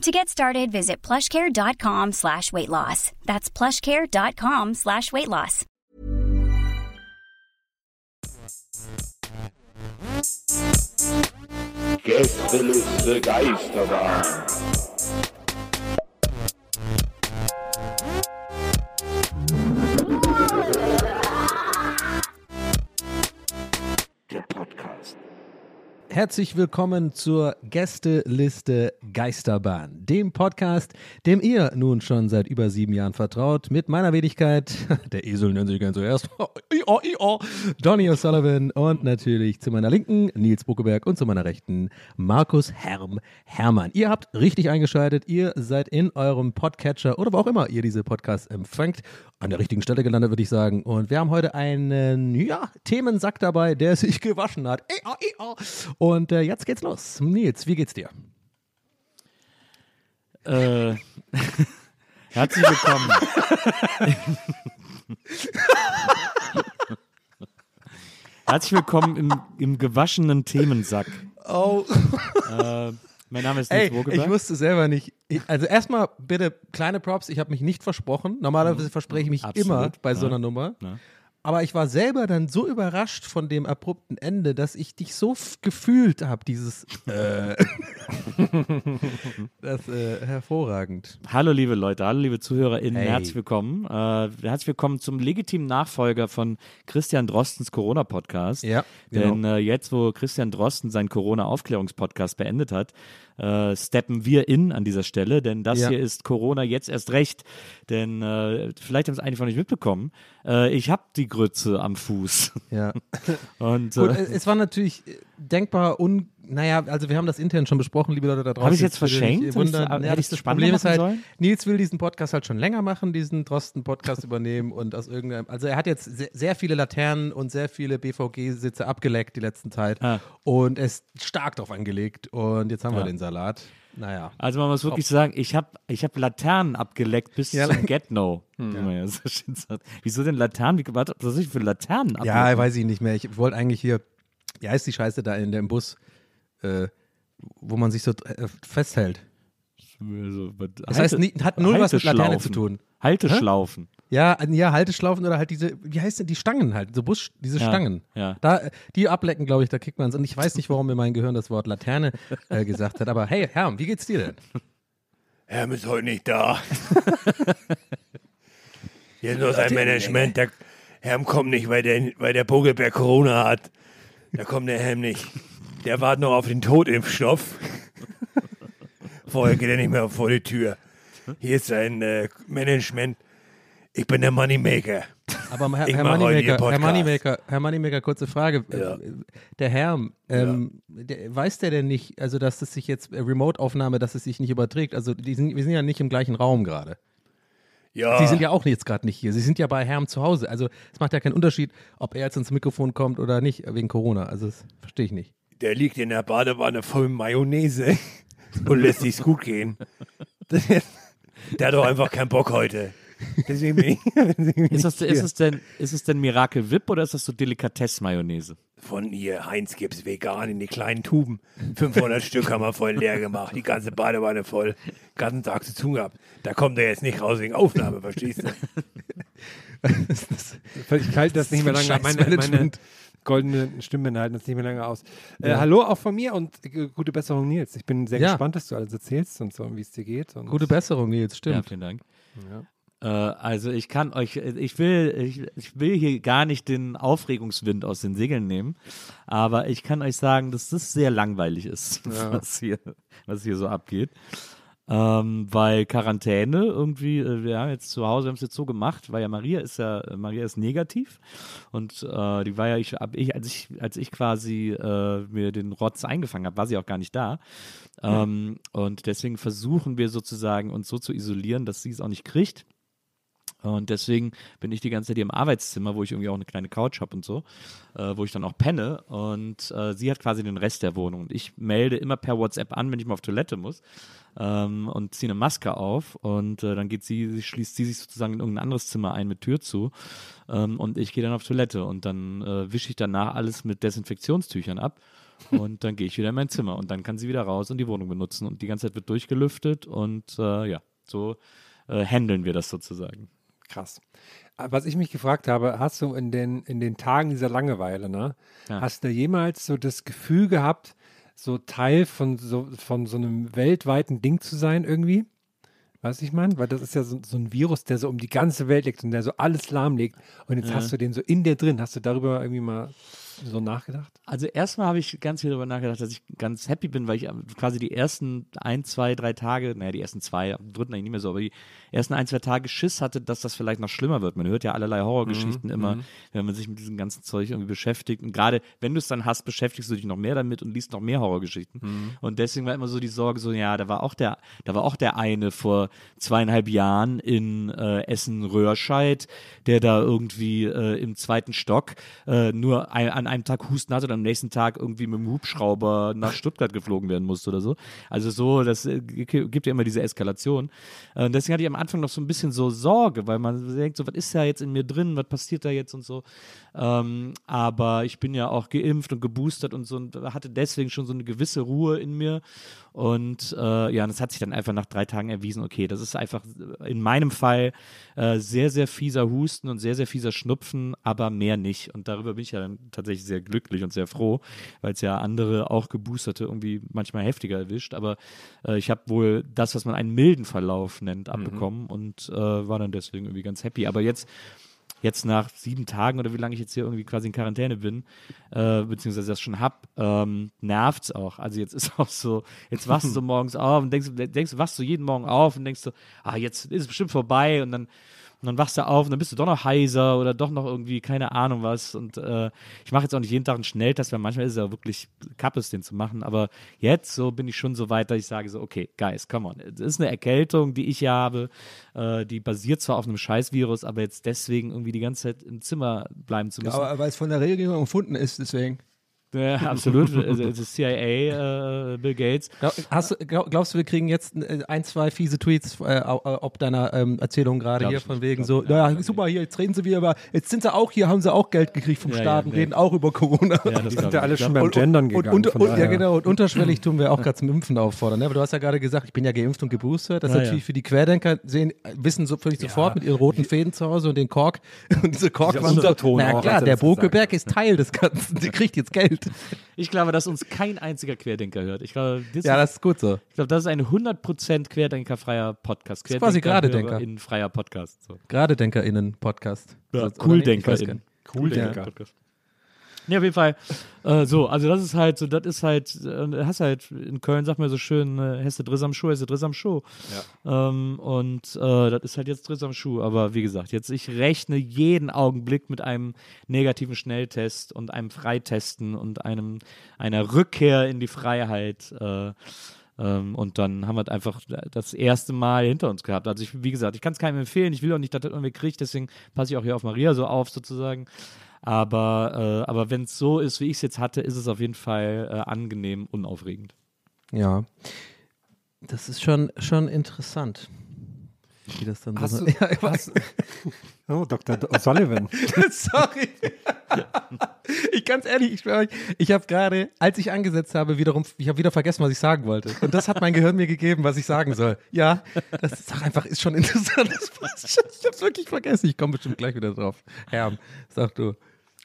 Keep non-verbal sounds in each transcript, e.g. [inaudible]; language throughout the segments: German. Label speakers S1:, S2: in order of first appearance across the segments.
S1: To get started, visit plushcare.com slash weight loss. That's plushcare.com slash weight loss.
S2: Gästeliste. Der Podcast.
S3: Herzlich willkommen zur Gästeliste Geisterbahn, dem Podcast, dem ihr nun schon seit über sieben Jahren vertraut, mit meiner Wenigkeit, [laughs] der Esel nennt sich gern zuerst, [laughs] Donny O'Sullivan und natürlich zu meiner Linken Nils Buckeberg und zu meiner Rechten Markus Herm Hermann. Ihr habt richtig eingeschaltet, ihr seid in eurem Podcatcher oder wo auch immer ihr diese Podcasts empfangt, an der richtigen Stelle gelandet, würde ich sagen. Und wir haben heute einen, ja, Themensack dabei, der sich [laughs] gewaschen hat. Und äh, jetzt geht's los. Nils, wie geht's dir?
S4: Äh, [laughs] herzlich willkommen. [laughs] herzlich willkommen im, im gewaschenen Themensack.
S3: Oh.
S4: Äh, mein Name ist Nils
S3: Ey, ich wusste selber nicht. Ich, also erstmal bitte kleine Props, ich habe mich nicht versprochen. Normalerweise verspreche ich mich
S4: Absolut,
S3: immer bei so
S4: ja.
S3: einer Nummer.
S4: Ja.
S3: Aber ich war selber dann so überrascht von dem abrupten Ende, dass ich dich so gefühlt habe, dieses äh. [laughs] Das äh, hervorragend.
S4: Hallo liebe Leute, hallo liebe ZuhörerInnen,
S3: Hey.
S4: herzlich willkommen. Äh, herzlich willkommen zum legitimen Nachfolger von Christian Drostens Corona-Podcast.
S3: Ja,
S4: Denn
S3: genau.
S4: äh, jetzt, wo Christian Drosten seinen Corona-Aufklärungspodcast beendet hat, äh, steppen wir in an dieser Stelle, denn das
S3: Ja.
S4: hier ist Corona jetzt erst recht. Denn äh, vielleicht haben es einige von euch mitbekommen. Äh, ich habe die Grütze am Fuß.
S3: Ja. [laughs]
S4: Und
S3: Gut,
S4: äh,
S3: es war natürlich äh, denkbar un. Naja, also wir haben das intern schon besprochen, liebe Leute da draußen.
S4: Hab ich's jetzt verschenkt? ich's-
S3: Ja, das, das Problem ist halt,
S4: sollen?
S3: Nils will diesen Podcast halt schon länger machen, diesen Drosten-Podcast [laughs] übernehmen und aus irgendeinem. Also er hat jetzt sehr, sehr viele Laternen und sehr viele BVG-Sitze abgeleckt die letzten Zeit
S4: Ah.
S3: und er ist stark drauf angelegt und jetzt haben wir
S4: Ja.
S3: den Salat. Naja.
S4: Also man muss wirklich sagen, ich habe ich hab Laternen abgeleckt bis
S3: Ja,
S4: zum Get-No. [laughs] man ja so. Wieso denn Laternen? Wie, warte, was soll ich für Laternen ablecken?
S3: Ja, weiß ich nicht mehr. Ich wollte eigentlich hier, wie heißt die Scheiße da in dem Bus, äh, wo man sich so äh, festhält?
S4: Also,
S3: Das heißt, nie- hat null was mit Laterne zu tun.
S4: Halteschlaufen.
S3: Ja, ja, Halteschlaufen oder halt diese, wie heißt denn die Stangen halt, so Bus, diese
S4: Ja,
S3: Stangen.
S4: ja.
S3: Da, äh, die ablecken, glaube ich, da kriegt man es. Und ich weiß nicht, warum mir mein Gehirn das Wort Laterne äh, [laughs] gesagt hat. Aber hey, Herr, wie geht's dir denn?
S5: Herm ist heute nicht da. [laughs] Hier ist nur sein Management. Der Herm kommt nicht, weil der, weil der Vogelberg Corona hat. Da kommt der Herm nicht. Der wartet noch auf den Totimpfstoff. Vorher geht er nicht mehr vor die Tür. Hier ist sein äh, Management. Ich bin der Moneymaker.
S3: Aber Herr, Herr Moneymaker, Herr. Moneymaker, Herr Moneymaker, kurze Frage.
S5: Ja.
S3: Äh, Der Herr, ähm, der, weiß der denn nicht, also dass es sich jetzt, äh, Remote-Aufnahme, dass es sich nicht überträgt? Also sind, wir sind ja nicht im gleichen Raum gerade.
S5: Ja,
S3: Sie sind ja auch jetzt gerade nicht hier. Sie sind ja bei Herrn zu Hause. Also es macht ja keinen Unterschied, ob er jetzt ins Mikrofon kommt oder nicht, wegen Corona. Also das verstehe ich nicht.
S5: der liegt in der Badewanne voll Mayonnaise [laughs] und lässt sich's gut gehen. [laughs] Der hat doch einfach keinen Bock heute. Deswegen bin ich, deswegen [laughs] bin
S4: Ist, das, ist,
S5: hier.
S4: es denn, ist es denn Miracle Whip oder ist das so Delikatess-Mayonnaise?
S5: Von ihr, Heinz gibt's vegan in die kleinen Tuben. 500 [laughs] Stück haben wir voll leer gemacht. Die ganze Badewanne voll. ganzen Tag zu tun gehabt. Da kommt er jetzt nicht raus wegen Aufnahme, verstehst du? [laughs]
S6: Ich halte das nicht mehr lange. Meine, meine goldenen Stimmen halten das nicht mehr lange aus. Äh, hallo auch von mir und äh, gute Besserung, Nils. Ich bin sehr
S3: Ja.
S6: gespannt, dass du alles erzählst und so, wie es dir geht. Und
S3: Gute Besserung, Nils,
S4: Ja,
S3: stimmt.
S4: vielen Dank. Äh, also ich kann euch, ich will, ich, ich will hier gar nicht den Aufregungswind aus den Segeln nehmen, aber ich kann euch sagen, dass das sehr langweilig ist, [laughs] was, hier, was hier so abgeht. Ähm, weil Quarantäne irgendwie, äh, wir haben jetzt zu Hause, wir haben es jetzt so gemacht, weil ja Maria ist ja, Maria ist negativ und äh, die war ja, ich, ab ich, als ich, als ich quasi äh, mir den Rotz eingefangen habe, war sie auch gar nicht da. Ähm, Und deswegen versuchen wir sozusagen uns so zu isolieren, dass sie es auch nicht kriegt. Und deswegen bin ich die ganze Zeit hier im Arbeitszimmer, wo ich irgendwie auch eine kleine Couch habe und so, äh, wo ich dann auch penne. Und äh, sie hat quasi den Rest der Wohnung. Und ich melde immer per WhatsApp an, wenn ich mal auf Toilette muss ähm, und ziehe eine Maske auf. Und äh, dann geht sie, schließt sie sich sozusagen in irgendein anderes Zimmer ein mit Tür zu. Ähm, und ich gehe dann auf Toilette. Und dann äh, wische ich danach alles mit Desinfektionstüchern ab. Und dann gehe ich wieder in mein Zimmer. Und dann kann sie wieder raus und die Wohnung benutzen. Und die ganze Zeit wird durchgelüftet. Und äh, ja, so äh, handeln wir das sozusagen.
S6: Krass. Aber Was ich mich gefragt habe, hast du in den, in den Tagen dieser Langeweile, ne,
S4: Ja.
S6: hast du jemals so das Gefühl gehabt, so Teil von so, von so einem weltweiten Ding zu sein irgendwie? Weißt du, ich meine? Weil das ist ja so, so ein Virus, der so um die ganze Welt liegt und der so alles lahmlegt. Und jetzt
S4: Ja.
S6: hast du den so in dir drin. Hast du darüber irgendwie mal so nachgedacht?
S4: Also erstmal habe ich ganz viel darüber nachgedacht, dass ich ganz happy bin, weil ich ähm, quasi die ersten ein, zwei, drei Tage, naja, die ersten zwei, am dritten eigentlich nicht mehr so, aber die ersten ein, zwei Tage Schiss hatte, dass das vielleicht noch schlimmer wird. Man hört ja allerlei Horrorgeschichten immer, wenn man sich mit diesem ganzen Zeug irgendwie beschäftigt. Und gerade wenn du es dann hast, beschäftigst du dich noch mehr damit und liest noch mehr Horrorgeschichten. Und deswegen war immer so die Sorge, so, ja, da war auch der, da war auch der eine vor zweieinhalb Jahren in äh, Essen-Röhrscheid, der da irgendwie äh, im zweiten Stock äh, nur ein, an einem Tag Husten hatte und am nächsten Tag irgendwie mit dem Hubschrauber nach Stuttgart geflogen werden musste oder so. Also so, das äh, gibt ja immer diese Eskalation. Äh, und deswegen hatte ich am Anfang noch so ein bisschen so Sorge, weil man denkt so, was ist da jetzt in mir drin, was passiert da jetzt und so. Ähm, aber ich bin ja auch geimpft und geboostert und so und hatte deswegen schon so eine gewisse Ruhe in mir. Und äh, ja, und es hat sich dann einfach nach drei Tagen erwiesen, okay, das ist einfach in meinem Fall äh, sehr, sehr fieser Husten und sehr, sehr fieser Schnupfen, aber mehr nicht. Und darüber bin ich ja dann tatsächlich sehr glücklich und sehr froh, weil es ja andere auch Geboosterte irgendwie manchmal heftiger erwischt. Aber äh, ich habe wohl das, was man einen milden Verlauf nennt, abbekommen und äh, war dann deswegen irgendwie ganz happy. Aber jetzt jetzt nach sieben Tagen oder wie lange ich jetzt hier irgendwie quasi in Quarantäne bin, äh, beziehungsweise das schon hab, ähm, nervt's auch. Also jetzt ist [laughs] auch so, jetzt wachst du [laughs] morgens auf und denkst, denkst, wachst du jeden Morgen auf und denkst so, ah, jetzt ist es bestimmt vorbei und dann und dann wachst du auf und dann bist du doch noch heiser oder doch noch irgendwie, keine Ahnung was. Und äh, ich mache jetzt auch nicht jeden Tag einen Schnelltest, weil manchmal ist es ja wirklich Kappes, den zu machen. Aber jetzt so bin ich schon so weit, dass ich sage so, okay, Guys, come on. Es ist eine Erkältung, die ich hier habe. Äh, die basiert zwar auf einem Scheißvirus, aber jetzt deswegen irgendwie die ganze Zeit im Zimmer bleiben zu müssen.
S3: Aber weil es von der Regierung erfunden ist, deswegen.
S4: Ja, [laughs] absolut. Also, ist CIA, äh, Bill Gates.
S3: Glaub- Hast, glaub, glaubst du, wir kriegen jetzt äh, ein, zwei fiese Tweets äh, au- ob deiner ähm, Erzählung gerade hier von wegen
S4: Glaub-
S3: so,
S4: ja,
S3: naja,
S4: ich
S3: super, hier, jetzt reden sie wieder über, jetzt sind sie auch hier, haben sie auch Geld gekriegt vom
S4: Ja, ja,
S3: Staat und
S4: nee.
S3: reden auch über Corona.
S4: Ja, das
S6: Die sind ja alle schon beim Gendern
S3: und,
S6: gegangen.
S3: und,
S6: von
S3: und, ja, genau, und unterschwellig [laughs] tun wir auch gerade zum Impfen auffordern. Ne? Aber du hast ja gerade gesagt, ich bin ja geimpft und geboostert. Das ist
S4: Ja,
S3: natürlich
S4: ja.
S3: für die Querdenker, sehen, wissen so völlig sofort mit ihren roten Fäden zu Hause und den Kork [laughs] und diese Kork
S6: Dieser Unterton
S3: Na klar,
S6: er
S3: der Bokelberg ist Teil des Ganzen. Der kriegt jetzt Geld.
S4: Ich glaube, dass uns kein einziger Querdenker hört. Ich glaube, das,
S3: Ja, das ist gut so.
S4: ich glaube, das ist ein 100% Querdenkerfreier Podcast.
S3: ist quasi Geradedenker.
S4: In freier Podcast. So.
S3: Gerade DenkerInnen-Podcast.
S4: Ja, CooldenkerInnen.
S3: gar
S4: Ja, auf jeden Fall. Äh, so, also das ist halt so, das ist halt, äh, hast halt, in Köln sagt man so schön, äh, Hesse Driss am Schuh, Hesse Driss am Schuh. Ähm, und äh, das ist halt jetzt Driss am Schuh. Aber wie gesagt, jetzt, ich rechne jeden Augenblick mit einem negativen Schnelltest und einem Freitesten und einem, einer Rückkehr in die Freiheit. Äh, ähm, und dann haben wir halt einfach das erste Mal hinter uns gehabt. Also ich, wie gesagt, ich kann es keinem empfehlen. Ich will auch nicht, dass das irgendwie kriegt. Deswegen passe ich auch hier auf Maria so auf sozusagen. Aber, äh, aber wenn es so ist, wie ich es jetzt hatte, ist es auf jeden Fall äh, angenehm, unaufregend.
S3: Ja. Das ist schon, schon interessant. Wie das dann
S6: Hast
S3: so [laughs]
S6: du,
S3: ja, ich weiß.
S6: hast, [laughs] oh, Dr. O'Sullivan. [laughs]
S3: Sorry. ich ganz ehrlich, ich schwöre euch, ich habe gerade, als ich angesetzt habe, wiederum, ich habe wieder vergessen, was ich sagen wollte. Und das hat mein Gehirn mir gegeben, was ich sagen soll. Ja, das ist doch einfach, ist schon interessant. Das passt schon. Ich habe es wirklich vergessen. Ich komme bestimmt gleich wieder drauf. Herm, sag du.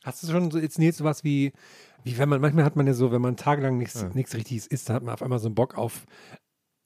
S6: Hast du schon so jetzt Nils sowas wie, wie wenn man, manchmal hat man ja so, wenn man tagelang nichts, nichts Richtiges isst, dann hat man auf einmal so einen Bock auf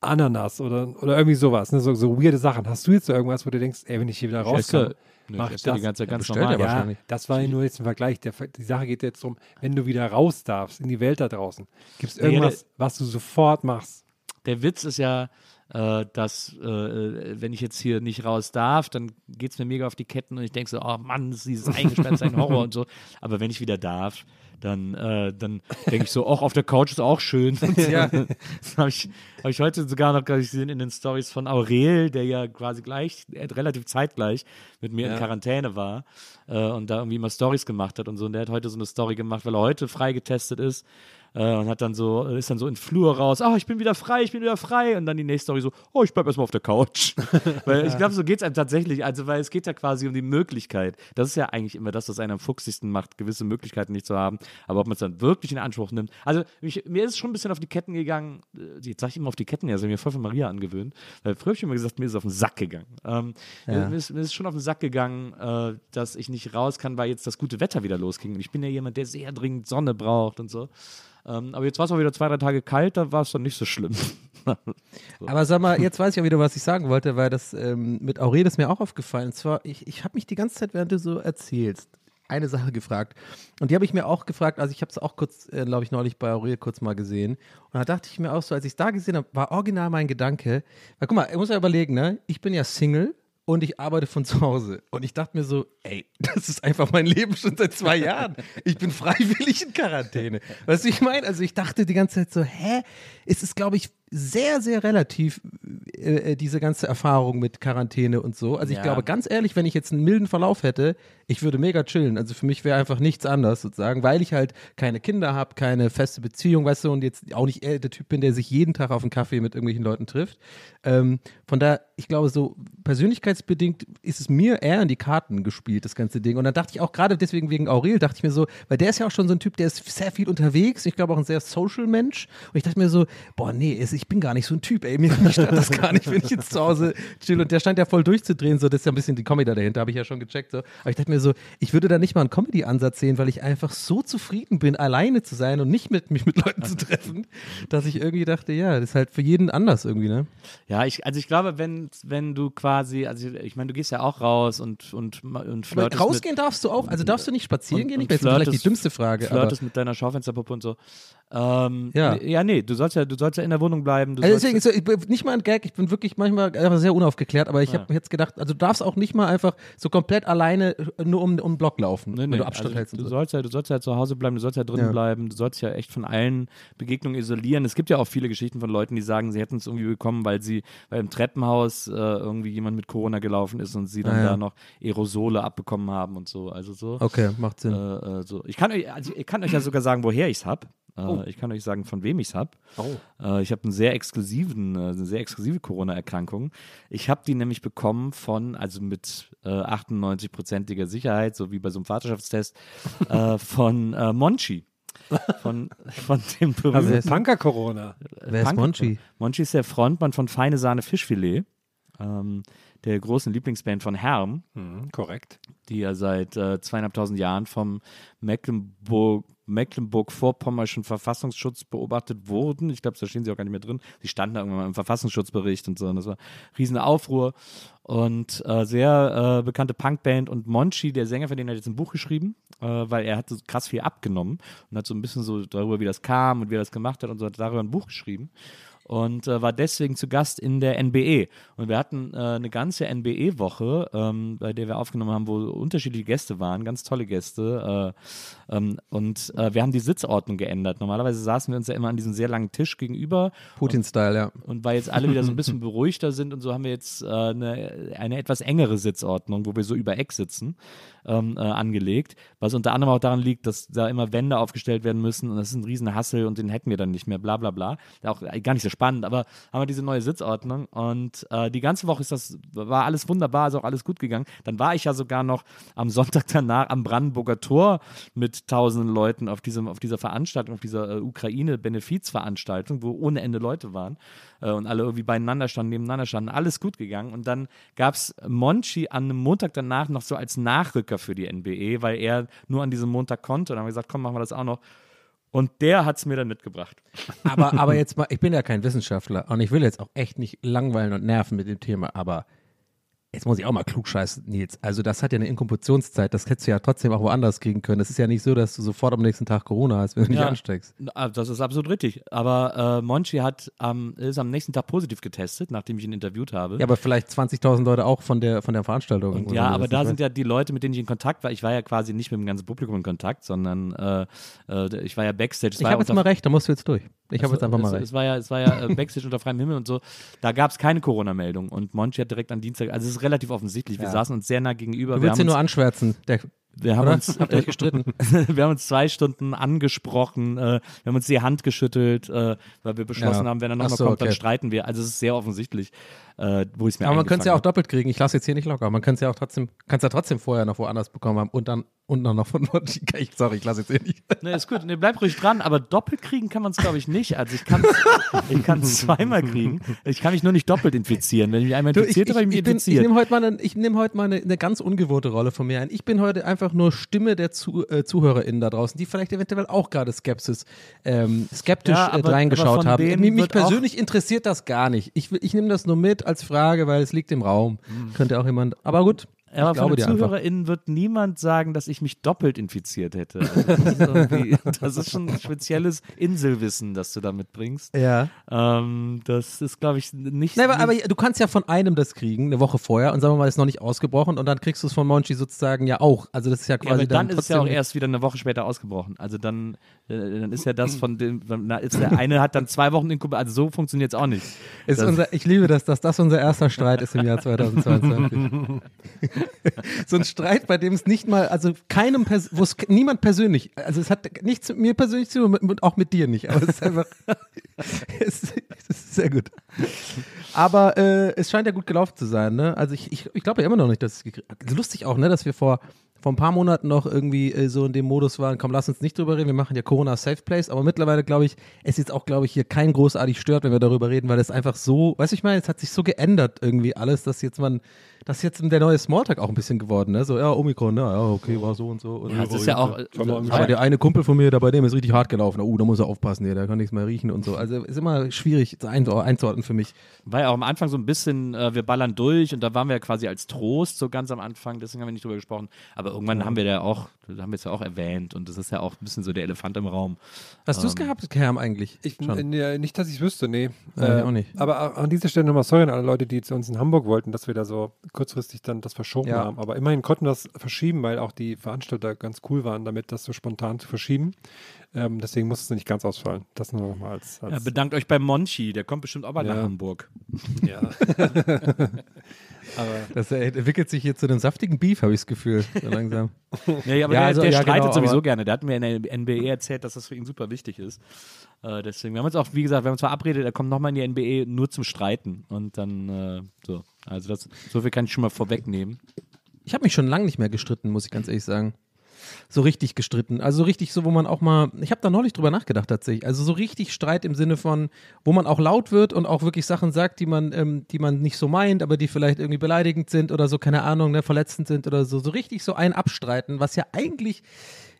S6: Ananas oder, oder irgendwie sowas, ne? so, so weirde Sachen. Hast du jetzt so irgendwas, wo du denkst, ey, wenn ich hier wieder rauskomme, mach
S4: ich esse die
S6: das.
S4: ganze Zeit ganz normal.
S6: Ja,
S3: wahrscheinlich.
S6: das war ja nur jetzt ein Vergleich. Der, die Sache geht jetzt darum, wenn du wieder raus darfst in die Welt da draußen, gibt es
S4: Ja, ja,
S6: irgendwas, was du sofort machst?
S4: Der Witz ist ja, äh, dass äh, wenn ich jetzt hier nicht raus darf, dann geht es mir mega auf die Ketten und ich denke so, oh Mann, das ist dieses Eingesperrt, ist ein Horror und so. [laughs] Aber wenn ich wieder darf, dann, äh, dann denke ich so, auch auf der Couch ist auch schön. [laughs]
S3: Ja. [laughs]
S4: Das habe ich, hab ich heute sogar noch gesehen in den Stories von Aurel, der ja quasi gleich, äh, relativ zeitgleich mit mir in Quarantäne war äh, und da irgendwie immer Stories gemacht hat und so. Und der hat heute so eine Story gemacht, weil er heute freigetestet ist äh, und hat dann so, ist dann so in den Flur raus, oh, ich bin wieder frei, ich bin wieder frei. Und dann die nächste Story so, oh, ich bleib erstmal auf der Couch. [laughs] weil ich glaube, so geht es einem tatsächlich. Also, weil es geht ja quasi um die Möglichkeit. Das ist ja eigentlich immer das, was einen am fuchsigsten macht, gewisse Möglichkeiten nicht zu haben. Aber ob man es dann wirklich in Anspruch nimmt. Also, mich, mir ist es schon ein bisschen auf die Ketten gegangen. äh, Jetzt sage ich immer auf die Ketten, ja, ich mir voll von Maria angewöhnt. Weil früher habe ich immer gesagt, mir ist es auf den Sack gegangen. Ähm,
S3: Ja.
S4: mir, ist, mir ist schon auf den Sack gegangen, äh, dass ich nicht raus kann, weil jetzt das gute Wetter wieder losging. Und ich bin ja jemand, der sehr dringend Sonne braucht und so. Ähm, aber jetzt war es auch wieder zwei, drei Tage kalt, da war es dann nicht so schlimm. [laughs]
S3: Aber sag mal, jetzt weiß ich auch wieder, was ich sagen wollte, weil das ähm, mit Aurel ist mir auch aufgefallen. Und zwar, ich, ich habe mich die ganze Zeit, während du so erzählst, eine Sache gefragt. Und die habe ich mir auch gefragt, also ich habe es auch kurz, äh, glaube ich, neulich bei Aurel kurz mal gesehen. Und da dachte ich mir auch so, als ich es da gesehen habe, war original mein Gedanke, weil guck mal, ich muss ja überlegen, ne? Ich bin ja Single und ich arbeite von zu Hause. Und ich dachte mir so, ey, [laughs] das ist einfach mein Leben schon seit zwei Jahren. Ich bin freiwillig in Quarantäne. Weißt du, ich meine? Also ich dachte die ganze Zeit so, hä? Es ist, glaube ich, sehr, sehr relativ, äh, äh, diese ganze Erfahrung mit Quarantäne und so. Also ich
S4: Ja.
S3: glaube, ganz ehrlich, wenn ich jetzt einen milden Verlauf hätte, ich würde mega chillen. Also für mich wäre einfach nichts anders sozusagen, weil ich halt keine Kinder habe, keine feste Beziehung, weißt du, und jetzt auch nicht der Typ bin, der sich jeden Tag auf einen Kaffee mit irgendwelchen Leuten trifft. Ähm, von daher, ich glaube, so persönlichkeitsbedingt ist es mir eher in die Karten gespielt, das ganze Ding. Und dann dachte ich auch gerade deswegen wegen Aurel, dachte ich mir so, weil der ist ja auch schon so ein Typ, der ist sehr viel unterwegs. Ich glaube auch ein sehr social Mensch. Und ich dachte mir so, boah, nee, es- ich bin gar nicht so ein Typ, ey. Mir [laughs] stört das gar nicht, wenn ich jetzt zu Hause chill. Und der stand ja voll durchzudrehen, so, das ist ja ein bisschen die Comedy dahinter, habe ich ja schon gecheckt. So. Aber ich dachte mir so, ich würde da nicht mal einen Comedy-Ansatz sehen, weil ich einfach so zufrieden bin, alleine zu sein und nicht mit mich mit Leuten zu treffen, dass ich irgendwie dachte, ja, das ist halt für jeden anders irgendwie, ne?
S4: Ja, ich, also ich glaube, wenn, wenn du quasi, also ich, meine, du gehst ja auch raus und, und, und
S3: Aber
S4: flirtest
S3: rausgehen darfst du auch, also darfst du nicht spazieren
S4: und-
S3: gehen? Ich weiß, das ist vielleicht die dümmste Frage. Aber,
S4: flirtest mit deiner Schaufensterpuppe und so. Ähm,
S3: Ja.
S4: nee, ja, nee, du sollst ja, du sollst ja in der Wohnung bleiben.
S3: Also deswegen, so, ich bin nicht mal ein Gag, ich bin wirklich manchmal einfach sehr unaufgeklärt, aber ich
S4: Ja.
S3: habe jetzt gedacht, also du darfst auch nicht mal einfach so komplett alleine äh, nur um, um den Block laufen,
S4: Nee,
S3: wenn
S4: nee,
S3: du Abstand
S4: also
S3: hältst
S4: du
S3: so.
S4: sollst ja, du sollst ja zu Hause bleiben, du sollst ja drinnen
S3: Ja.
S4: bleiben, du sollst ja echt von allen Begegnungen isolieren. Es gibt ja auch viele Geschichten von Leuten, die sagen, sie hätten es irgendwie bekommen, weil sie weil im Treppenhaus äh, irgendwie jemand mit Corona gelaufen ist und sie dann
S3: Ah, ja.
S4: da noch Aerosole abbekommen haben und so. Also so.
S3: Okay, macht Sinn.
S4: Äh, äh, so. Ich kann euch, also ich kann euch ja sogar sagen, woher ich es habe. Äh,
S3: Oh.
S4: Ich kann euch sagen, von wem ich es habe. Äh, ich habe einen sehr exklusiven, äh, eine sehr exklusive Corona-Erkrankung. Ich habe die nämlich bekommen von, also mit äh, 98-prozentiger Sicherheit, so wie bei so einem Vaterschaftstest, äh, [laughs] von äh, Monchi. Von, von dem
S6: Also
S4: berühmten
S6: Punker-Corona.
S3: Wer ist Monchi?
S4: Monchi ist der Frontmann von Feine Sahne Fischfilet, ähm, der großen Lieblingsband von Herm
S6: Mhm, korrekt.
S4: die ja seit äh, zweieinhalbtausend Jahren vom Mecklenburg, Mecklenburg-Vorpommerschen Verfassungsschutz beobachtet wurden. Ich glaube, da stehen sie auch gar nicht mehr drin. Sie standen da irgendwann mal im Verfassungsschutzbericht und so. Und das war riesene Aufruhr. Und äh, sehr äh, bekannte Punkband. Und Monchi, der Sänger, von denen hat jetzt ein Buch geschrieben, äh, weil er hat so krass viel abgenommen und hat so ein bisschen so darüber, wie das kam und wie er das gemacht hat und so, hat darüber ein Buch geschrieben und äh, war deswegen zu Gast in der NBE. Und wir hatten äh, eine ganze NBE-Woche, ähm, bei der wir aufgenommen haben, wo unterschiedliche Gäste waren, ganz tolle Gäste. Äh, ähm, und äh, wir haben die Sitzordnung geändert. Normalerweise saßen wir uns ja immer an diesem sehr langen Tisch gegenüber.
S3: Putin-Style, ja.
S4: Und weil jetzt alle wieder so ein bisschen [laughs] beruhigter sind und so, haben wir jetzt äh, eine, eine etwas engere Sitzordnung, wo wir so über Eck sitzen, ähm, äh, angelegt. Was unter anderem auch daran liegt, dass da immer Wände aufgestellt werden müssen und das ist ein riesen Hassel und den hätten wir dann nicht mehr, bla bla bla. Auch äh, gar nicht so spannend, aber haben wir diese neue Sitzordnung und äh, die ganze Woche ist das, war alles wunderbar, ist auch alles gut gegangen. Dann war ich ja sogar noch am Sonntag danach am Brandenburger Tor mit tausenden Leuten auf, diesem, auf dieser Veranstaltung, auf dieser äh, Ukraine-Benefizveranstaltung, wo ohne Ende Leute waren äh, und alle irgendwie beieinander standen, nebeneinander standen, alles gut gegangen. Und dann gab es Monchi an einem Montag danach noch so als Nachrücker für die NBE, weil er nur an diesem Montag konnte. Und dann haben wir gesagt, komm, machen wir das auch noch. Und der hat es mir dann mitgebracht.
S3: Aber, aber jetzt mal, ich bin ja kein Wissenschaftler und ich will jetzt auch echt nicht langweilen und nerven mit dem Thema, aber jetzt muss ich auch mal klug scheißen, Nils. Also das hat ja eine Inkubationszeit, das hättest du ja trotzdem auch woanders kriegen können. Das ist ja nicht so, dass du sofort am nächsten Tag Corona hast, wenn du nicht
S4: Ja.
S3: ansteckst.
S4: Ah, Das ist absolut richtig. Aber äh, Monchi hat am, ist am nächsten Tag positiv getestet, nachdem ich ihn interviewt habe.
S3: Ja, aber vielleicht 20.000 Leute auch von der, von der Veranstaltung.
S4: Und ja, aber da sind ja die Leute, mit denen ich in Kontakt war. Ich war ja quasi nicht mit dem ganzen Publikum in Kontakt, sondern äh, äh, ich war ja Backstage. Es
S3: Ich habe jetzt mal recht, da musst du jetzt durch. Ich habe
S4: es-
S3: jetzt einfach mal
S4: es,
S3: recht.
S4: Es war ja, es war ja äh, Backstage [laughs] unter freiem Himmel und so. Da gab es keine Corona-Meldung. Und Monchi hat direkt am Dienstag, also es ist relativ offensichtlich. Wir
S3: Ja.
S4: saßen uns sehr nah gegenüber.
S3: Du willst ihn nur anschwärzen. Der,
S4: wir haben
S3: oder?
S4: uns,
S3: Habt ihr euch gestritten? [laughs]
S4: wir haben uns zwei Stunden angesprochen, äh, wir haben uns die Hand geschüttelt, äh, weil wir beschlossen
S3: Ja.
S4: haben, wenn er nochmal
S3: so,
S4: kommt, dann
S3: okay.
S4: streiten wir. Also es ist sehr offensichtlich, äh, wo ich es mir
S3: aber man könnte es ja auch doppelt kriegen. Ich lasse jetzt hier nicht locker. Man könnte es ja auch trotzdem, kannst ja trotzdem vorher noch woanders bekommen haben und dann und dann noch von. Ich, sorry, ich lasse jetzt hier nicht.
S4: Nee, ist gut. Nee, bleib ruhig dran, aber doppelt kriegen kann man es, glaube ich, nicht. Also ich kann [laughs] ich kann es zweimal kriegen. Ich kann mich nur nicht doppelt infizieren. Wenn ich mich einmal
S3: ich,
S4: infiziert
S3: ich,
S4: habe, ich mich
S3: ich, bin, ich
S4: infiziert.
S3: nehme heute mal, eine, ich nehm heute mal eine, eine ganz ungewohnte Rolle von mir ein. Ich bin heute einfach nur Stimme der Zu, äh, ZuhörerInnen da draußen, die vielleicht eventuell auch gerade Skepsis, ähm, skeptisch
S4: Ja,
S3: äh,
S4: aber-
S3: reingeschaut
S4: aber von
S3: haben. Mich, mich persönlich interessiert das gar nicht. Ich, ich nehme das nur mit als Frage, weil es liegt im Raum. Könnte auch jemand, aber gut.
S4: Ja, aber
S3: ich
S4: von den. ZuhörerInnen wird niemand sagen, dass ich mich doppelt infiziert hätte. Also das, [laughs] ist das ist schon ein spezielles Inselwissen, das du da mitbringst.
S3: Ja.
S4: Ähm, das ist, glaube ich, nicht.
S3: Nee, aber, aber du kannst ja von einem das kriegen, eine Woche vorher, und sagen wir mal, ist noch nicht ausgebrochen, und dann kriegst du es von Monchi sozusagen ja auch. Also das ist ja
S4: ja,
S3: quasi
S4: aber dann, ist es ja auch erst wieder eine Woche später ausgebrochen. Also dann, äh, dann ist ja das von dem, na, ist der eine hat dann zwei Wochen Inkubation. Also so funktioniert es auch nicht.
S3: Unser, ich liebe das, dass das unser erster Streit ist im Jahr [laughs] 2022. [laughs] so ein Streit, bei dem es nicht mal, also keinem, wo es niemand persönlich, also es hat nichts mit mir persönlich zu tun und auch mit dir nicht, aber es ist einfach, [laughs] es, es ist sehr gut. Aber äh, es scheint ja gut gelaufen zu sein, ne? Also ich, ich, ich glaube ja immer noch nicht, dass es also Lustig auch, ne, dass wir vor, vor ein paar Monaten noch irgendwie äh, so in dem Modus waren, komm, lass uns nicht drüber reden, wir machen ja Corona Safe Place, aber mittlerweile glaube ich, es jetzt auch, glaube ich, hier kein großartig stört, wenn wir darüber reden, weil es einfach so, weißt du, ich meine, es hat sich so geändert irgendwie alles, dass jetzt man, dass jetzt der neue Smalltalk auch ein bisschen geworden, ne? So, ja, Omikron, ne? ja, okay, war so und so. Und
S4: Ja, es ist ja auch.
S3: aber der eine Kumpel von mir, der bei dem ist richtig hart gelaufen. Oh, da muss er aufpassen, der, der kann nichts mehr riechen und so. Also ist immer schwierig ein- einzuordnen für mich.
S4: Ja auch am Anfang so ein bisschen, äh, wir ballern durch und da waren wir ja quasi als Trost so ganz am Anfang, deswegen haben wir nicht drüber gesprochen. Aber irgendwann haben wir ja auch, da haben wir es ja auch erwähnt und das ist ja auch ein bisschen so der Elefant im Raum.
S3: Hast du es gehabt, Kerm, eigentlich?
S6: Ich, äh, nicht, dass ich es wüsste, nee. Äh,
S3: Ja, ich auch nicht.
S6: Aber an dieser Stelle nochmal sorry an alle Leute, die zu uns in Hamburg wollten, dass wir da so kurzfristig dann das verschoben
S3: Ja.
S6: haben. Aber immerhin konnten wir das verschieben, weil auch die Veranstalter ganz cool waren, damit das so spontan zu verschieben. Ähm, deswegen muss es nicht ganz ausfallen. Das nur nochmal als. als
S4: Ja, bedankt euch bei Monchi, der kommt bestimmt auch mal
S6: Ja.
S4: nach Hamburg.
S6: ja. [laughs] aber
S3: Das äh, entwickelt sich hier zu einem saftigen Beef, habe ich das Gefühl, so langsam. [laughs]
S4: Nee, aber
S3: Ja,
S4: der,
S3: also,
S4: der
S3: ja,
S4: streitet
S3: genau,
S4: sowieso gerne. Der hat mir in der NBE erzählt, dass das für ihn super wichtig ist. Äh, deswegen, wir haben uns auch, wie gesagt, wir haben uns verabredet, er kommt nochmal in die NBE nur zum Streiten. Und dann, äh, so. Also das, so viel kann ich schon mal vorwegnehmen.
S3: Ich habe mich schon lange nicht mehr gestritten, muss ich ganz ehrlich sagen. So richtig gestritten. Also so richtig so, wo man auch mal, ich habe da neulich drüber nachgedacht tatsächlich. Also so richtig Streit im Sinne von, wo man auch laut wird und auch wirklich Sachen sagt, die man, ähm, die man nicht so meint, aber die vielleicht irgendwie beleidigend sind oder so, keine Ahnung, ne, verletzend sind oder so. So richtig so ein Abstreiten, was ja eigentlich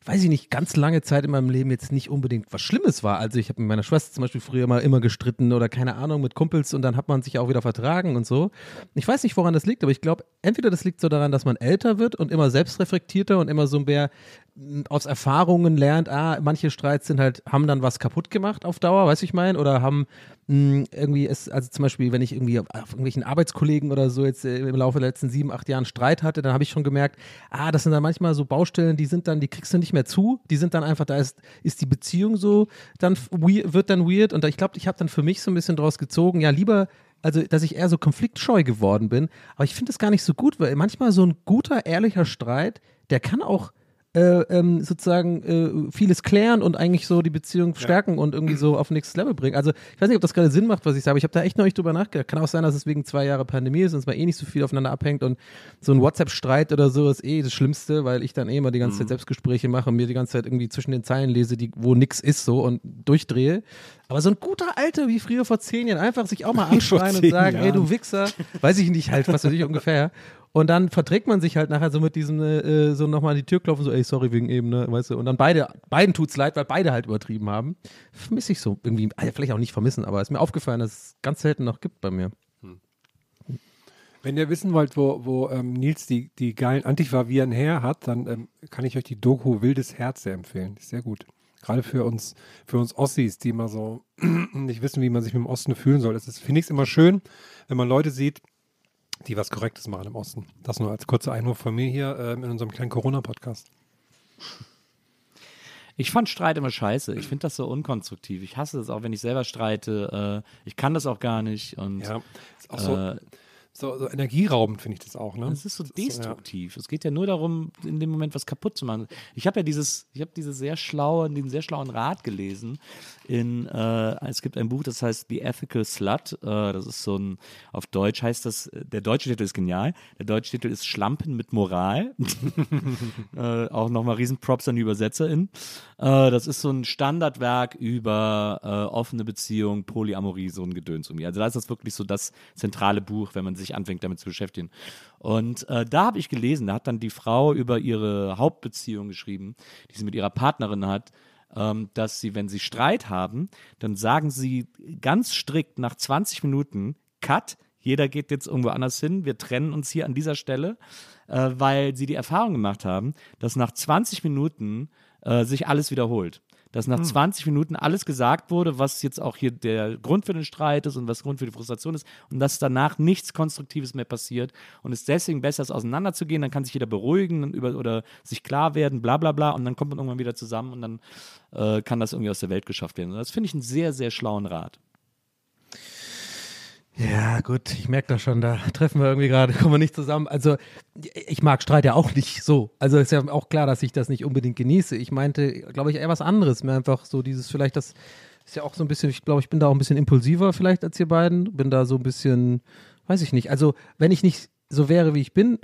S3: weiß ich nicht, ganz lange Zeit in meinem Leben jetzt nicht unbedingt was Schlimmes war. Also ich habe mit meiner Schwester zum Beispiel früher mal immer gestritten oder keine Ahnung mit Kumpels und dann hat man sich auch wieder vertragen und so. Ich weiß nicht, woran das liegt, aber ich glaube, entweder das liegt so daran, dass man älter wird und immer selbstreflektierter und immer so mehr mh, aus Erfahrungen lernt, ah, manche Streits sind halt, haben dann was kaputt gemacht auf Dauer, weiß ich mein, oder haben mh, irgendwie es, also zum Beispiel, wenn ich irgendwie auf irgendwelchen Arbeitskollegen oder so jetzt äh, im Laufe der letzten sieben, acht Jahren Streit hatte, dann habe ich schon gemerkt, ah, das sind dann manchmal so Baustellen, die sind dann, die kriegst du nicht mehr zu, die sind dann einfach, da ist, ist die Beziehung so, dann wird dann weird und ich glaube, ich habe dann für mich so ein bisschen draus gezogen, ja, lieber also dass ich eher so konfliktscheu geworden bin. Aber ich finde das gar nicht so gut, weil manchmal so ein guter, ehrlicher Streit, der kann auch äh, ähm, sozusagen äh, vieles klären und eigentlich so die Beziehung stärken und irgendwie so auf nächstes Level bringen. Also ich weiß nicht, ob das gerade Sinn macht, was ich sage, aber ich habe da echt noch nicht drüber nachgedacht. Kann auch sein, dass es wegen zwei Jahre Pandemie ist und es mal eh nicht so viel aufeinander abhängt und so ein WhatsApp-Streit oder so ist eh das Schlimmste, weil ich dann eh immer die ganze Zeit Selbstgespräche mache und mir die ganze Zeit irgendwie zwischen den Zeilen lese, die, wo nix ist so und durchdrehe. Aber so ein guter Alter wie früher vor zehn Jahren, einfach sich auch mal [laughs] anschreien und sagen, ey
S6: Jahren.
S3: du Wichser, weiß ich nicht, halt, was weiß ich ungefähr. [laughs] Und dann verträgt man sich halt nachher so mit diesem, äh, so nochmal an die Tür klopfen, so, ey, sorry wegen eben, ne, weißt du. Und dann beide, beiden tut's leid, weil beide halt übertrieben haben. Vermisse ich so irgendwie, also vielleicht auch nicht vermissen, aber ist mir aufgefallen, dass es ganz selten noch gibt bei mir.
S6: Wenn ihr wissen wollt, wo, wo ähm, Nils die, die geilen Antifa-Viren her hat, dann ähm, kann ich euch die Doku Wildes Herz sehr empfehlen. Ist sehr gut. Gerade für uns, für uns Ossis, die immer so [clears throat] nicht wissen, wie man sich mit dem Osten fühlen soll. Es ist, finde ich es immer schön, wenn man Leute sieht, die was Korrektes machen im Osten. Das nur als kurzer Einwurf von mir hier ähm, in unserem kleinen Corona-Podcast.
S4: Ich fand Streit immer scheiße. Ich finde das so unkonstruktiv. Ich hasse das auch, wenn ich selber streite. Äh, ich kann das auch gar nicht. Und
S6: Ja, ist auch so,
S4: äh,
S6: so, so energieraubend, finde ich das auch. Ne?
S4: Es ist so
S6: ja.
S4: destruktiv. Es geht ja nur darum, in dem Moment was kaputt zu machen. Ich habe ja dieses, ich habe diese sehr schlaue, diesen sehr schlauen Rat gelesen. In, äh, es gibt ein Buch, das heißt The Ethical Slut. Äh, das ist so ein, auf Deutsch heißt das, der deutsche Titel ist genial. Der deutsche Titel ist Schlampen mit Moral. [laughs] äh, auch nochmal Riesenprops an die ÜbersetzerInnen. Äh, das ist so ein Standardwerk über äh, offene Beziehungen, Polyamorie, so ein Gedöns um. Also da ist das wirklich so das zentrale Buch, wenn man sich anfängt damit zu beschäftigen. Und äh, da habe ich gelesen, da hat dann die Frau über ihre Hauptbeziehung geschrieben, die sie mit ihrer Partnerin hat, ähm, dass sie, wenn sie Streit haben, dann sagen sie ganz strikt nach 20 Minuten, Cut, jeder geht jetzt irgendwo anders hin, wir trennen uns hier an dieser Stelle, äh, weil sie die Erfahrung gemacht haben, dass nach 20 Minuten äh, sich alles wiederholt. Dass nach 20 Minuten alles gesagt wurde, was jetzt auch hier der Grund für den Streit ist und was Grund für die Frustration ist und dass danach nichts Konstruktives mehr passiert und es deswegen besser ist, auseinanderzugehen, dann kann sich jeder beruhigen und über, oder sich klar werden, bla bla bla und dann kommt man irgendwann wieder zusammen und dann äh, kann das irgendwie aus der Welt geschafft werden. Und das finde ich einen sehr, sehr schlauen Rat.
S3: Ja, gut, ich merke das schon, da treffen wir irgendwie gerade, [laughs] kommen wir nicht zusammen. Also, ich mag Streit ja auch nicht so. Also, ist ja auch klar, dass ich das nicht unbedingt genieße. Ich meinte, glaube ich, eher was anderes. Mir einfach so dieses, vielleicht das ist ja auch so ein bisschen, ich glaube, ich bin da auch ein bisschen impulsiver vielleicht als ihr beiden. Bin da so ein bisschen, weiß ich nicht. Also, wenn ich nicht so wäre, wie ich bin,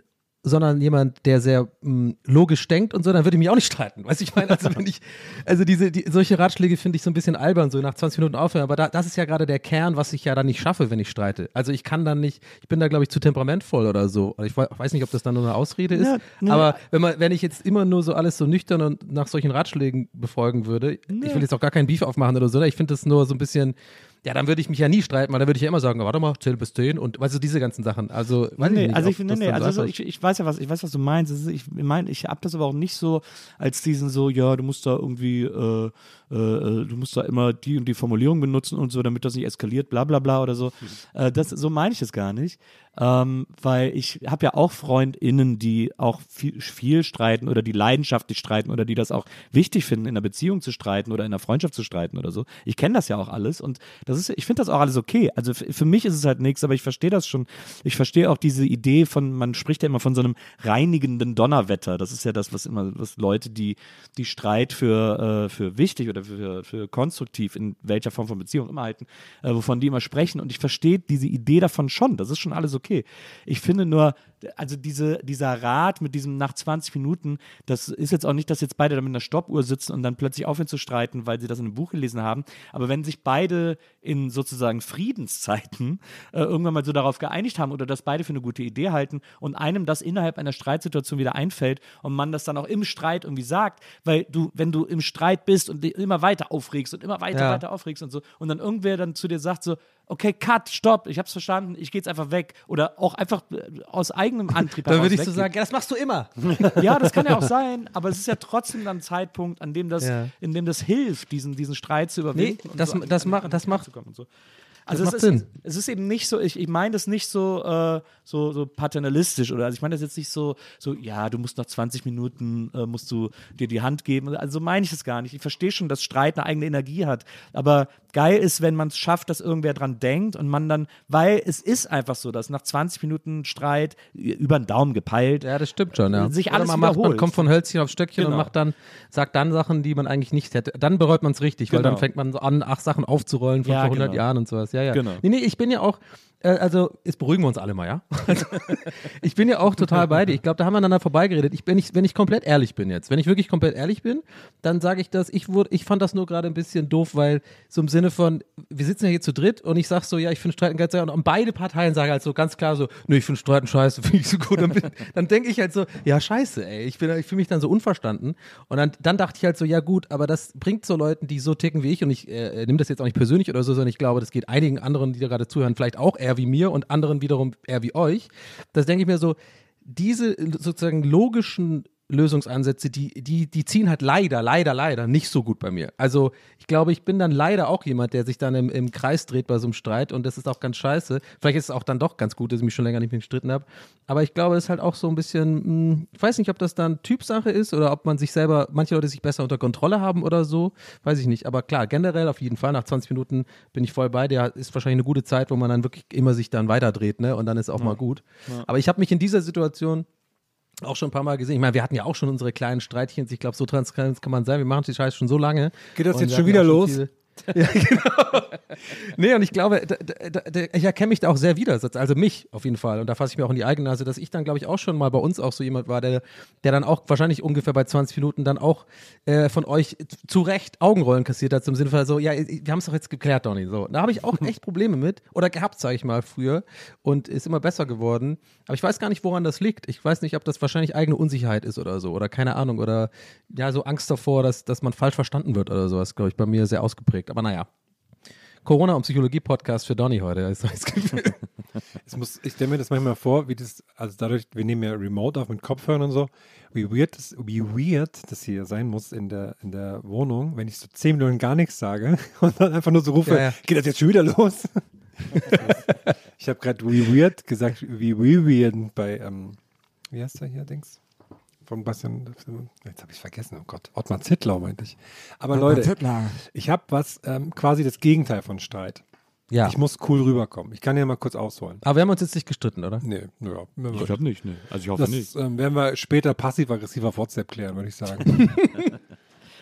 S3: sondern jemand, der sehr mh, logisch denkt und so, dann würde ich mich auch nicht streiten. Weißt du, ich meine, also wenn ich, also diese, die, solche Ratschläge finde ich so ein bisschen albern, so nach 20 Minuten aufhören, aber da, das ist ja gerade der Kern, was ich ja dann nicht schaffe, wenn ich streite. Also ich kann dann nicht, ich bin da glaube ich zu temperamentvoll oder so. Ich we- weiß nicht, ob das dann nur eine Ausrede ist,
S4: Ja, nee.
S3: aber wenn man, wenn ich jetzt immer nur so alles so nüchtern und nach solchen Ratschlägen befolgen würde, ich will jetzt auch gar keinen Beef aufmachen oder so, ne? ich finde das nur so ein bisschen, ja, dann würde ich mich ja nie streiten, weil dann würde ich ja immer sagen, warte mal, zähl bis 10 und weißt du, diese ganzen Sachen. Also, weiß
S4: nee,
S3: ich nicht,
S4: also ich nee,
S3: dann
S4: also
S3: so
S4: ich, ich weiß ja was, ich weiß, was du meinst. Ist, ich meine, ich habe das aber auch nicht so als diesen so, ja, du musst da irgendwie, äh, äh, äh, du musst da immer die und die Formulierung benutzen und so, damit das nicht eskaliert, bla bla bla oder so. Äh, das, so meine ich es gar nicht. Ähm, weil ich habe ja auch FreundInnen, die auch viel, viel streiten oder die leidenschaftlich streiten oder die das auch wichtig finden, in einer Beziehung zu streiten oder in einer Freundschaft zu streiten oder so. Ich kenne das ja auch alles und das ist, ich finde das auch alles okay. Also für mich ist es halt nichts, aber ich verstehe das schon. Ich verstehe auch diese Idee von, man spricht ja immer von so einem reinigenden Donnerwetter. Das ist ja das, was immer, was Leute, die, die Streit für, äh, für wichtig oder für, für konstruktiv in welcher Form von Beziehung immer halten, äh, wovon die immer sprechen. Und ich verstehe diese Idee davon schon. Das ist schon alles okay. Ich finde nur, also diese, dieser Rat mit diesem nach 20 Minuten, das ist jetzt auch nicht, dass jetzt beide da mit einer Stoppuhr sitzen und dann plötzlich aufhören zu streiten, weil sie das in einem Buch gelesen haben. Aber wenn sich beide in sozusagen Friedenszeiten äh, irgendwann mal so darauf geeinigt haben oder das beide für eine gute Idee halten und einem das innerhalb einer Streitsituation wieder einfällt und man das dann auch im Streit irgendwie sagt, weil du, wenn du im Streit bist und dich immer weiter aufregst und immer weiter,
S3: Ja.
S4: weiter aufregst und so und dann irgendwer dann zu dir sagt so, okay, cut, stopp, ich hab's verstanden, ich gehe jetzt einfach weg oder auch einfach äh, aus eigenem Antrieb [laughs]
S3: Dann würde ich so sagen, ja, das machst du immer. [laughs]
S4: Ja, das kann ja auch [laughs] sein, aber es ist ja trotzdem dann ein Zeitpunkt, an dem das,
S3: Ja.
S4: in dem das hilft, diesen, diesen Streit zu überwinden.
S3: Nee,
S4: und
S3: das-
S4: so
S3: das
S4: an-
S3: macht- das macht-
S4: so. Also es ist,
S3: Sinn.
S4: es ist eben nicht so, ich, ich meine das nicht so, äh, so, so paternalistisch oder also ich meine das jetzt nicht so, so, ja, du musst nach 20 Minuten, äh, musst du dir die Hand geben. Also so meine ich es gar nicht. Ich verstehe schon, dass Streit eine eigene Energie hat. Aber geil ist, wenn man es schafft, dass irgendwer dran denkt und man dann, weil es ist einfach so, dass nach 20 Minuten Streit über den Daumen gepeilt,
S3: Ja, das stimmt schon, ja.
S4: Sich
S3: Oder
S4: alles
S3: man, macht, man kommt von Hölzchen auf Stöckchen und
S4: Genau.
S3: macht dann, sagt dann Sachen, die man eigentlich nicht hätte. Dann bereut man es richtig, weil
S4: Genau.
S3: dann fängt man an, ach, Sachen aufzurollen von
S4: Ja,
S3: vor 100
S4: genau.
S3: Jahren und sowas. Ja, ja.
S4: Genau.
S3: Nee, nee, ich bin ja auch, also jetzt beruhigen wir uns alle mal, ja? Also, [laughs] ich bin ja auch total bei dir. Ich glaube, da haben wir aneinander vorbeigeredet. Ich bin, ich, wenn ich komplett ehrlich bin jetzt, wenn ich wirklich komplett ehrlich bin, dann sage ich das, ich, wurde, ich fand das nur gerade ein bisschen doof, weil so im Sinne von, wir sitzen ja hier zu dritt und ich sage so, ja, ich finde Streiten ganz geil und beide Parteien sagen halt so ganz klar so, nö, ich finde Streiten scheiße, [laughs] finde ich so gut. Dann, dann denke ich halt so, ja, scheiße, ey, ich, bin- ich fühle mich dann so unverstanden. Und dann, dann dachte ich halt so, ja gut, aber das bringt so Leuten, die so ticken wie ich und ich äh, nehme das jetzt auch nicht persönlich oder so, sondern ich glaube, das geht einigen anderen, die da gerade zuhören, vielleicht auch eher wie mir und anderen wiederum eher wie euch. Das denke ich mir so, diese sozusagen logischen Lösungsansätze, die, die, die ziehen halt leider, leider, leider nicht so gut bei mir. Also ich glaube, ich bin dann leider auch jemand, der sich dann im, im Kreis dreht bei so einem Streit und das ist auch ganz scheiße. Vielleicht ist es auch dann doch ganz gut, dass ich mich schon länger nicht mehr gestritten habe. Aber ich glaube, es ist halt auch so ein bisschen, mh, ich weiß nicht, ob das dann Typsache ist oder ob man sich selber, manche Leute sich besser unter Kontrolle haben oder so, weiß ich nicht. Aber klar, generell auf jeden Fall, nach 20 Minuten bin ich voll bei dir, ist wahrscheinlich eine gute Zeit, wo man dann wirklich immer sich dann weiterdreht, ne? Und dann ist auch mal gut. Aber ich habe mich in dieser Situation auch schon ein paar Mal gesehen. Ich meine, wir hatten ja auch schon unsere kleinen Streitchen. Ich glaube, so transparent kann man sein. Wir machen die Scheiße schon so lange.
S6: Geht das
S3: Und
S6: jetzt schon wieder los?
S3: viele- [laughs] ja, genau. Nee, und ich glaube, da, da, da, ich erkenne mich da auch sehr wieder. Also mich auf jeden Fall. Und da fasse ich mir auch in die eigene Nase, dass ich dann, glaube ich, auch schon mal bei uns auch so jemand war, der, der dann auch wahrscheinlich ungefähr bei 20 Minuten dann auch äh, von euch zu Recht Augenrollen kassiert hat, zum Sinne von so, ja, wir haben es doch jetzt geklärt, Donny. So, da habe ich auch [laughs] echt Probleme mit. Oder gehabt, sage ich mal, früher. Und ist immer besser geworden. Aber ich weiß gar nicht, woran das liegt. Ich weiß nicht, ob das wahrscheinlich eigene Unsicherheit ist oder so. Oder keine Ahnung. Oder ja, so Angst davor, dass, dass man falsch verstanden wird oder sowas, glaube ich, bei mir sehr ausgeprägt. Aber naja. Corona- und Psychologie-Podcast für Donny heute. Gefühl. [laughs]
S6: Es muss, ich stelle mir das manchmal vor, wie das, also dadurch, wir nehmen ja Remote auf mit Kopfhörern und so, wie weird das, wie weird das hier sein muss in der, in der Wohnung, wenn ich so zehn Minuten gar nichts sage [laughs] und dann einfach nur so rufe,
S3: Ja, ja.
S6: geht das jetzt schon wieder los? [laughs] ich habe gerade wie weird gesagt, wie weird bei, ähm, wie heißt der hier, Dings? Von Bastian, jetzt habe ich vergessen, oh Gott, Ottmar Zittlau meinte ich. Aber Leute, ich habe was, ähm, quasi das Gegenteil von Streit.
S3: ja.
S6: Ich muss cool rüberkommen. Ich kann ja mal kurz ausholen.
S3: Aber wir haben uns jetzt nicht gestritten, oder?
S6: Nee, ja.
S4: Ich glaube nicht, ne. Also ich hoffe
S6: Das
S4: nicht.
S6: ähm, werden wir später passiv-aggressiv auf WhatsApp klären, würde ich sagen. [laughs]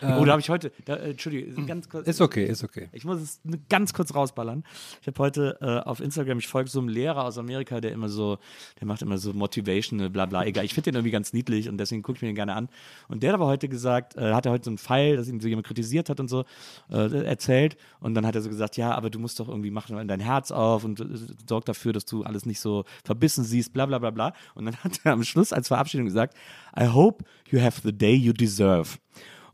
S4: oh, da habe ich heute, da, äh, Entschuldigung, ganz kurz.
S6: ist okay, ist okay.
S4: Ich muss es ganz kurz rausballern. Ich habe heute äh, auf Instagram, ich folge so einem Lehrer aus Amerika, der immer so, der macht immer so Motivational, bla bla, egal. Ich finde den irgendwie ganz niedlich und deswegen gucke ich mir den gerne an. Und der hat aber heute gesagt, äh, hat er heute so einen Pfeil, dass ihn so jemand kritisiert hat und so, äh, erzählt. Und dann hat er so gesagt, ja, aber du musst doch irgendwie machen dein Herz auf und äh, sorg dafür, dass du alles nicht so verbissen siehst, bla bla bla bla. Und dann hat er am Schluss als Verabschiedung gesagt, I hope you have the day you deserve.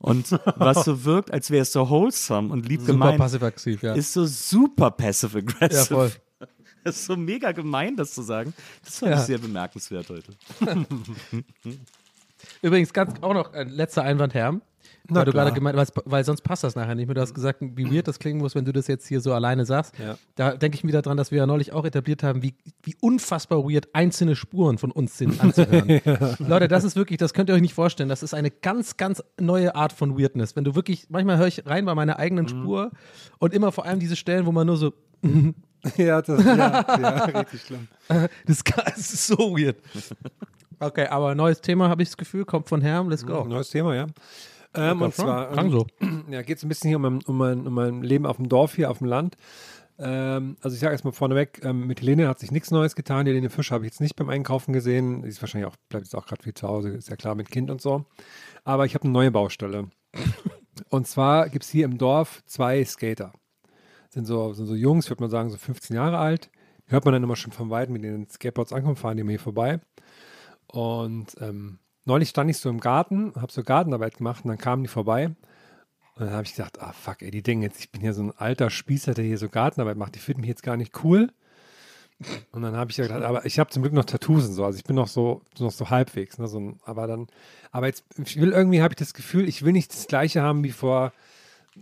S4: Und was so wirkt, als wäre es so wholesome und lieb
S3: Super
S4: gemeint,
S3: passiv-aggressiv, ja.
S4: ist so super passive-aggressive.
S3: Ja, voll. [laughs]
S4: Das ist so mega gemein, das zu sagen. Das fand
S3: Ja.
S4: ich sehr bemerkenswert heute. [laughs]
S3: Übrigens, ganz auch noch ein letzter Einwand, Herr.
S6: Na
S3: weil du
S6: klar.
S3: gerade gemeint hast, weil sonst passt das nachher nicht mehr. Du hast gesagt, wie weird das klingen muss, wenn du das jetzt hier so alleine sagst.
S6: Ja.
S3: Da denke ich wieder dran, dass wir ja neulich auch etabliert haben, wie, wie unfassbar weird einzelne Spuren von uns sind anzuhören. [laughs] [laughs] Leute, das ist wirklich, das könnt ihr euch nicht vorstellen. Das ist eine ganz, ganz neue Art von Weirdness. Wenn du wirklich, manchmal höre ich rein bei meiner eigenen Spur und immer vor allem diese Stellen, wo man nur so, [laughs]
S6: ja, das ja, ja, richtig schlimm.
S3: das, ist so weird. Okay, aber neues Thema, habe ich das Gefühl, kommt von Herrn, let's go.
S6: Neues Thema, ja. Ähm, und zwar
S3: Klang so. [clears throat]
S6: ja, geht es ein bisschen hier um mein, um, mein, um mein Leben auf dem Dorf hier, auf dem Land. Ähm, also ich sage erstmal vorneweg, ähm, mit Helene hat sich nichts Neues getan. Helene Fisch habe ich jetzt nicht beim Einkaufen gesehen. Sie ist wahrscheinlich auch, bleibt jetzt auch gerade viel zu Hause, ist ja klar mit Kind und so. Aber ich habe eine neue Baustelle. [laughs] und zwar gibt es hier im Dorf zwei Skater. Sind so, sind so Jungs, würde man sagen, so 15 Jahre alt. Hört man dann immer schon von Weitem, mit den Skateboards ankommen, fahren die immer hier vorbei. Und ähm, neulich stand ich so im Garten, habe so Gartenarbeit gemacht und dann kamen die vorbei. Und dann habe ich gedacht, ah fuck, ey, die denken jetzt, ich bin hier so ein alter Spießer, der hier so Gartenarbeit macht. Die finden mich jetzt gar nicht cool. Und dann habe ich gedacht, aber ich habe zum Glück noch Tattoos und so, also ich bin noch so, noch so halbwegs, ne, so aber dann, aber jetzt, ich will irgendwie, habe ich das Gefühl, ich will nicht das Gleiche haben wie vor,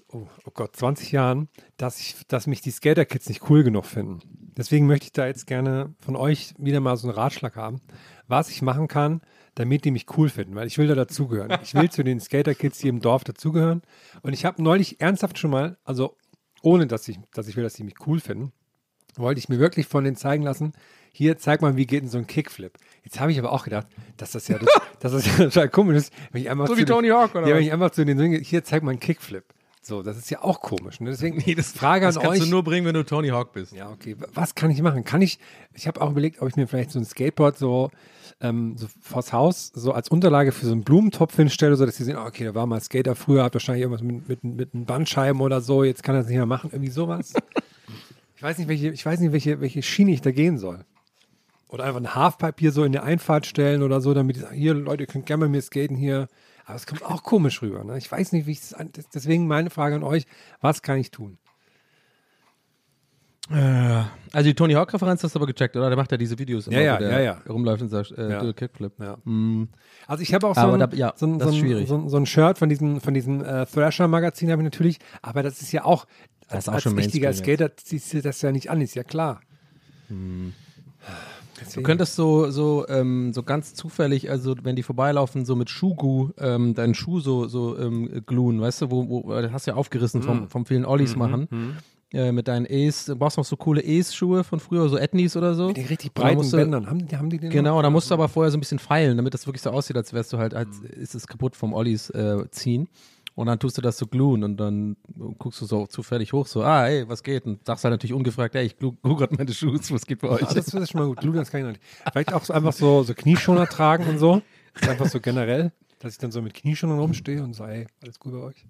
S6: oh, oh Gott, 20 Jahren, dass ich, dass mich die Skater-Kids nicht cool genug finden. Deswegen möchte ich da jetzt gerne von euch wieder mal so einen Ratschlag haben, was ich machen kann, damit die mich cool finden, weil ich will da dazugehören. Ich will zu den Skater-Kids hier im Dorf dazugehören. Und ich habe neulich ernsthaft schon mal, also ohne dass ich, dass ich will, dass sie mich cool finden, wollte ich mir wirklich von denen zeigen lassen, hier, zeig mal, wie geht denn so ein Kickflip. Jetzt habe ich aber auch gedacht, dass das ja, [laughs] dass das ja total komisch ist, wenn ich einfach
S3: So
S6: zu
S3: wie Tony Hawk, oder
S6: Ja, wenn ich einfach zu den Dingen, hier, zeig mal einen Kickflip. So, das ist ja auch komisch. Ne? Deswegen Frage an
S3: Das kannst
S6: euch.
S3: du nur bringen, wenn du Tony Hawk bist.
S6: Ja, okay. Was kann ich machen? Kann ich, ich habe auch überlegt, ob ich mir vielleicht so ein Skateboard so, ähm, so vors Haus so als Unterlage für so einen Blumentopf hinstelle, so dass sie sehen, ah, okay, da war mal Skater früher, hat wahrscheinlich irgendwas mit, mit, mit einem Bandscheiben oder so, jetzt kann er das nicht mehr machen, irgendwie sowas. [laughs] ich weiß nicht, welche, ich weiß nicht, welche, welche Schiene ich da gehen soll. Oder einfach ein Halfpipe hier so in der Einfahrt stellen oder so, damit ich sage, hier, Leute, ihr könnt gerne bei mir skaten hier. Aber es kommt auch komisch rüber. Ne? Ich weiß nicht, wie ich das, deswegen meine Frage an euch, was kann ich tun?
S3: Äh, also die Tony Hawk-Referenz hast du aber gecheckt, oder? Der macht ja diese Videos, immer,
S6: Ja, ja, ja, ja.
S3: rumläuft und sagt, äh,
S6: Ja.
S3: do a Kickflip.
S6: Ja. Also ich habe auch so ein,
S3: da- ja,
S6: so ein, so ein, so so ein Shirt von diesem, von diesem äh, Thrasher-Magazin habe ich natürlich, aber das ist ja auch,
S3: Das
S6: als,
S3: ist auch
S6: als
S3: schon
S6: richtiger
S3: Mainstream
S6: Skater ziehst du das ja nicht an, ist ja klar.
S3: Du könntest so, so, ähm, so ganz zufällig, also wenn die vorbeilaufen, so mit Schuhgu ähm, deinen Schuh so, so ähm, gluen, weißt du, wo, wo das hast du ja aufgerissen
S6: Mhm.
S3: vom, vom vielen Ollies machen. Äh, mit deinen Ace, du brauchst noch so coole Ace-Schuhe von früher, so Ethnies oder so.
S6: Die richtig
S3: Und dann
S6: breiten
S3: musst du-
S6: Bändern, haben, die- haben die den
S3: Genau,
S6: noch?
S3: da musst du aber vorher so ein bisschen feilen, damit das wirklich so aussieht, als wärst du halt, als ist es kaputt vom Ollies äh, ziehen. Und dann tust du das so gluen und dann guckst du so zufällig hoch, so, ah, ey, was geht? Und sagst halt natürlich ungefragt, ey, ich glue gerade meine Schuhe, was geht bei euch?
S6: Ah, das, das ist schon mal gut. Glue, das kann ich noch nicht. Vielleicht auch so einfach so, so Knieschoner tragen und so. Das ist einfach so generell, dass ich dann so mit Knieschonern rumstehe und so, ey, alles gut bei euch.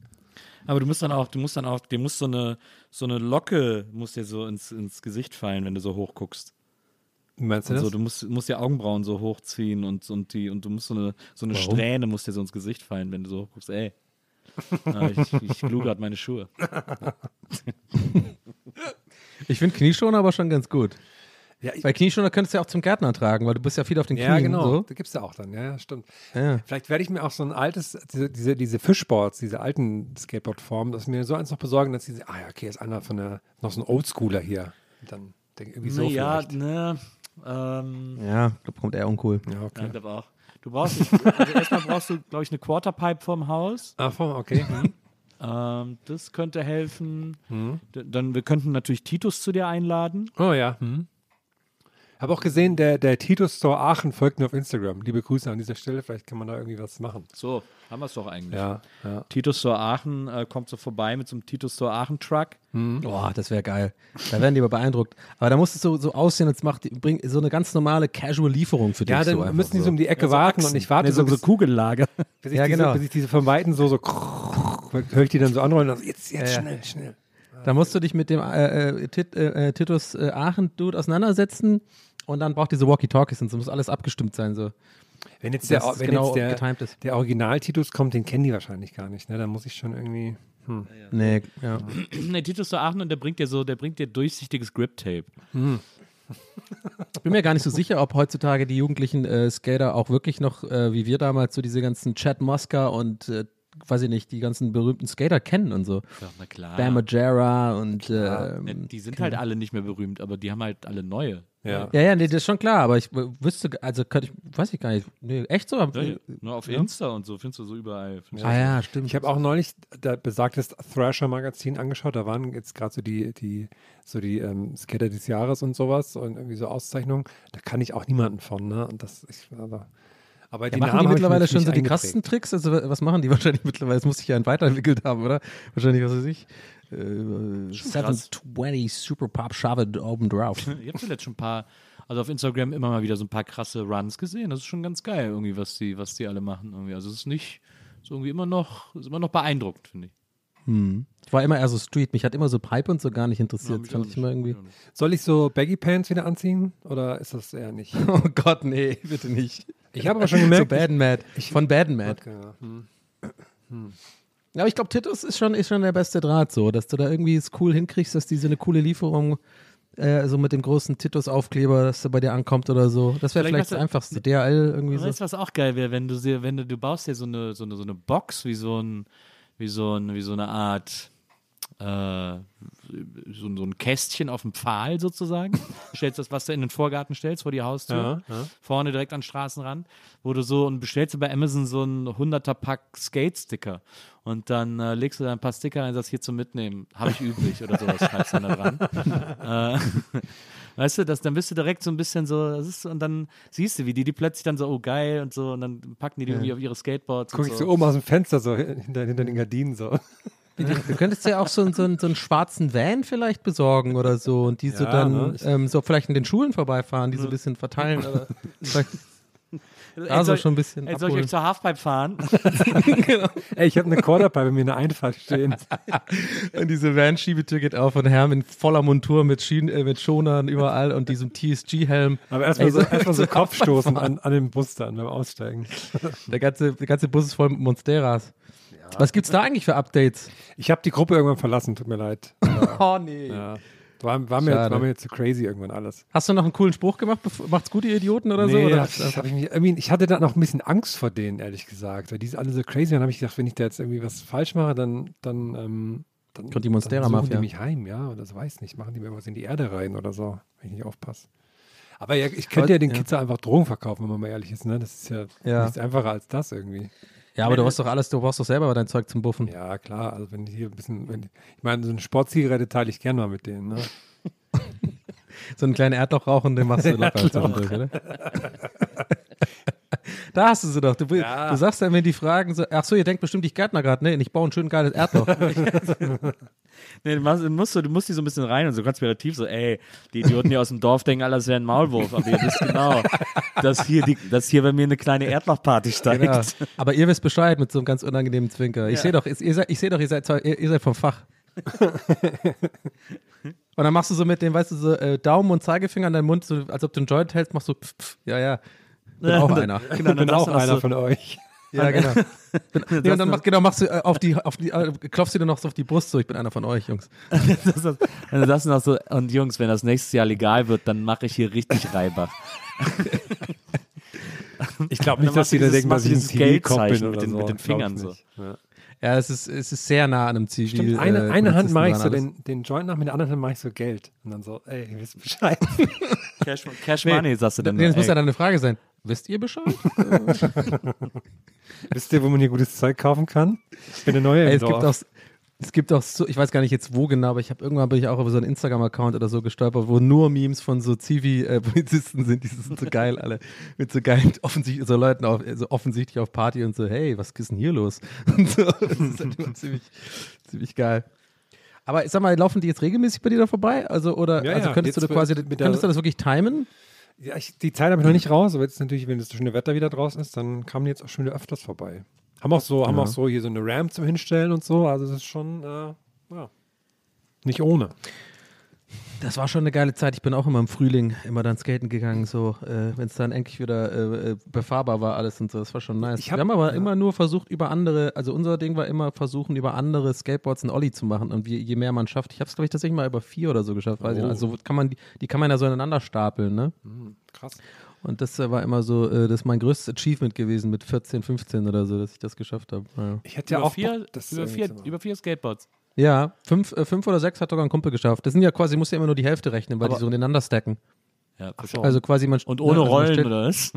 S4: Aber du musst dann auch, du musst dann auch, dir muss so eine, so eine Locke, muss dir so ins, ins Gesicht fallen, wenn du so hoch guckst.
S6: Meinst du
S4: Und
S6: das?
S4: so, du musst, musst die Augenbrauen so hochziehen und, und die, und du musst so eine, so eine
S6: Warum?
S4: Strähne muss dir so ins Gesicht fallen, wenn du so hoch guckst, ey. Ah, ich ich [laughs] glue gerade meine Schuhe.
S3: Ich finde Knieschoner aber schon ganz gut.
S6: Ja, ich,
S3: Weil Knieschoner könntest du ja auch zum Gärtner tragen, weil du bist ja viel auf den Knien.
S6: ja, genau.
S3: So.
S6: Da gibt es ja auch dann. Ja, ja, stimmt.
S3: Ja.
S6: Vielleicht werde ich mir auch so ein altes, diese, diese, diese Fishboards, diese alten Skateboard-Formen, dass mir so eins noch besorgen, dass sie, ah ja, okay, ist einer von der, noch so ein Oldschooler hier. Und dann denke ich irgendwie so
S4: ja,
S6: vielleicht.
S4: ne, ähm,
S3: Ja, da kommt eher uncool.
S6: Ja,
S4: ja,
S6: okay.
S4: ich glaube auch. Du brauchst, also erstmal brauchst du, glaube ich, eine Quarterpipe vorm Haus.
S6: Ah, voll, okay. Hm.
S4: Ähm, das könnte helfen. D- Dann, wir könnten natürlich Titus zu dir einladen.
S6: Oh ja. Hm. Habe auch gesehen, der, der Titus Store Aachen folgt mir auf Instagram. Liebe Grüße an dieser Stelle. Vielleicht kann man da irgendwie was machen.
S4: So, haben wir es doch eigentlich.
S6: Ja, ja.
S4: Titus Store Aachen äh, kommt so vorbei mit so einem Titus Store Aachen Truck.
S3: Boah, das wäre geil. Da werden die aber beeindruckt. Aber da muss es so, so aussehen, als macht die, bring so eine ganz normale Casual-Lieferung für dich.
S6: Ja, dann
S3: so
S6: müssen die so um die Ecke
S4: Ja, so
S6: warten
S4: Achsen.
S6: und ich warte
S4: Nee, so,
S6: so,
S4: so
S6: bis,
S4: Kugellager. [laughs]
S6: bis, ich
S3: Ja,
S6: diese,
S3: genau.
S6: bis ich diese von Weitem so, so [laughs] höre ich die dann so anrollen und dann, jetzt, jetzt
S3: Ja, ja.
S6: schnell, schnell.
S3: Da musst du dich mit dem äh, äh, Tit, äh, äh, Titus äh, Aachen-Dude auseinandersetzen und dann braucht diese Walkie-Talkies und so muss alles abgestimmt sein. So.
S6: Wenn jetzt der,
S3: es
S6: wenn
S3: genau
S6: jetzt der,
S3: getimed ist.
S6: der Original-Titus kommt, den kennen die wahrscheinlich gar nicht. Ne? Da muss ich schon irgendwie. Hm.
S3: Nee, ja. [clears throat]
S4: nee, Titus Store Aachen und der bringt dir so, der bringt dir durchsichtiges Grip-Tape.
S3: Ich bin mir gar nicht so sicher, ob heutzutage die jugendlichen äh, Skater auch wirklich noch, äh, wie wir damals, so diese ganzen Chad Mosca und, äh, weiß ich nicht, die ganzen berühmten Skater kennen und so.
S4: Ja, na klar.
S3: Bam Majera und
S4: Ja,
S3: ähm,
S4: die sind halt alle nicht mehr berühmt, aber die haben halt alle neue.
S6: Ja.
S3: ja, ja, nee, das ist schon klar, aber ich wüsste, also könnte ich, weiß ich gar nicht, nee, echt so?
S4: Ja, ja. Nur auf Insta und so findest du so überall.
S3: Ah ja, stimmt.
S6: Ich habe auch neulich da besagtes Thrasher-Magazin angeschaut. Da waren jetzt gerade so die, die, so die ähm, Skater des Jahres und sowas und irgendwie so Auszeichnungen. Da kann ich auch niemanden von, ne? Und das, ich, aber, aber
S3: Ja,
S6: die
S3: machen
S6: Namen
S3: die mittlerweile schon so die krassen Tricks? Also wa- was machen die [laughs] wahrscheinlich mittlerweile? Das muss sich ja weiterentwickelt haben, oder? Wahrscheinlich, was weiß ich. Äh,
S4: krass.
S3: 720 Super Pop Shove it oben drauf. [laughs]
S4: Ich habe zuletzt schon ein paar, also auf Instagram immer mal wieder so ein paar krasse Runs gesehen. Das ist schon ganz geil, irgendwie, was die, was die alle machen. Irgendwie. Also es ist nicht, ist irgendwie immer noch, ist immer noch beeindruckend, finde ich.
S3: Ich war immer eher so Street. Mich hat immer so Pipe und so gar nicht interessiert. fand
S4: auch
S3: ich immer irgendwie.
S6: Soll ich so Baggy Pants wieder anziehen oder ist das eher nicht? [laughs]
S3: Oh Gott, nee, bitte nicht.
S6: Ich habe aber schon
S3: So
S6: gemerkt.
S3: Bad and Mad. Von Bad and Mad.
S6: Okay, ja. Hm.
S3: Ja, aber ich glaube, Titus ist schon, ist schon der beste Draht so, dass du da irgendwie es cool hinkriegst, dass diese eine coole Lieferung äh, so mit dem großen Titus-Aufkleber, dass der bei dir ankommt oder so. Das wäre
S4: Vielleicht
S3: vielleicht das
S4: du-
S3: einfachste. DHL irgendwie so.
S4: Weißt du, was auch geil wäre, wenn du sie, wenn du, du baust dir so eine, so eine, so eine Box wie so ein, wie so ein, wie so eine Art, äh, so, so ein Kästchen auf dem Pfahl sozusagen. stellst das, was du in den Vorgarten stellst, vor die Haustür,
S6: Ja, ja.
S4: vorne direkt an den Straßenrand, wo du so und bestellst du bei Amazon so ein 100er Pack Skate-Sticker und dann äh, legst du da ein paar Sticker rein sagst, hier zum Mitnehmen, habe ich übrig oder sowas, schreibst du dann da dran. [laughs] äh, [laughs] Weißt du, das, dann bist du direkt so ein bisschen so, das ist, und dann siehst du, wie die, die plötzlich dann so, oh geil und so, und dann packen die die irgendwie auf ihre Skateboards.
S6: Guck ich so oben aus dem Fenster so hinter, hinter den Gardinen so.
S3: Du könntest ja auch so, einen- so, einen- so einen schwarzen Van vielleicht besorgen oder so und die so
S6: Ja,
S3: dann
S6: ne?
S3: ähm, so vielleicht in den Schulen vorbeifahren, die so ein bisschen verteilen oder [laughs] also
S4: soll-
S3: schon ein bisschen
S4: Ey, soll ich euch zur Halfpipe fahren? [laughs]
S6: Ey, ich habe eine Quarterpipe bei mir in der Einfahrt stehen. [laughs]
S3: Und diese Van-Schiebetür geht auf und Herr in voller Montur mit, Schienen, äh, mit Schonern überall und diesem TSG-Helm.
S6: Aber erstmal so,
S3: soll-
S6: erstmal so Kopfstoßen an, an den Bus dann beim Aussteigen.
S3: Der ganze, der ganze Bus ist voll mit Monsteras. Was gibt's da eigentlich für Updates?
S6: Ich habe die Gruppe irgendwann verlassen, tut mir leid. [laughs]
S3: Oh nee.
S6: Ja. War, war, mir,
S3: Schade.
S6: war mir jetzt zu crazy irgendwann alles.
S3: Hast du noch einen coolen Spruch gemacht? Macht's gut, ihr Idioten oder so?
S6: nee,
S3: Oder
S6: hab,
S3: hast du einfach-
S6: hab ich, mich, irgendwie, ich hatte da noch ein bisschen Angst vor denen, ehrlich gesagt. Weil die sind alle so crazy. Dann habe ich gedacht, wenn ich da jetzt irgendwie was falsch mache, dann, dann, ähm, dann,
S3: Kommt die Monstera
S6: dann suchen die mich heim, ja, oder das weiß nicht. Machen die mir was in die Erde rein oder so, wenn ich nicht aufpasse. Aber ja, ich könnte
S3: Aber-
S6: ja den
S3: ja.
S6: Kids einfach Drogen verkaufen, wenn man mal ehrlich ist. Ne? Das ist ja,
S3: Ja.
S6: nichts einfacher als das irgendwie.
S3: Ja, aber du brauchst doch alles, du brauchst doch selber dein Zeug zum Buffen.
S6: Ja, klar. Also wenn die hier ein bisschen, wenn, ich meine, so eine Sportzigarette teile ich gerne mal mit denen. Ne? [laughs]
S3: So einen kleinen Erdloch rauchen, den machst du [laughs] locker zwischendurch, oder? [laughs] Da hast du sie doch. Du,
S6: Ja.
S3: du sagst dann, wenn die fragen, so, ach so, ihr denkt bestimmt, ich Gärtner gerade, ne? Ich baue ein schön geiles Erdloch. [laughs]
S4: Nee, du, musst, so- du musst die so ein bisschen rein und so konspirativ so, ey, die Idioten hier aus dem Dorf denken, alles wäre ein Maulwurf, aber ihr wisst genau, dass hier, die, dass hier bei mir eine kleine Erdlochparty steigt.
S3: Genau. Aber ihr wisst Bescheid mit so einem ganz unangenehmen Zwinker. Ich sehe doch, ihr seid, ich sehe doch, ihr seid, ihr, ihr seid vom Fach. [laughs] Und dann machst du so mit dem, weißt du, so äh, Daumen und Zeigefinger an deinem Mund, so, als ob du einen Joint hältst, machst du, pf, pf, ja, ja. Bin auch einer.
S4: Genau,
S6: bin auch einer
S4: so,
S6: von euch.
S3: Ja, [laughs] genau. Nee, und dann mach, genau, machst du äh, auf die, auf die, äh, klopfst du dir noch so auf die Brust, so, ich bin einer von euch, Jungs. [laughs]
S4: das dann sagst du noch so, und Jungs, wenn das nächstes Jahr legal wird, dann mache ich hier richtig Reibach. [laughs]
S6: Ich glaube nicht, dass die
S4: machst du
S6: da denken, dass ich ein bin oder
S4: mit den-
S6: so.
S4: mit den Fingern so.
S6: Ja.
S3: Ja, es ist, es ist sehr nah an einem Zivil.
S6: Stimmt, eine,
S3: äh,
S6: eine Hand
S3: Polizisten
S6: mache ich so
S3: alles.
S6: den, den Joint nach, mit der anderen Hand mache ich so Geld. Und dann so, ey, ihr wisst Bescheid.
S4: Cash, Cash Money, sagst du dann.
S3: Nee, das muss
S4: ey.
S3: ja dann eine Frage sein. Wisst ihr Bescheid? [laughs]
S6: Wisst ihr, wo man hier gutes Zeug kaufen kann? Ich bin eine neue im
S3: Ey, es
S6: Dorf.
S3: gibt auch, es gibt auch so, ich weiß gar nicht jetzt wo genau, aber ich habe irgendwann bin ich auch über so einen Instagram-Account oder so gestolpert, wo nur Memes von so Zivi-Polizisten sind, die sind so geil alle, mit so geilen, offensichtlich, so Leuten auf, so offensichtlich auf Party und so, hey, was ist denn hier los? [laughs] Und so, das ist halt immer ziemlich, ziemlich geil. Aber ich sag mal, laufen die jetzt regelmäßig bei dir da vorbei? Also, oder,
S6: Ja,
S3: also
S6: ja,
S3: könntest du
S6: jetzt
S3: da quasi, könntest du das wirklich timen?
S6: Ja, ich, die Zeit habe ich noch nicht raus, aber jetzt natürlich, wenn das schöne Wetter wieder draußen ist, dann kamen die jetzt auch schon wieder öfters vorbei. Haben auch so, haben auch so hier so eine Ramp zum Hinstellen und so. Also das ist schon, äh, ja, nicht ohne.
S3: Das war schon eine geile Zeit. Ich bin auch immer im Frühling immer dann skaten gegangen, so, äh, wenn es dann endlich wieder äh, äh, befahrbar war alles und so. Das war schon nice.
S6: Ich hab-
S3: Wir haben aber
S6: ja.
S3: immer nur versucht, über andere, also unser Ding war immer versuchen, über andere Skateboards einen Ollie zu machen. Und je, je mehr man schafft, ich habe es, glaube ich, tatsächlich mal über vier oder so geschafft. Weiß ich
S6: Oh.
S3: Also kann man, die, die kann man ja so ineinander stapeln, ne?
S6: Krass.
S3: Und das war immer so, äh, das ist mein größtes Achievement gewesen mit 14, 15 oder so, dass ich das geschafft habe. Ja.
S6: Ich hätte ja
S4: über,
S6: auch
S4: vier,
S6: Bock, das
S4: über, vier, über vier Skateboards.
S3: Ja, fünf, äh, fünf oder sechs hat sogar ein Kumpel geschafft. Das sind ja quasi, muss ja immer nur die Hälfte rechnen, weil
S4: Aber-
S3: die so ineinander stacken.
S4: Ja,
S6: so.
S3: Also quasi man
S4: und ohne
S3: also man
S4: Rollen, oder was?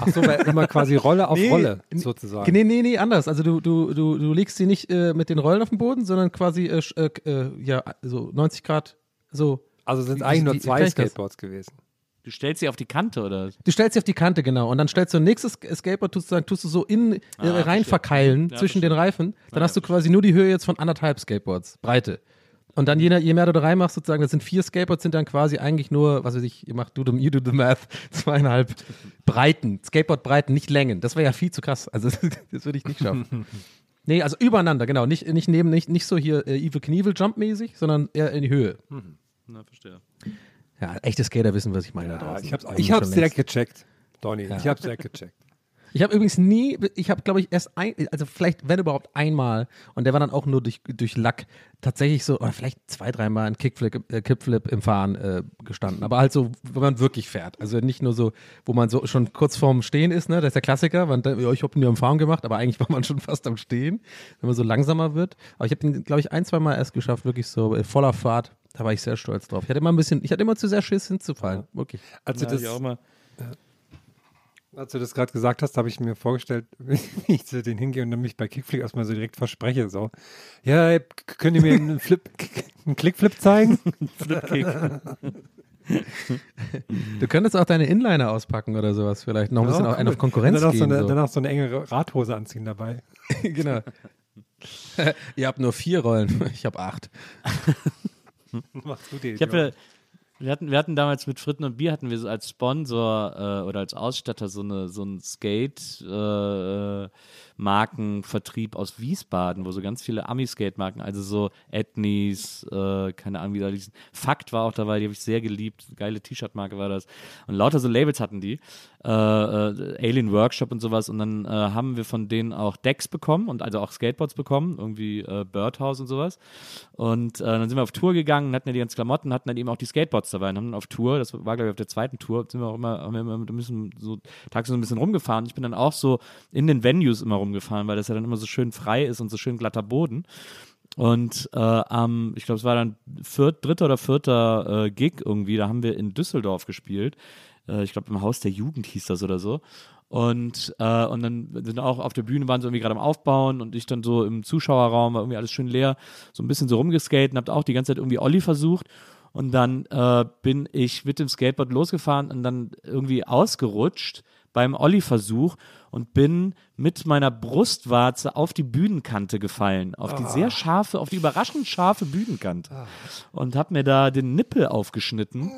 S6: Ach so, weil immer quasi [laughs] Rolle auf
S3: Nee,
S6: Rolle sozusagen.
S3: Nee, nee, nee, anders. Also du, du, du, du legst sie nicht äh, mit den Rollen auf den Boden, sondern quasi äh, äh, äh, ja, so 90 Grad so.
S6: Also sind
S3: Wie-
S6: eigentlich nur zwei? Skateboards gewesen.
S4: Du stellst sie auf die Kante, oder?
S3: Du stellst sie auf die Kante, genau. Und dann stellst du ein nächstes Sk- Skateboard, tust, du sagen, tust du so in äh,
S4: Ah,
S3: rein verkeilen
S4: Ja,
S3: zwischen den Reifen. Dann
S4: Ja,
S3: hast du quasi nur die Höhe jetzt von anderthalb Skateboards, Breite. Und dann je, je mehr du da reinmachst, sozusagen, das sind vier Skateboards, sind dann quasi eigentlich nur, was weiß ich, ihr macht do the, you do the math, [laughs] zweieinhalb Breiten, Skateboard-Breiten, nicht Längen. Das wäre ja viel zu krass. Also [laughs] das würde ich nicht schaffen. [laughs] Nee, also übereinander, genau. Nicht, nicht neben, nicht, nicht so hier äh, Evil Knievel Jump-mäßig, sondern eher in die Höhe.
S4: Na, verstehe.
S3: Ja, echte Skater wissen, was ich meine. da
S6: Ja,
S3: draußen.
S6: ich hab's, ich hab's direkt gecheckt, Donny. Ich hab's direkt gecheckt.
S3: Ich habe übrigens nie, ich habe glaube ich erst ein, also vielleicht, wenn überhaupt einmal, und der war dann auch nur durch, durch Lack, tatsächlich so, oder vielleicht zwei, dreimal ein Kickflip, äh, Kickflip im Fahren äh, gestanden. Aber halt so, wenn man wirklich fährt. Also nicht nur so, wo man so schon kurz vorm Stehen ist, ne? Das ist der Klassiker. Man, denkt, ja, ich habe ihn ja im Fahren gemacht, aber eigentlich [laughs] war man schon fast am Stehen, wenn man so langsamer wird. Aber ich habe ihn, glaube ich, ein, zwei Mal erst geschafft, wirklich so äh, voller Fahrt. Da war ich sehr stolz drauf. Ich hatte immer ein bisschen, ich hatte immer zu sehr Schiss hinzufallen. Wirklich.
S6: Als du
S4: Ja,
S6: das,
S4: ich auch mal.
S6: als du das gerade gesagt hast, habe ich mir vorgestellt, [laughs] wie ich zu denen hingehe und dann mich bei Kickflip erstmal so direkt verspreche. So, ja, könnt ihr mir einen Flip, [laughs] einen Klickflip zeigen? [laughs]
S4: Flipkick.
S3: Du könntest auch deine Inliner auspacken oder sowas vielleicht. Noch ein bisschen
S6: Ja,
S3: auf, einen auf
S6: cool.
S3: Konkurrenz
S6: danach
S3: gehen.
S6: so eine,
S3: so.
S6: danach so eine enge Radhose anziehen dabei.
S3: genau. Ihr habt nur vier Rollen, ich habe acht. [laughs]
S6: Macht's gut,
S4: Ich habe wir hatten, wir hatten damals mit Fritten und Bier hatten wir so als Sponsor äh, oder als Ausstatter so eine so ein Skate äh, äh, Markenvertrieb aus Wiesbaden, wo so ganz viele Ami-Skate-Marken, also so Ethnies, äh, keine Ahnung, wie da hießen. Fakt war auch dabei, die habe ich sehr geliebt. Geile T-Shirt-Marke war das. Und lauter so Labels hatten die. Äh, äh, Alien Workshop und sowas. Und dann äh, haben wir von denen auch Decks bekommen und also auch Skateboards bekommen, irgendwie äh, Birdhouse und sowas. Und äh, dann sind wir auf Tour gegangen, hatten ja die ganzen Klamotten, hatten dann eben auch die Skateboards dabei und haben dann auf Tour, das war glaube ich auf der zweiten Tour, sind wir auch immer, haben wir immer ein bisschen so tagsüber ein bisschen rumgefahren. Ich bin dann auch so in den Venues immer rumgefahren, weil das ja dann immer so schön frei ist und so schön glatter Boden. Und äh, am, ich glaube, es war dann viert, dritter oder vierter äh, Gig irgendwie, da haben wir in Düsseldorf gespielt. Äh, ich glaube, im Haus der Jugend hieß das oder so. Und, äh, und dann sind auch auf der Bühne waren sie irgendwie gerade am Aufbauen und ich dann so im Zuschauerraum war irgendwie alles schön leer, so ein bisschen so rumgeskaten, habt auch die ganze Zeit irgendwie Olli versucht. Und dann äh, bin ich mit dem Skateboard losgefahren und dann irgendwie ausgerutscht beim Olli-Versuch und bin mit meiner Brustwarze auf die Bühnenkante gefallen, auf die sehr scharfe, auf die überraschend scharfe Bühnenkante und habe mir da den Nippel aufgeschnitten,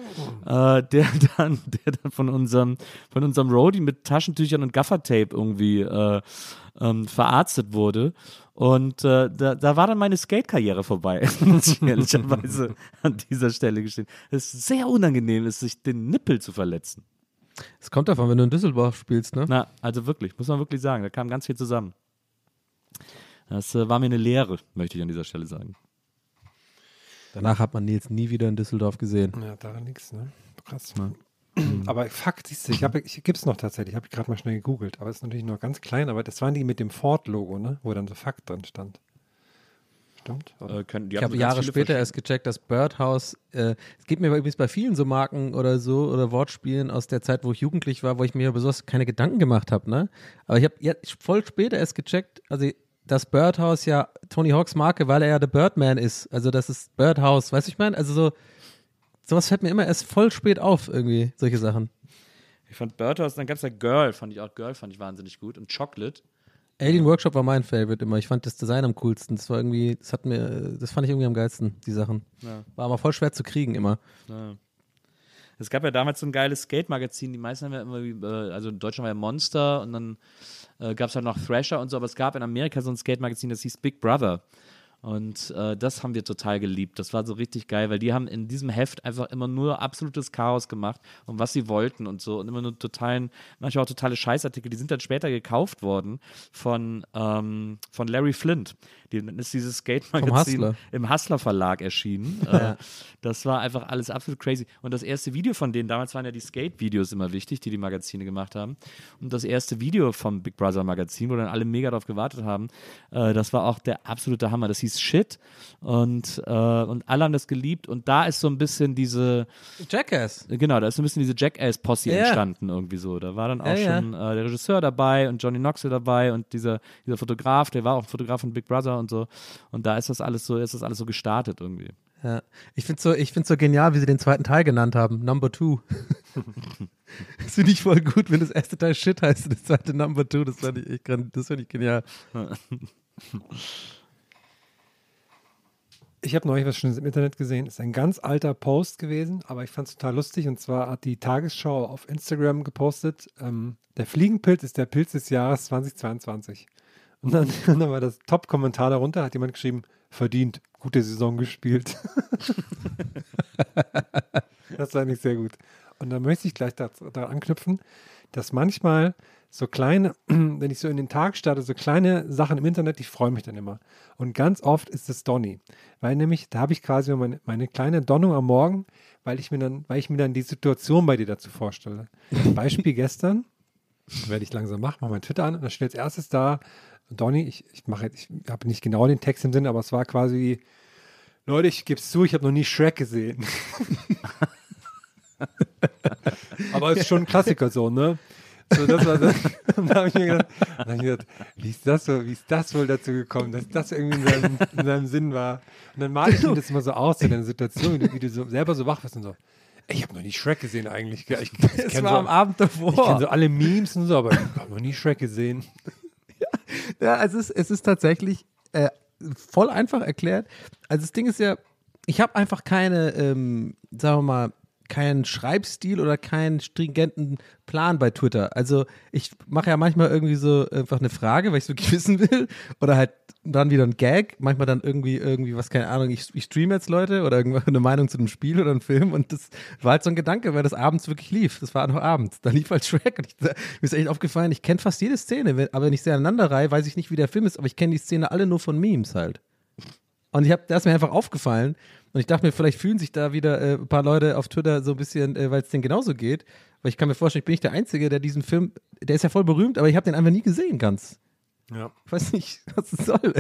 S4: äh, der [laughs] dann, der dann von unserem, von unserem Roadie mit Taschentüchern und Gaffertape irgendwie äh, ähm, verarztet wurde. Und äh, da, da war dann meine Skate-Karriere vorbei, [laughs] muss ich ehrlicherweise [laughs] an dieser Stelle gestehen. Es ist sehr unangenehm, ist, sich den Nippel zu verletzen.
S3: Es kommt davon, wenn du in Düsseldorf spielst, ne?
S4: Na, also wirklich, muss man wirklich sagen, da kam ganz viel zusammen. Das äh, war mir eine Lehre, möchte ich an dieser Stelle sagen.
S3: Danach hat man Nils nie wieder in Düsseldorf gesehen.
S6: Ja, daran nichts, ne? Krass. [clears throat] Aber Fakt, siehst du, ich, habe, ich gibt's noch tatsächlich, habe ich gerade mal schnell gegoogelt, aber es ist natürlich noch ganz klein, aber das waren die mit dem Ford-Logo, ne? Wo dann so Fakt drin stand. Stimmt?
S4: Äh, können, die
S3: Ich habe Jahre später erst gecheckt, dass Birdhouse, äh, es geht mir übrigens bei vielen so Marken oder so oder Wortspielen aus der Zeit, wo ich jugendlich war, wo ich mir über sowas keine Gedanken gemacht habe, ne? Aber ich habe jetzt voll später erst gecheckt, also dass Birdhouse ja Tony Hawks Marke, weil er ja der Birdman ist. Also das ist Birdhouse, weißt du, ich meine? Also so, sowas fällt mir immer erst voll spät auf, irgendwie, solche Sachen.
S4: Ich fand Birdhouse, dann gab es ja Girl, fand ich auch Girl, fand ich wahnsinnig gut. Und Chocolate.
S3: Alien Workshop war mein Favorite immer. Ich fand das Design am coolsten. Das war irgendwie, das hat mir, das fand ich irgendwie am geilsten, die Sachen.
S4: Ja.
S3: War aber voll schwer zu kriegen immer.
S4: Ja. Es gab ja damals so ein geiles Skate-Magazin, die meisten haben ja immer, wie, äh, also in Deutschland war ja Monster und dann äh, gab es halt noch Thrasher und so, aber es gab in Amerika so ein Skate-Magazin, das hieß Big Brother. Und äh, das haben wir total geliebt. Das war so richtig geil, weil die haben in diesem Heft einfach immer nur absolutes Chaos gemacht und was sie wollten und so. Und immer nur totalen, manchmal auch totale Scheißartikel. Die sind dann später gekauft worden von, ähm, von Larry Flint. Die, dann ist dieses Skate-Magazin
S3: Hustler.
S4: im Hustler Verlag erschienen. [laughs] äh, das war einfach alles absolut crazy. Und das erste Video von denen, damals waren ja die Skate-Videos immer wichtig, die die Magazine gemacht haben. Und das erste Video vom Big Brother Magazin, wo dann alle mega darauf gewartet haben, äh, das war auch der absolute Hammer. Das hieß Shit und, äh, und alle haben das geliebt. Und da ist so ein bisschen diese,
S3: Jackass.
S4: genau, da ist so ein bisschen diese Jackass-Posse
S3: Ja.
S4: entstanden irgendwie so. Da war dann auch
S3: Ja, ja.
S4: schon äh, der Regisseur dabei und Johnny Knoxville dabei und dieser, dieser Fotograf, der war auch ein Fotograf von Big Brother und so. Und da ist das alles so, ist das alles so gestartet irgendwie.
S3: Ja. Ich finde so, ich find's so genial, wie sie den zweiten Teil genannt haben. Number Two. [laughs] das finde ich voll gut, wenn das erste Teil Shit heißt und das zweite Number Two. Das fand ich das finde ich genial. [laughs]
S6: Ich habe neulich was Schönes im Internet gesehen. Ist ein ganz alter Post gewesen, aber ich fand es total lustig. Und zwar hat die Tagesschau auf Instagram gepostet: ähm, Der Fliegenpilz ist der Pilz des Jahres 2022. Und dann, [laughs] dann war das Top-Kommentar darunter, hat jemand geschrieben: Verdient, gute Saison gespielt. [laughs] das war nicht sehr gut. Und dann möchte ich gleich da, da anknüpfen, dass manchmal so kleine, [clears throat] wenn ich so in den Tag starte, so kleine Sachen im Internet, die freuen mich dann immer. Und ganz oft ist es Donny. Weil nämlich, da habe ich quasi meine, meine kleine Donnung am Morgen, weil ich mir dann, weil ich mir dann die Situation bei dir dazu vorstelle. [laughs] Beispiel gestern, werde ich langsam machen, mache mein Twitter an und da steht als erstes da, Donny, ich, ich mache jetzt, ich habe nicht genau den Text im Sinn, aber es war quasi, Leute, ich gebe es zu, ich habe noch nie Shrek gesehen. [laughs] [laughs] aber es ist schon ein Klassiker so, ne? So, das war das. [laughs] Und da habe ich mir gedacht, dann hab ich gedacht wie, ist das so, wie ist das wohl dazu gekommen, dass das irgendwie in seinem, in seinem Sinn war? Und dann male ich mir das immer so aus, in der Situation, wie du, so selber so wach bist und so, ey, ich habe noch nie Shrek gesehen eigentlich. gell? Ich, ich
S3: Es war
S6: so,
S3: am Abend
S6: ich kenne
S3: davor.
S6: so alle Memes und so, aber ich habe noch nie Shrek gesehen.
S3: Ja, es ist, es ist tatsächlich, äh, voll einfach erklärt. Also das Ding ist ja, ich habe einfach keine, ähm, sagen wir mal, keinen Schreibstil oder keinen stringenten Plan bei Twitter. Also ich mache ja manchmal irgendwie so einfach eine Frage, weil ich so [laughs] wissen will oder halt dann wieder ein Gag, manchmal dann irgendwie irgendwie was keine Ahnung, ich, ich streame jetzt Leute oder irgendwann [laughs] eine Meinung zu einem Spiel oder einem Film und das war halt so ein Gedanke, weil das abends wirklich lief. Das war noch abends. Da lief halt Shrek und ich, mir ist echt aufgefallen, ich kenne fast jede Szene, wenn- aber wenn ich sie aneinander reihe, weiß ich nicht, wie der Film ist, aber ich kenne die Szene alle nur von Memes halt. Und ich habe, da ist mir einfach aufgefallen und ich dachte mir, vielleicht fühlen sich da wieder äh, ein paar Leute auf Twitter so ein bisschen, äh, weil es denen genauso geht. Weil ich kann mir vorstellen, ich bin nicht der Einzige, der diesen Film, der ist ja voll berühmt, aber ich habe den einfach nie gesehen ganz.
S6: Ja.
S3: Ich weiß nicht, [laughs] was das soll.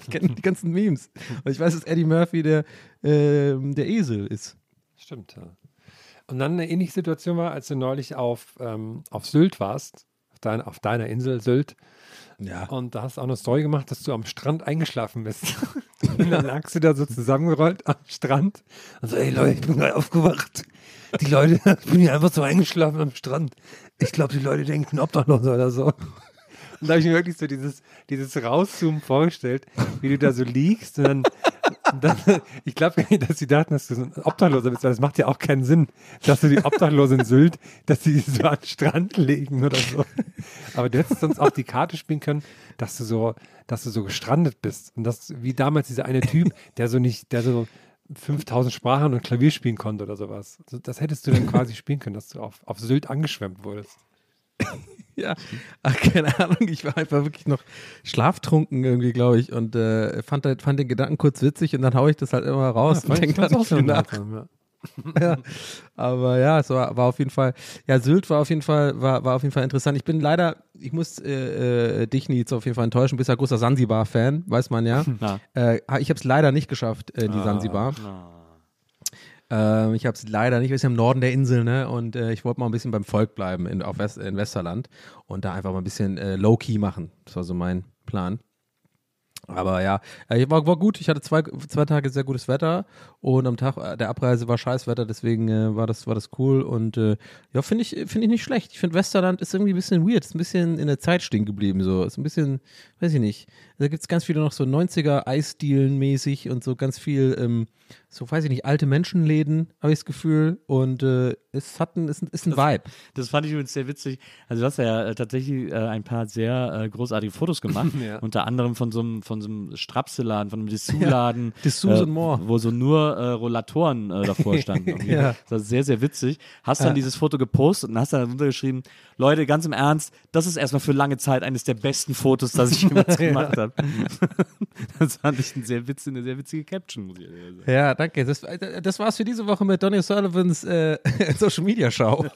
S3: Ich kenne die ganzen Memes. Und ich weiß, dass Eddie Murphy der, ähm, der Esel ist.
S6: Stimmt, ja. Und dann eine ähnliche Situation war, als du neulich auf, ähm, auf Sylt warst, auf, dein, auf deiner Insel Sylt.
S3: Ja.
S6: Und da hast du auch eine Story gemacht, dass du am Strand eingeschlafen bist. [laughs] und dann lagst du da so zusammengerollt am Strand und so, ey Leute, ich bin gerade aufgewacht. Die Leute, [laughs] ich bin hier einfach so eingeschlafen am Strand. Ich glaube, die Leute denken, Obdachloser oder so. Und da habe ich mir wirklich so dieses, dieses Rauszoomen vorgestellt, wie du da so liegst und dann, dann [laughs] ich glaube gar nicht, dass sie dachten, dass du so ein Obdachloser bist, weil das macht ja auch keinen Sinn, dass du die Obdachlosen Sylt, dass sie so den Strand legen oder so. Aber du hättest sonst auch die Karte spielen können, dass du so, dass du so gestrandet bist. Und das, wie damals dieser eine Typ, der so nicht, der so 5000 Sprachen und Klavier spielen konnte oder sowas. Das hättest du dann quasi spielen können, dass du auf, auf Sylt angeschwemmt wurdest. [laughs]
S3: Ja, Ach, keine Ahnung, ich war einfach wirklich noch schlaftrunken irgendwie, glaube ich, und äh, fand, halt- fand den Gedanken kurz witzig und dann haue ich das halt immer raus und denke da nicht viel nach.
S6: Ja. [laughs]
S3: ja. Aber ja, es war, war auf jeden Fall, ja, Sylt war auf jeden Fall, war, war auf jeden Fall interessant. Ich bin leider, ich muss äh, äh, dich nie jetzt auf jeden Fall enttäuschen, bist ja großer Sansibar-Fan, weiß man ja. [laughs] Äh, ich habe es leider nicht geschafft, äh, die Sansibar. Ähm, ich habe es leider nicht, wir sind im Norden der Insel, ne? Und äh, ich wollte mal ein bisschen beim Volk bleiben in, auf West, in Westerland und da einfach mal ein bisschen äh, Low-Key machen. Das war so mein Plan. Aber ja, äh, war, war gut. Ich hatte zwei, zwei Tage sehr gutes Wetter und am Tag äh, der Abreise war Scheißwetter, deswegen äh, war, das, war das cool. Und äh, ja, finde ich, finde ich nicht schlecht. Ich finde Westerland ist irgendwie ein bisschen weird, ist ein bisschen in der Zeit stehen geblieben. So. Ist ein bisschen, weiß ich nicht. Da gibt es ganz viele noch so 90er Eisdielen mäßig und so ganz viel, ähm, so weiß ich nicht, alte Menschenläden, habe ich das Gefühl. Und äh, es hat ein, ist, ein- ist ein Vibe.
S4: Das fand ich übrigens sehr witzig. Also du hast ja äh, tatsächlich äh, ein paar sehr äh, großartige Fotos gemacht. [laughs]
S6: Ja.
S4: Unter anderem von so einem, von so einem Strapseladen, von einem [laughs] Dessous-Laden. [laughs]
S3: Dessous
S4: äh,
S3: and more.
S4: Wo so nur äh, Rollatoren äh, davor standen.
S3: Ja.
S4: Das war sehr, sehr witzig. Hast dann dieses Foto gepostet und hast dann drunter geschrieben, Leute, ganz im Ernst, das ist erstmal für lange Zeit eines der besten Fotos, das ich jemals gemacht habe. [laughs] das fand ich ein sehr witzig, eine sehr witzige Caption, muss ich sagen.
S3: Ja, danke. Das, das war's für diese Woche mit Donny Sullivans äh, [laughs] Social Media Show.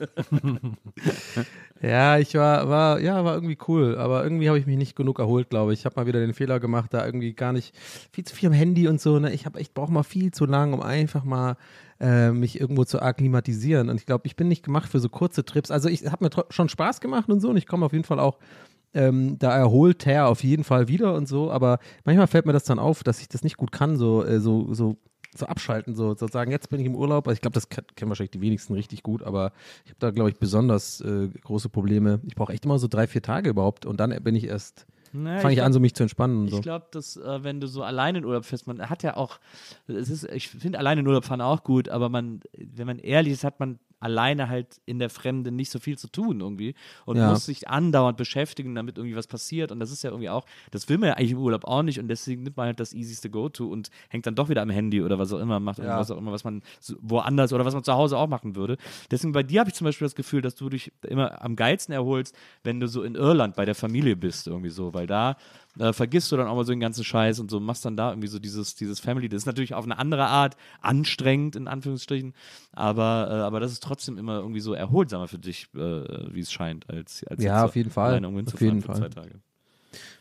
S3: [laughs] ja, ich war, war, ja, war irgendwie cool, aber irgendwie habe ich mich nicht genug erholt, glaube ich. Ich habe mal wieder den Fehler gemacht, da irgendwie gar nicht viel zu viel am Handy und so. Ne? Ich habe echt brauche mal viel zu lang, um einfach mal äh, mich irgendwo zu akklimatisieren. Und ich glaube, ich bin nicht gemacht für so kurze Trips. Also ich habe mir schon Spaß gemacht und so. Und ich komme auf jeden Fall auch ähm, da erholt er auf jeden Fall wieder und so, aber manchmal fällt mir das dann auf, dass ich das nicht gut kann, so, äh, so, so, so abschalten, so sozusagen, jetzt bin ich im Urlaub, also ich glaube, das ke- kennen wahrscheinlich die wenigsten richtig gut, aber ich habe da, glaube ich, besonders äh, große Probleme. Ich brauche echt immer so drei, vier Tage überhaupt und dann bin ich erst,
S4: Naja,
S3: fange ich
S4: glaub-
S3: an, so mich zu entspannen so.
S4: Ich glaube, dass äh, wenn du so alleine in Urlaub fährst, man hat ja auch, es ist, ich finde alleine in Urlaub fahren auch gut, aber man, wenn man ehrlich ist, hat man alleine halt in der Fremde nicht so viel zu tun irgendwie und
S3: Ja.
S4: muss sich andauernd beschäftigen, damit irgendwie was passiert und das ist ja irgendwie auch, das will man ja eigentlich im Urlaub auch nicht und deswegen nimmt man halt das easyste Go-To und hängt dann doch wieder am Handy oder was auch immer, macht
S3: Ja.
S4: was auch immer, was man woanders oder was man zu Hause auch machen würde. Deswegen bei dir habe ich zum Beispiel das Gefühl, dass du dich immer am geilsten erholst, wenn du so in Irland bei der Familie bist irgendwie so, weil da äh, vergisst du dann auch mal so den ganzen Scheiß und so machst dann da irgendwie so dieses, dieses Family. Das ist natürlich auf eine andere Art anstrengend, in Anführungsstrichen, aber, äh, aber das ist trotzdem immer irgendwie so erholsamer für dich, äh, wie es scheint, als, als
S3: Ja, auf jeden Fall.
S4: irgendwo
S3: Auf jeden
S4: für
S3: Fall.
S4: zwei Tage.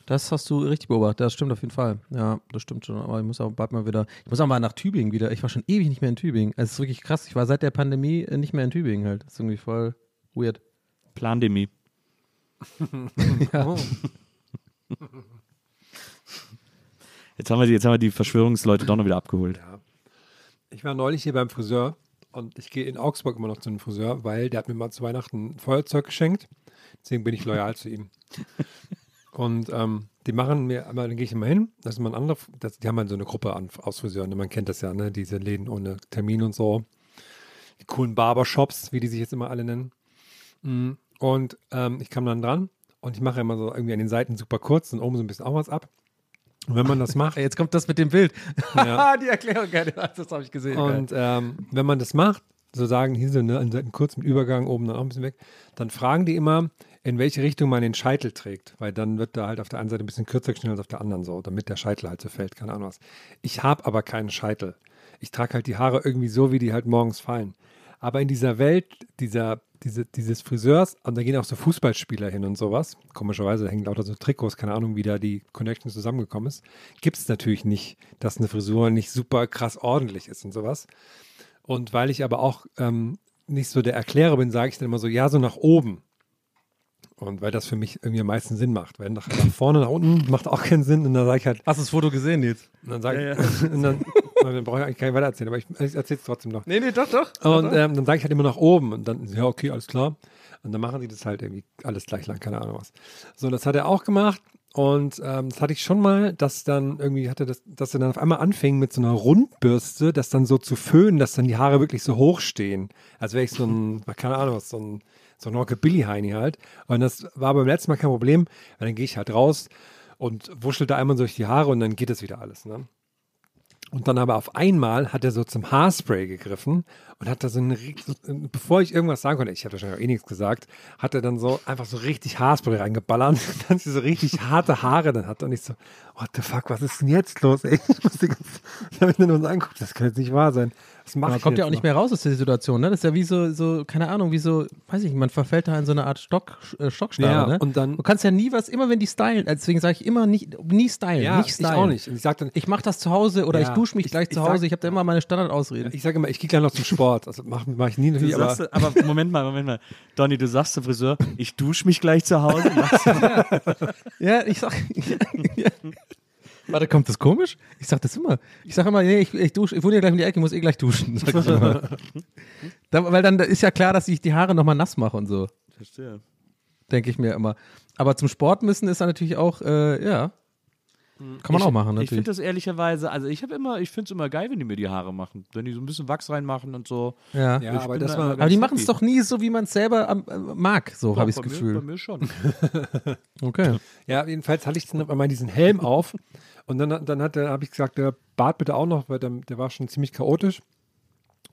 S3: Das hast du richtig beobachtet, das stimmt auf jeden Fall. Ja, das stimmt schon, aber ich muss auch bald mal wieder, ich muss auch mal nach Tübingen wieder. Ich war schon ewig nicht mehr in Tübingen. Also, Es ist wirklich krass, ich war seit der Pandemie äh, nicht mehr in Tübingen halt. Das ist irgendwie voll weird.
S4: Plandemie. [laughs]
S3: Ja. [laughs] [laughs]
S4: Jetzt haben wir die, jetzt haben wir die Verschwörungsleute doch noch wieder abgeholt.
S6: Ich war neulich hier beim Friseur und ich gehe in Augsburg immer noch zu einem Friseur, weil der hat mir mal zu Weihnachten ein Feuerzeug geschenkt. Deswegen bin ich loyal zu ihm. [laughs] Und ähm, die machen mir, aber dann gehe ich immer hin, das ist mal ein anderer, das, die haben halt so eine Gruppe an Ausfriseuren, man kennt das ja, ne? Diese Läden ohne Termin und so. Die coolen Barbershops, wie die sich jetzt immer alle nennen. Mm, Und ähm, ich kam dann dran und ich mache immer so irgendwie an den Seiten super kurz und oben so ein bisschen auch was ab. Und wenn man das macht,
S3: Jetzt kommt das mit dem Bild.
S6: Ja. [laughs]
S3: die Erklärung, das habe ich gesehen.
S6: Und ähm, wenn man das macht, so sagen hier so ne, an Seiten kurz mit Übergang, oben dann auch ein bisschen weg, dann fragen die immer, in welche Richtung man den Scheitel trägt, weil dann wird da halt auf der einen Seite ein bisschen kürzer geschnitten als auf der anderen so, damit der Scheitel halt so fällt, keine Ahnung was. Ich habe aber keinen Scheitel. Ich trage halt die Haare irgendwie so, wie die halt morgens fallen. Aber in dieser Welt, dieser, diese, dieses Friseurs, und da gehen auch so Fußballspieler hin und sowas, komischerweise da hängen lauter so Trikots, keine Ahnung, wie da die Connection zusammengekommen ist, gibt es natürlich nicht, dass eine Frisur nicht super krass ordentlich ist und sowas. Und weil ich aber auch ähm, nicht so der Erklärer bin, sage ich dann immer so, ja, so nach oben. Und weil das für mich irgendwie am meisten Sinn macht. Weil nach, nach vorne, nach unten macht auch keinen Sinn. Und dann sage ich halt,
S3: Hast du das Foto gesehen jetzt?
S6: und dann sage ich, [laughs] und dann, dann brauche ich eigentlich gar nicht weiter erzählen, aber ich, ich erzähle es trotzdem noch.
S3: Nee, nee, doch, doch.
S6: Und ähm, dann sage ich halt immer nach oben und dann, ja, okay, alles klar. Und dann machen die das halt irgendwie alles gleich lang, keine Ahnung was. So, das hat er auch gemacht. Und ähm, das hatte ich schon mal, dass dann irgendwie hatte das, dass er dann auf einmal anfing mit so einer Rundbürste, das dann so zu föhnen, dass dann die Haare wirklich so hoch stehen. Als wäre ich so ein, keine Ahnung was, so ein, so ein Rockabilly-Heini halt. Und das war beim letzten Mal kein Problem, weil dann gehe ich halt raus und wuschel da einmal durch die Haare und dann geht das wieder alles, ne? Und dann aber auf einmal hat er so zum Haarspray gegriffen und hat da so eine, so, bevor ich irgendwas sagen konnte, ich hatte wahrscheinlich auch eh nichts gesagt, hat er dann so einfach so richtig Haarspray reingeballert, [laughs] dann sie so richtig harte Haare dann hat und ich so, what the fuck, was ist denn jetzt los, ey? Ich musste ganz, ich habe dann nur so angeguckt, das kann jetzt nicht wahr sein. Was macht
S3: Man kommt ja auch nicht mehr raus aus der Situation, ne? Das ist ja wie so, so, keine Ahnung, wie so, weiß ich nicht, man verfällt da in so eine Art Stock, äh, Stockstarre,
S6: Ja,
S3: ne?
S6: und dann-
S3: Du kannst ja nie was, immer wenn die stylen, deswegen sage ich immer nicht, nie stylen,
S6: Ja,
S3: nicht
S6: ich
S3: stylen.
S6: auch nicht. Und ich sag dann,
S3: Ich mache das zu Hause oder
S6: Ja,
S3: ich dusche mich
S6: ich-
S3: gleich
S6: ich
S3: zu
S6: sag-
S3: Hause. ich habe da immer meine Standardausreden.
S6: ich sage immer, ich gehe gleich noch zum Sport. Also mache mach ich nie
S4: Du
S6: natürlich, aber
S4: sagst, aber Moment mal, Moment mal. Donny, du sagst zum Friseur, ich dusche mich gleich zu Hause. [laughs]
S3: Ja, ich sag. [laughs] Warte, kommt das komisch? Ich sag das immer. Ich sag immer, nee, ich, ich dusche, ich wohne ja gleich um die Ecke, ich muss eh gleich duschen. Sag ich immer. [laughs] da, weil dann ist ja klar, dass ich die Haare nochmal nass mache und so,
S4: Verstehe.
S3: denke ich mir immer. Aber zum Sport müssen ist dann natürlich auch, äh, ja. Kann man
S4: ich,
S3: auch machen,
S4: Ich finde
S3: natürlich.
S4: das ehrlicherweise, also ich habe immer, ich finde es immer geil, wenn die mir die Haare machen. Wenn die so ein bisschen Wachs reinmachen und so.
S3: Ja.
S6: ja,
S4: Ich
S6: aber
S4: da
S6: war,
S3: Aber die machen es doch nie so, wie man es selber am- äh, mag, so habe ich das
S4: bei Mir,
S3: Gefühl.
S4: bei mir schon. [laughs]
S3: Okay.
S6: Ja, jedenfalls hatte ich dann einmal diesen Helm auf und dann, dann habe ich gesagt, der Bart bitte auch noch, weil der, der war schon ziemlich chaotisch.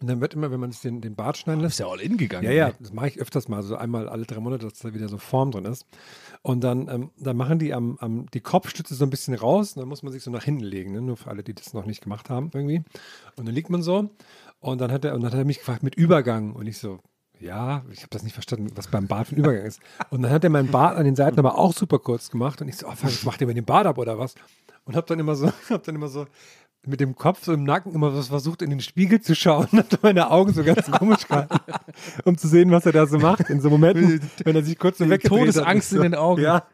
S6: Und dann wird immer, wenn man sich den, den Bart schneiden lässt,
S3: ja all in gegangen.
S6: ja, ja, das mache ich öfters mal, so einmal alle drei Monate, dass da wieder so Form drin ist. Und dann, ähm, dann machen die am, am die Kopfstütze so ein bisschen raus und dann muss man sich so nach hinten legen, ne? nur für alle, die das noch nicht gemacht haben irgendwie. Und dann liegt man so und dann hat er, und dann hat er mich gefragt mit Übergang und ich so, ja, ich habe das nicht verstanden, was beim Bart für ein Übergang ist. Und dann hat er meinen Bart an den Seiten aber auch super kurz gemacht und ich so, oh, fuck, was macht ihr mit dem Bart ab oder was? Und habe dann immer so, [laughs] habe dann immer so mit dem Kopf so im Nacken immer was versucht, in den Spiegel zu schauen [laughs] und hat meine Augen so ganz komisch gehalten, [laughs] um zu sehen, was er da so macht. In so Momenten, wenn er sich kurz so weggedreht hat.
S3: Todesangst
S6: Ich so,
S3: in den Augen.
S6: Ja.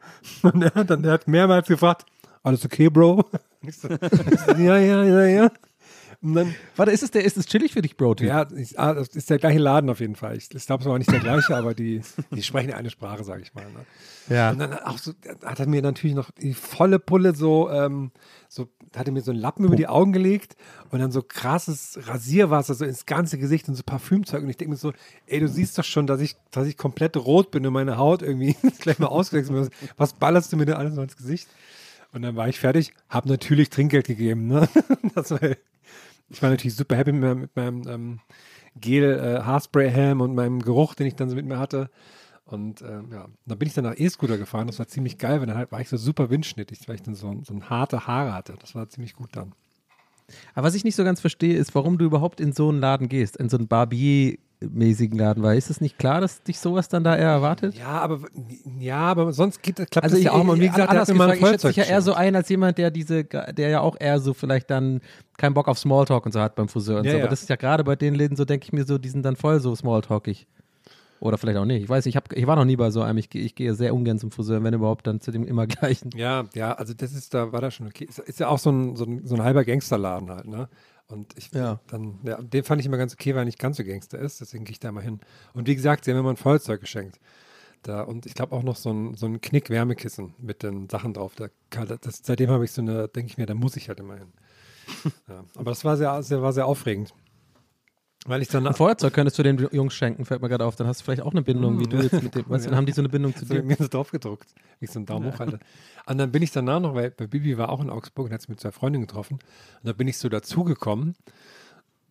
S6: Und er hat dann er hat mehrmals gefragt, alles okay, Bro? So, [laughs] ja, ja, ja, ja. Und dann,
S3: Warte, ist es, der, ist es chillig für dich, Bro? -Typ?
S6: ja, ich, ah, das ist der gleiche Laden auf jeden Fall. Ich, ich glaube, es war nicht der gleiche, aber die, die sprechen eine Sprache, sage ich mal. Ne?
S3: Ja.
S6: Und dann auch so, hat er mir natürlich noch die volle Pulle so, ähm, so, hat er mir so einen Lappen über die Augen gelegt und dann so krasses Rasierwasser so ins ganze Gesicht und so Parfümzeug. Und ich denke mir so, ey, du siehst doch schon, dass ich, dass ich komplett rot bin und meine Haut irgendwie [laughs] gleich mal ausgewechselt wird. Was ballerst du mir denn alles so ins Gesicht? Und dann war ich fertig, habe natürlich Trinkgeld gegeben. Ne? [laughs] Das war, ich war natürlich super happy mit meinem, mit meinem ähm, Gel-Haarspray-Helm und meinem Geruch, den ich dann so mit mir hatte. Und ähm, ja, dann bin ich dann nach E-Scooter gefahren. Das war ziemlich geil, weil dann halt war ich so super windschnittig, weil ich dann so, so ein harte Haare hatte. Das war ziemlich gut dann.
S3: Aber was ich nicht so ganz verstehe, ist, warum du überhaupt in so einen Laden gehst, in so einen Barbier-mäßigen Laden, weil ist es nicht klar, dass dich sowas dann da eher erwartet?
S6: Ja, aber ja, aber sonst geht, klappt
S3: Also
S6: das ja auch mal. Wie gesagt, der
S3: anders gefragt, ich schätze dich ja eher so ein als jemand, der diese, der ja auch eher so vielleicht dann keinen Bock auf Smalltalk und so hat beim Friseur und
S6: Ja,
S3: so.
S6: ja.
S3: Aber das ist ja gerade bei den Läden so, denke ich mir so, die sind dann voll so Smalltalkig. Oder vielleicht auch nicht. Ich weiß, ich, hab, ich war noch nie bei so einem. Ich, gehe- ich gehe sehr ungern zum Friseur, wenn überhaupt dann zu dem immer [laughs] gleichen.
S6: Ja, ja, also das ist, da war das schon okay. Ist, ist ja auch so ein, so ein, so ein halber Gangsterladen halt, ne? Und ich
S3: Ja.
S6: dann, ja, den fand ich immer ganz okay, weil er nicht ganz so Gangster ist, deswegen gehe ich da mal hin. Und wie gesagt, sie haben mir mal ein Feuerzeug geschenkt. Da, und ich glaube auch noch so ein, so ein Knick-Wärmekissen mit den Sachen drauf. Da, das, seitdem habe ich so eine, denke ich mir, da muss ich halt immer hin. [laughs] Ja, aber das war sehr, sehr, war sehr aufregend. Weil ich dann
S3: Ein Feuerzeug könntest du den Jungs schenken, fällt mir gerade auf. Dann hast du vielleicht auch eine Bindung, wie du jetzt mit dem. Weißt dann haben die so eine Bindung zu dir.
S6: mir so drauf gedruckt, wie ich so einen Daumen hoch halte. Und dann bin ich danach noch, weil bei Bibi war auch in Augsburg und hat sich mit zwei Freundinnen getroffen. Und da bin ich so dazugekommen.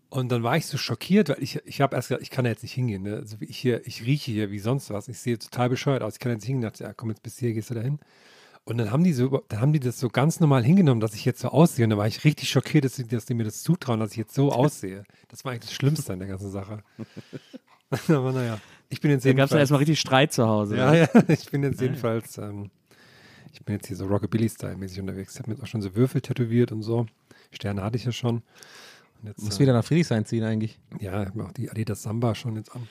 S6: Und dann war ich so schockiert, weil ich, ich habe erst gesagt, ich kann da jetzt nicht hingehen. Ne? Also ich, hier, ich rieche hier wie sonst was. Ich sehe total bescheuert aus. Ich kann da jetzt nicht hingehen. Da dachte ich, ja, komm jetzt bis hier, gehst du da hin. Und dann haben die so, dann haben die das so ganz normal hingenommen, dass ich jetzt so aussehe. Und da war ich richtig schockiert, dass die, dass die mir das zutrauen, dass ich jetzt so aussehe. Das war eigentlich das Schlimmste an der ganzen Sache. [laughs] Aber naja, ich bin jetzt
S4: Da gab es
S6: jedenfalls-
S4: erstmal richtig Streit zu Hause.
S6: ja, ja, [laughs] ich bin jetzt jedenfalls, ähm, ich bin jetzt hier so Rockabilly-Style-mäßig unterwegs. Ich habe mir jetzt auch schon so Würfel tätowiert und so. Sterne hatte ich ja schon. Und jetzt,
S3: Muss
S6: äh,
S3: wieder nach Friedrichshain ziehen eigentlich.
S6: ja, ich habe auch die Adidas Samba schon jetzt an.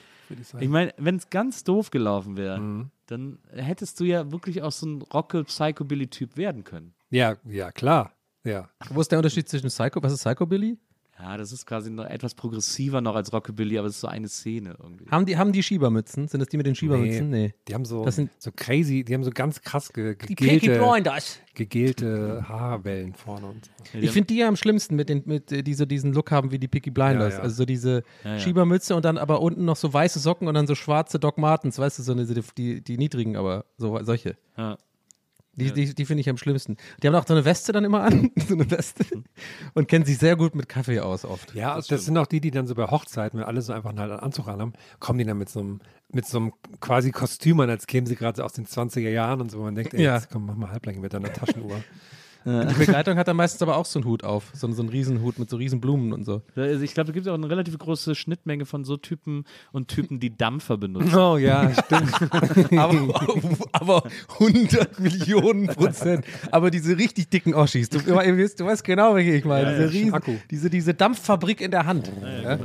S6: Ich
S4: meine, wenn es ganz doof gelaufen wäre,
S6: Mhm.
S4: Dann hättest du ja wirklich auch so ein Rocke-Psychobilly-Typ werden können.
S6: ja, ja, klar. Ja.
S3: Wo ist der Unterschied zwischen Psycho? Was ist Psychobilly?
S4: Ja, das ist quasi noch etwas progressiver noch als Rockabilly, aber es ist so eine Szene irgendwie.
S3: Haben die, haben die Schiebermützen? Sind das die mit den Schiebermützen? Nee.
S6: Die haben so,
S3: Das sind-
S6: so crazy, die haben so ganz krass ge gegelte, gegelte Haarwellen vorne und so.
S3: Ich finde die ja am schlimmsten, mit den, mit, äh, die so diesen Look haben wie die Peaky Blinders.
S6: Ja, ja.
S3: Also so diese
S4: Ja, ja.
S3: Schiebermütze und dann aber unten noch so weiße Socken und dann so schwarze Doc Martens, weißt du, so eine, die, die niedrigen, aber so solche.
S4: Ja.
S3: Die, die, die finde ich am schlimmsten. Die haben auch so eine Weste dann immer an, [laughs] so eine Weste. Und kennen sich sehr gut mit Kaffee aus oft.
S6: Ja, das, sind auch die, die dann so bei Hochzeiten, wenn alle so einfach halt einen Anzug anhaben, kommen die dann mit so einem, mit so einem quasi Kostüm an, als kämen sie gerade so aus den 20er Jahren und so. Man denkt, ey,
S3: Ja.
S6: jetzt komm, mach mal halblang mit deiner Taschenuhr. [laughs]
S3: Die Begleitung hat dann meistens aber auch so einen Hut auf, so, so einen Riesenhut mit so Riesenblumen und so.
S4: Also ich glaube, da gibt es auch eine relativ große Schnittmenge von so Typen und Typen, die Dampfer benutzen.
S6: oh ja, stimmt. [laughs]
S3: Aber, aber 100 Millionen Prozent. Aber diese richtig dicken Oschis, du, du, weißt, du weißt genau, welche ich meine. diese, Riesen,
S6: Akku.
S3: diese, diese Dampffabrik in der Hand. Ja,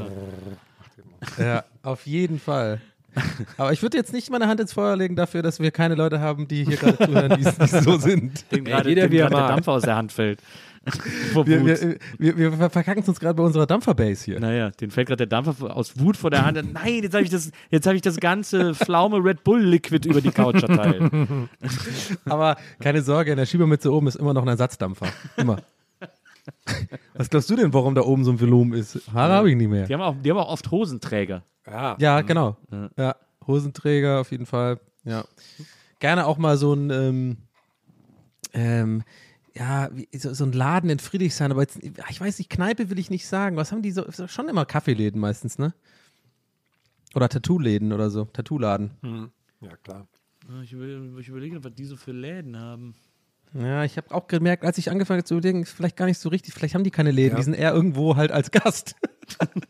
S3: ja auf jeden Fall. [laughs] Aber ich würde jetzt nicht meine Hand ins Feuer legen dafür, dass wir keine Leute haben, die hier gerade zuhören, die, so [laughs] sind.
S4: Dem gerade
S6: jeder,
S4: dem
S6: wie er
S4: gerade der. Dampfer aus der Hand fällt. [laughs] Vor
S3: Wir,
S4: Wut.
S3: wir, wir, wir verkacken uns gerade bei unserer Dampferbase hier.
S4: Naja, den fällt gerade der Dampfer aus Wut vor der Hand. Nein, jetzt habe ich, das- jetzt hab ich das ganze Pflaume Red Bull Liquid über die Couch verteilt.
S3: Aber keine Sorge, in der Schiebermütze oben ist immer noch ein Ersatzdampfer. Immer. [laughs] Was glaubst du denn, warum da oben so ein Volumen ist? Haare habe ich nicht mehr.
S4: Die haben, auch, die haben auch oft Hosenträger.
S6: Ja,
S3: Ja, genau. Ja, Hosenträger auf jeden Fall. Ja. Gerne auch mal so ein, ähm, ähm, ja, wie, so, so ein Laden in Friedrichshain, aber jetzt, ich weiß nicht, Kneipe will ich nicht sagen. Was haben die so? so schon immer Kaffeeläden meistens, ne? Oder Tattoo-Läden oder so. Tattoo-Laden.
S6: ja klar.
S4: Ich, will, ich überlege, was die so für Läden haben.
S3: Ja, ich habe auch gemerkt, als ich angefangen habe zu überlegen, ist vielleicht gar nicht so richtig, vielleicht haben die keine Läden,
S6: Ja.
S3: die sind eher irgendwo halt als Gast.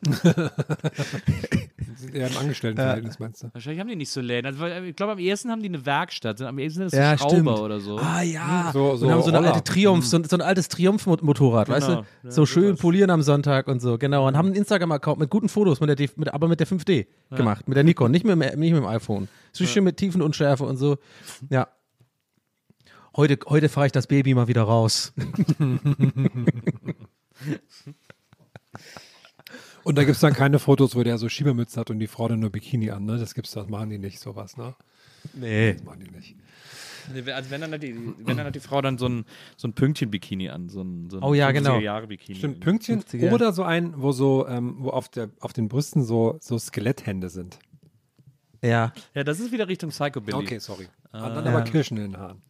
S6: Die [laughs] sind [laughs] eher im Angestelltenverhältnis, meinst du?
S4: Wahrscheinlich haben die nicht so Läden. Also, ich glaube, am ehesten haben die eine Werkstatt. Am ehesten ist es
S3: Ja,
S4: Schrauber
S3: stimmt.
S4: oder so.
S3: Ah ja.
S6: So- so
S3: und haben so eine alte Triumph, so, so ein altes Triumph-Motorrad, weißt
S4: Genau.
S3: du?
S4: Ja,
S3: so schön
S4: sowas.
S3: polieren am Sonntag und so, genau. Und haben einen Instagram-Account mit guten Fotos, mit der, D- mit, aber mit der 5D gemacht, mit der Nikon, nicht mit, dem- nicht mit dem iPhone. So schön mit Tiefenunschärfe und so. Ja. Heute, heute fahre ich das Baby mal wieder raus. [laughs]
S6: Und da gibt es dann keine Fotos, wo der so Schiebermütze hat und die Frau dann nur Bikini an, ne? Das gibt's, das machen die nicht, sowas, ne?
S3: Nee.
S6: Das machen die nicht.
S4: Also wenn dann hat die, wenn dann hat die Frau dann so ein, so ein Pünktchen-Bikini an. So ein, so ein
S3: Oh ja, genau.
S4: Jahre-Bikini.
S6: Stimmt, Pünktchen
S3: 50er.
S6: oder so ein, wo so, ähm, wo auf, der, auf den Brüsten so, so Skeletthände sind.
S3: Ja.
S4: Ja, das ist wieder Richtung Psychobilly.
S6: Okay, sorry.
S4: Ah.
S6: Und dann aber Kirschen in den Haaren.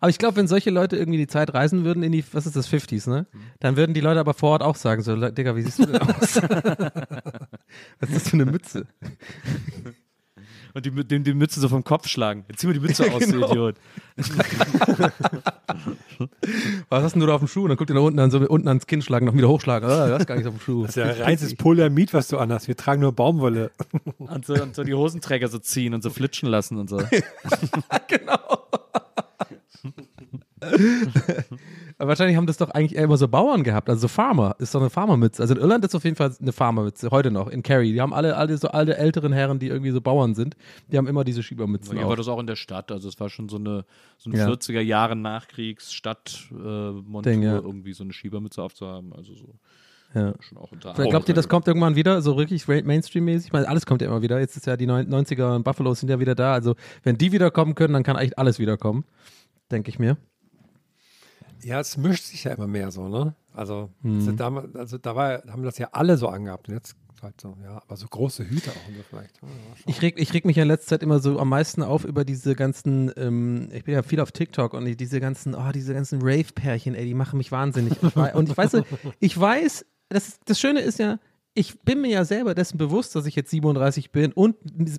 S3: Aber ich glaube, wenn solche Leute irgendwie die Zeit reisen würden in die, was ist das, 50s, ne? Dann würden die Leute aber vor Ort auch sagen, so, Digga, wie siehst du denn aus? [laughs] was ist das für eine Mütze? [laughs]
S4: Und die, dem die Mütze so vom Kopf schlagen. Jetzt zieh mal die Mütze [laughs] aus,
S3: genau.
S4: du Idiot.
S3: Was hast denn du da auf dem Schuh? Und dann guckt ihr nach unten an, so unten ans Kinn schlagen, noch wieder hochschlagen. Ah, das ist gar nichts auf dem Schuh.
S6: Das ist ja reines Polyamid, was du anhast. Wir tragen nur Baumwolle.
S4: Und so, und so die Hosenträger so ziehen und so flitschen lassen und so.
S3: Aber [laughs] wahrscheinlich haben das doch eigentlich eher immer so Bauern gehabt, also so Farmer. Ist doch eine Farmermütze. Also in Irland ist auf jeden Fall eine Farmermütze, heute noch, in Kerry. Die haben alle, alle so alte älteren Herren, die irgendwie so Bauern sind, die haben immer diese Schiebermützen.
S4: Ja,
S3: auf.
S4: aber das auch in der Stadt. Also es war schon so eine so ein
S3: Ja.
S4: 40er Jahre Nachkriegs Stadtmontur, äh,
S3: ja.
S4: irgendwie so eine Schiebermütze aufzuhaben. Also so.
S3: Ja.
S4: Schon auch unter
S3: Vielleicht glaubt ihr, das kommt irgendwann wieder, so wirklich Mainstream-mäßig? Ich meine, alles kommt ja immer wieder. Jetzt ist ja die neun- 90er und Buffaloes sind ja wieder da. Also, wenn die wiederkommen können, dann kann eigentlich alles wiederkommen. Denke ich mir.
S6: Ja, es mischt sich ja immer mehr so, ne? Also,
S3: Mhm.
S6: ist damals- also da war, haben das ja alle so angehabt. Und jetzt halt so, ja, aber so große Hüte auch so vielleicht. Ja, ja.
S3: Ich reg, ich reg mich ja in letzter Zeit immer so am meisten auf über diese ganzen, ähm, ich bin ja viel auf TikTok und die- diese ganzen, oh, diese ganzen Rave-Pärchen, ey, die machen mich wahnsinnig. Und ich weiß, [laughs] ich weiß, das, das Schöne ist ja, ich bin mir ja selber dessen bewusst, dass ich jetzt 37 bin und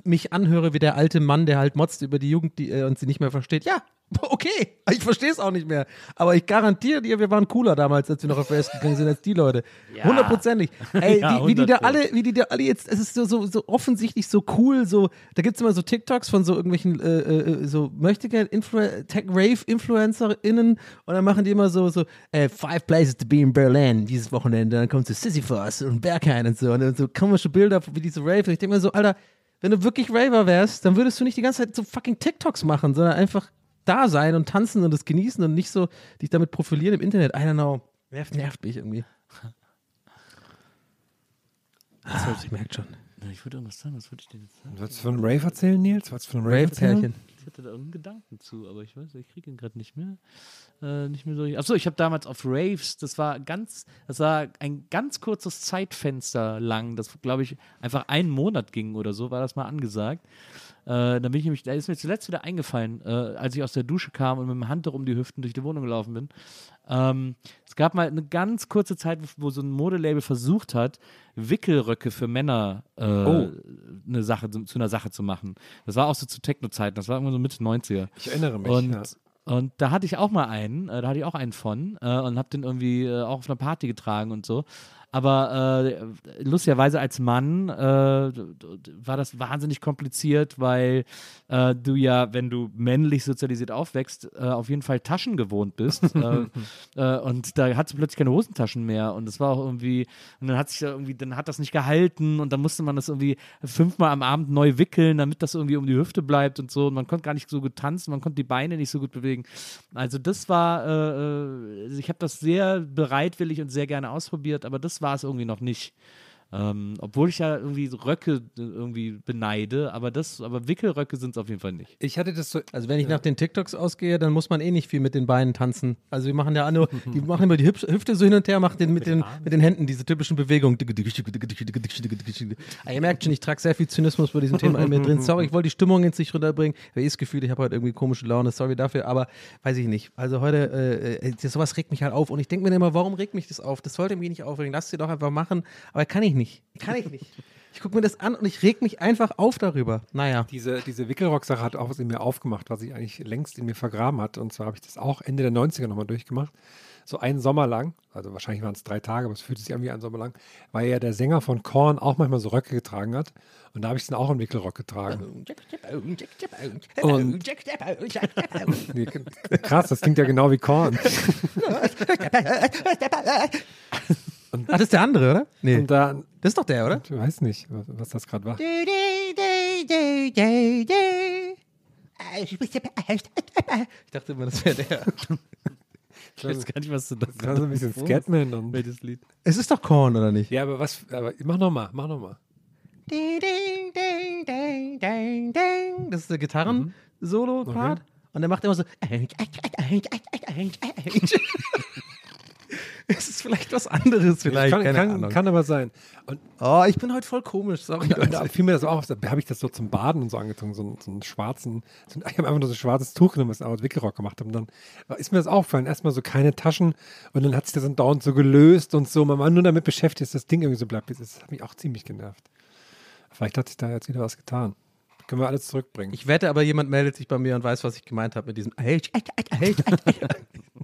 S3: mich anhöre wie der alte Mann, der halt motzt über die Jugend die, äh, und sie nicht mehr versteht. Ja, [laughs] okay, ich verstehe es auch nicht mehr. Aber ich garantiere dir, wir waren cooler damals, als wir noch auf West gegangen sind, als die Leute. Hundertprozentig. Ey, [laughs]
S4: Ja,
S3: wie, wie die da
S4: 100
S3: alle, wie die da alle jetzt, es ist so, so, so offensichtlich so cool, so, da gibt es immer so TikToks von so irgendwelchen, äh, äh, so möchte gerne Tech-Rave-InfluencerInnen und dann machen die immer so, so, äh, five places to be in Berlin dieses Wochenende, dann kommt so Sisyphus und Berghain und so und dann so komische Bilder, wie diese Rave. Und ich denke mir so, Alter, wenn du wirklich Raver wärst, dann würdest du nicht die ganze Zeit so fucking TikToks machen, sondern einfach da sein und tanzen und das genießen und nicht so dich damit profilieren im Internet. I don't know. Nervt, nervt mich irgendwie. Ah, ich merke schon.
S4: Ich würde irgendwas sagen, was würde ich denn jetzt sagen?
S6: Wolltest du von Rave erzählen, Nils? Du von Rave erzählen?
S3: Rave-Pärchen.
S4: Ich hatte da irgendeinen Gedanken zu, aber ich weiß, ich kriege ihn gerade nicht mehr. Äh, nicht mehr so. Achso, ich habe damals auf Raves, das war ganz, das war ein ganz kurzes Zeitfenster lang, das glaube ich einfach einen Monat ging oder so, war das mal angesagt. Äh, da bin ich nämlich, da ist mir zuletzt wieder eingefallen, äh, als ich aus der Dusche kam und mit dem Handtuch um die Hüften durch die Wohnung gelaufen bin. Ähm, es gab mal eine ganz kurze Zeit, wo, so ein Modelabel versucht hat, Wickelröcke für Männer äh, eine Sache, zu einer Sache zu machen. Das war auch so zu Techno-Zeiten, das war irgendwann so Mitte 90er.
S6: Ich erinnere mich.
S4: Und,
S6: ja.
S4: und da hatte ich auch mal einen, äh, da hatte ich auch einen von äh, und habe den irgendwie äh, auch auf einer Party getragen und so. Aber äh, lustigerweise als Mann äh, war das wahnsinnig kompliziert, weil äh, du ja, wenn du männlich sozialisiert aufwächst, äh, auf jeden Fall Taschen gewohnt bist. [laughs] äh, äh, und da hattest du plötzlich keine Hosentaschen mehr. Und das war auch irgendwie, und dann hat sich da irgendwie, dann hat das nicht gehalten und dann musste man das irgendwie fünfmal am Abend neu wickeln, damit das irgendwie um die Hüfte bleibt und so. Und man konnte gar nicht so gut tanzen, man konnte die Beine nicht so gut bewegen. Also das war, äh, ich habe das sehr bereitwillig und sehr gerne ausprobiert, aber das war es irgendwie noch nicht. Ähm, obwohl ich ja irgendwie Röcke äh, irgendwie beneide, aber das, aber Wickelröcke sind es auf jeden Fall nicht.
S6: Ich hatte das so.
S3: Also wenn ich nach den TikToks ausgehe, dann muss man eh nicht viel mit den Beinen tanzen. Also wir machen ja nur, die machen immer die Hüfte so hin und her, machen den mit, den, mit den Händen diese typischen Bewegungen. Ah, ihr merkt schon, ich trage sehr viel Zynismus bei diesem Thema in mir drin. Sorry, ich wollte die Stimmung jetzt nicht runterbringen. Ich habe eh das Gefühl, ich habe heute irgendwie komische Laune. Sorry dafür, aber weiß ich nicht. Also heute, äh, äh, sowas regt mich halt auf. Und ich denke mir immer, warum regt mich das auf? Das sollte mich nicht aufregen. Lass sie doch einfach machen. Aber kann ich nicht. Kann ich nicht. Ich gucke mir das an und ich reg mich einfach auf darüber. Naja.
S6: Diese, diese Wickelrock-Sache hat auch was in mir aufgemacht, was ich eigentlich längst in mir vergraben hatte. Und zwar habe ich das auch Ende der 90er nochmal durchgemacht. So einen Sommer lang, also wahrscheinlich waren es drei Tage, aber es fühlte sich an wie ein Sommer lang, weil ja der Sänger von Korn auch manchmal so Röcke getragen hat. Und da habe ich dann auch einen Wickelrock getragen. Und [laughs] krass, das klingt ja genau wie Korn. [laughs] [laughs]
S3: Ah, das ist der andere, oder? Nee.
S6: Und da,
S3: Das ist doch der, oder?
S6: ich weiß nicht, was, was das gerade war.
S3: Ich dachte immer, das wäre der.
S4: Ich weiß gar nicht, was du das
S6: Das war so ein bisschen Scatman und.
S4: Welches Lied?
S3: Es ist doch Korn, oder nicht?
S6: Ja, aber was, aber mach nochmal, mach nochmal.
S3: Das ist der Gitarren-Solo-Part. Und der macht immer so. [laughs] [laughs] es ist vielleicht was anderes, vielleicht.
S6: Kann, kann, kann aber sein. Und
S3: oh, ich bin heute voll komisch. Sorry.
S6: Und da fiel mir das auch auf, da habe ich das so zum Baden und so angezogen, so, einen- so einen schwarzen, so, ich habe einfach nur so ein schwarzes Tuch genommen, was ich aus Wickelrock gemacht habe. Und dann ist mir das aufgefallen, erstmal so keine Taschen und dann hat sich das dann dauernd so gelöst und so. Man war nur damit beschäftigt, dass das Ding irgendwie so bleibt. Das hat mich auch ziemlich genervt. Vielleicht hat sich da jetzt wieder was getan. Können wir alles zurückbringen.
S3: Ich wette aber, jemand meldet sich bei mir und weiß, was ich gemeint habe mit diesem.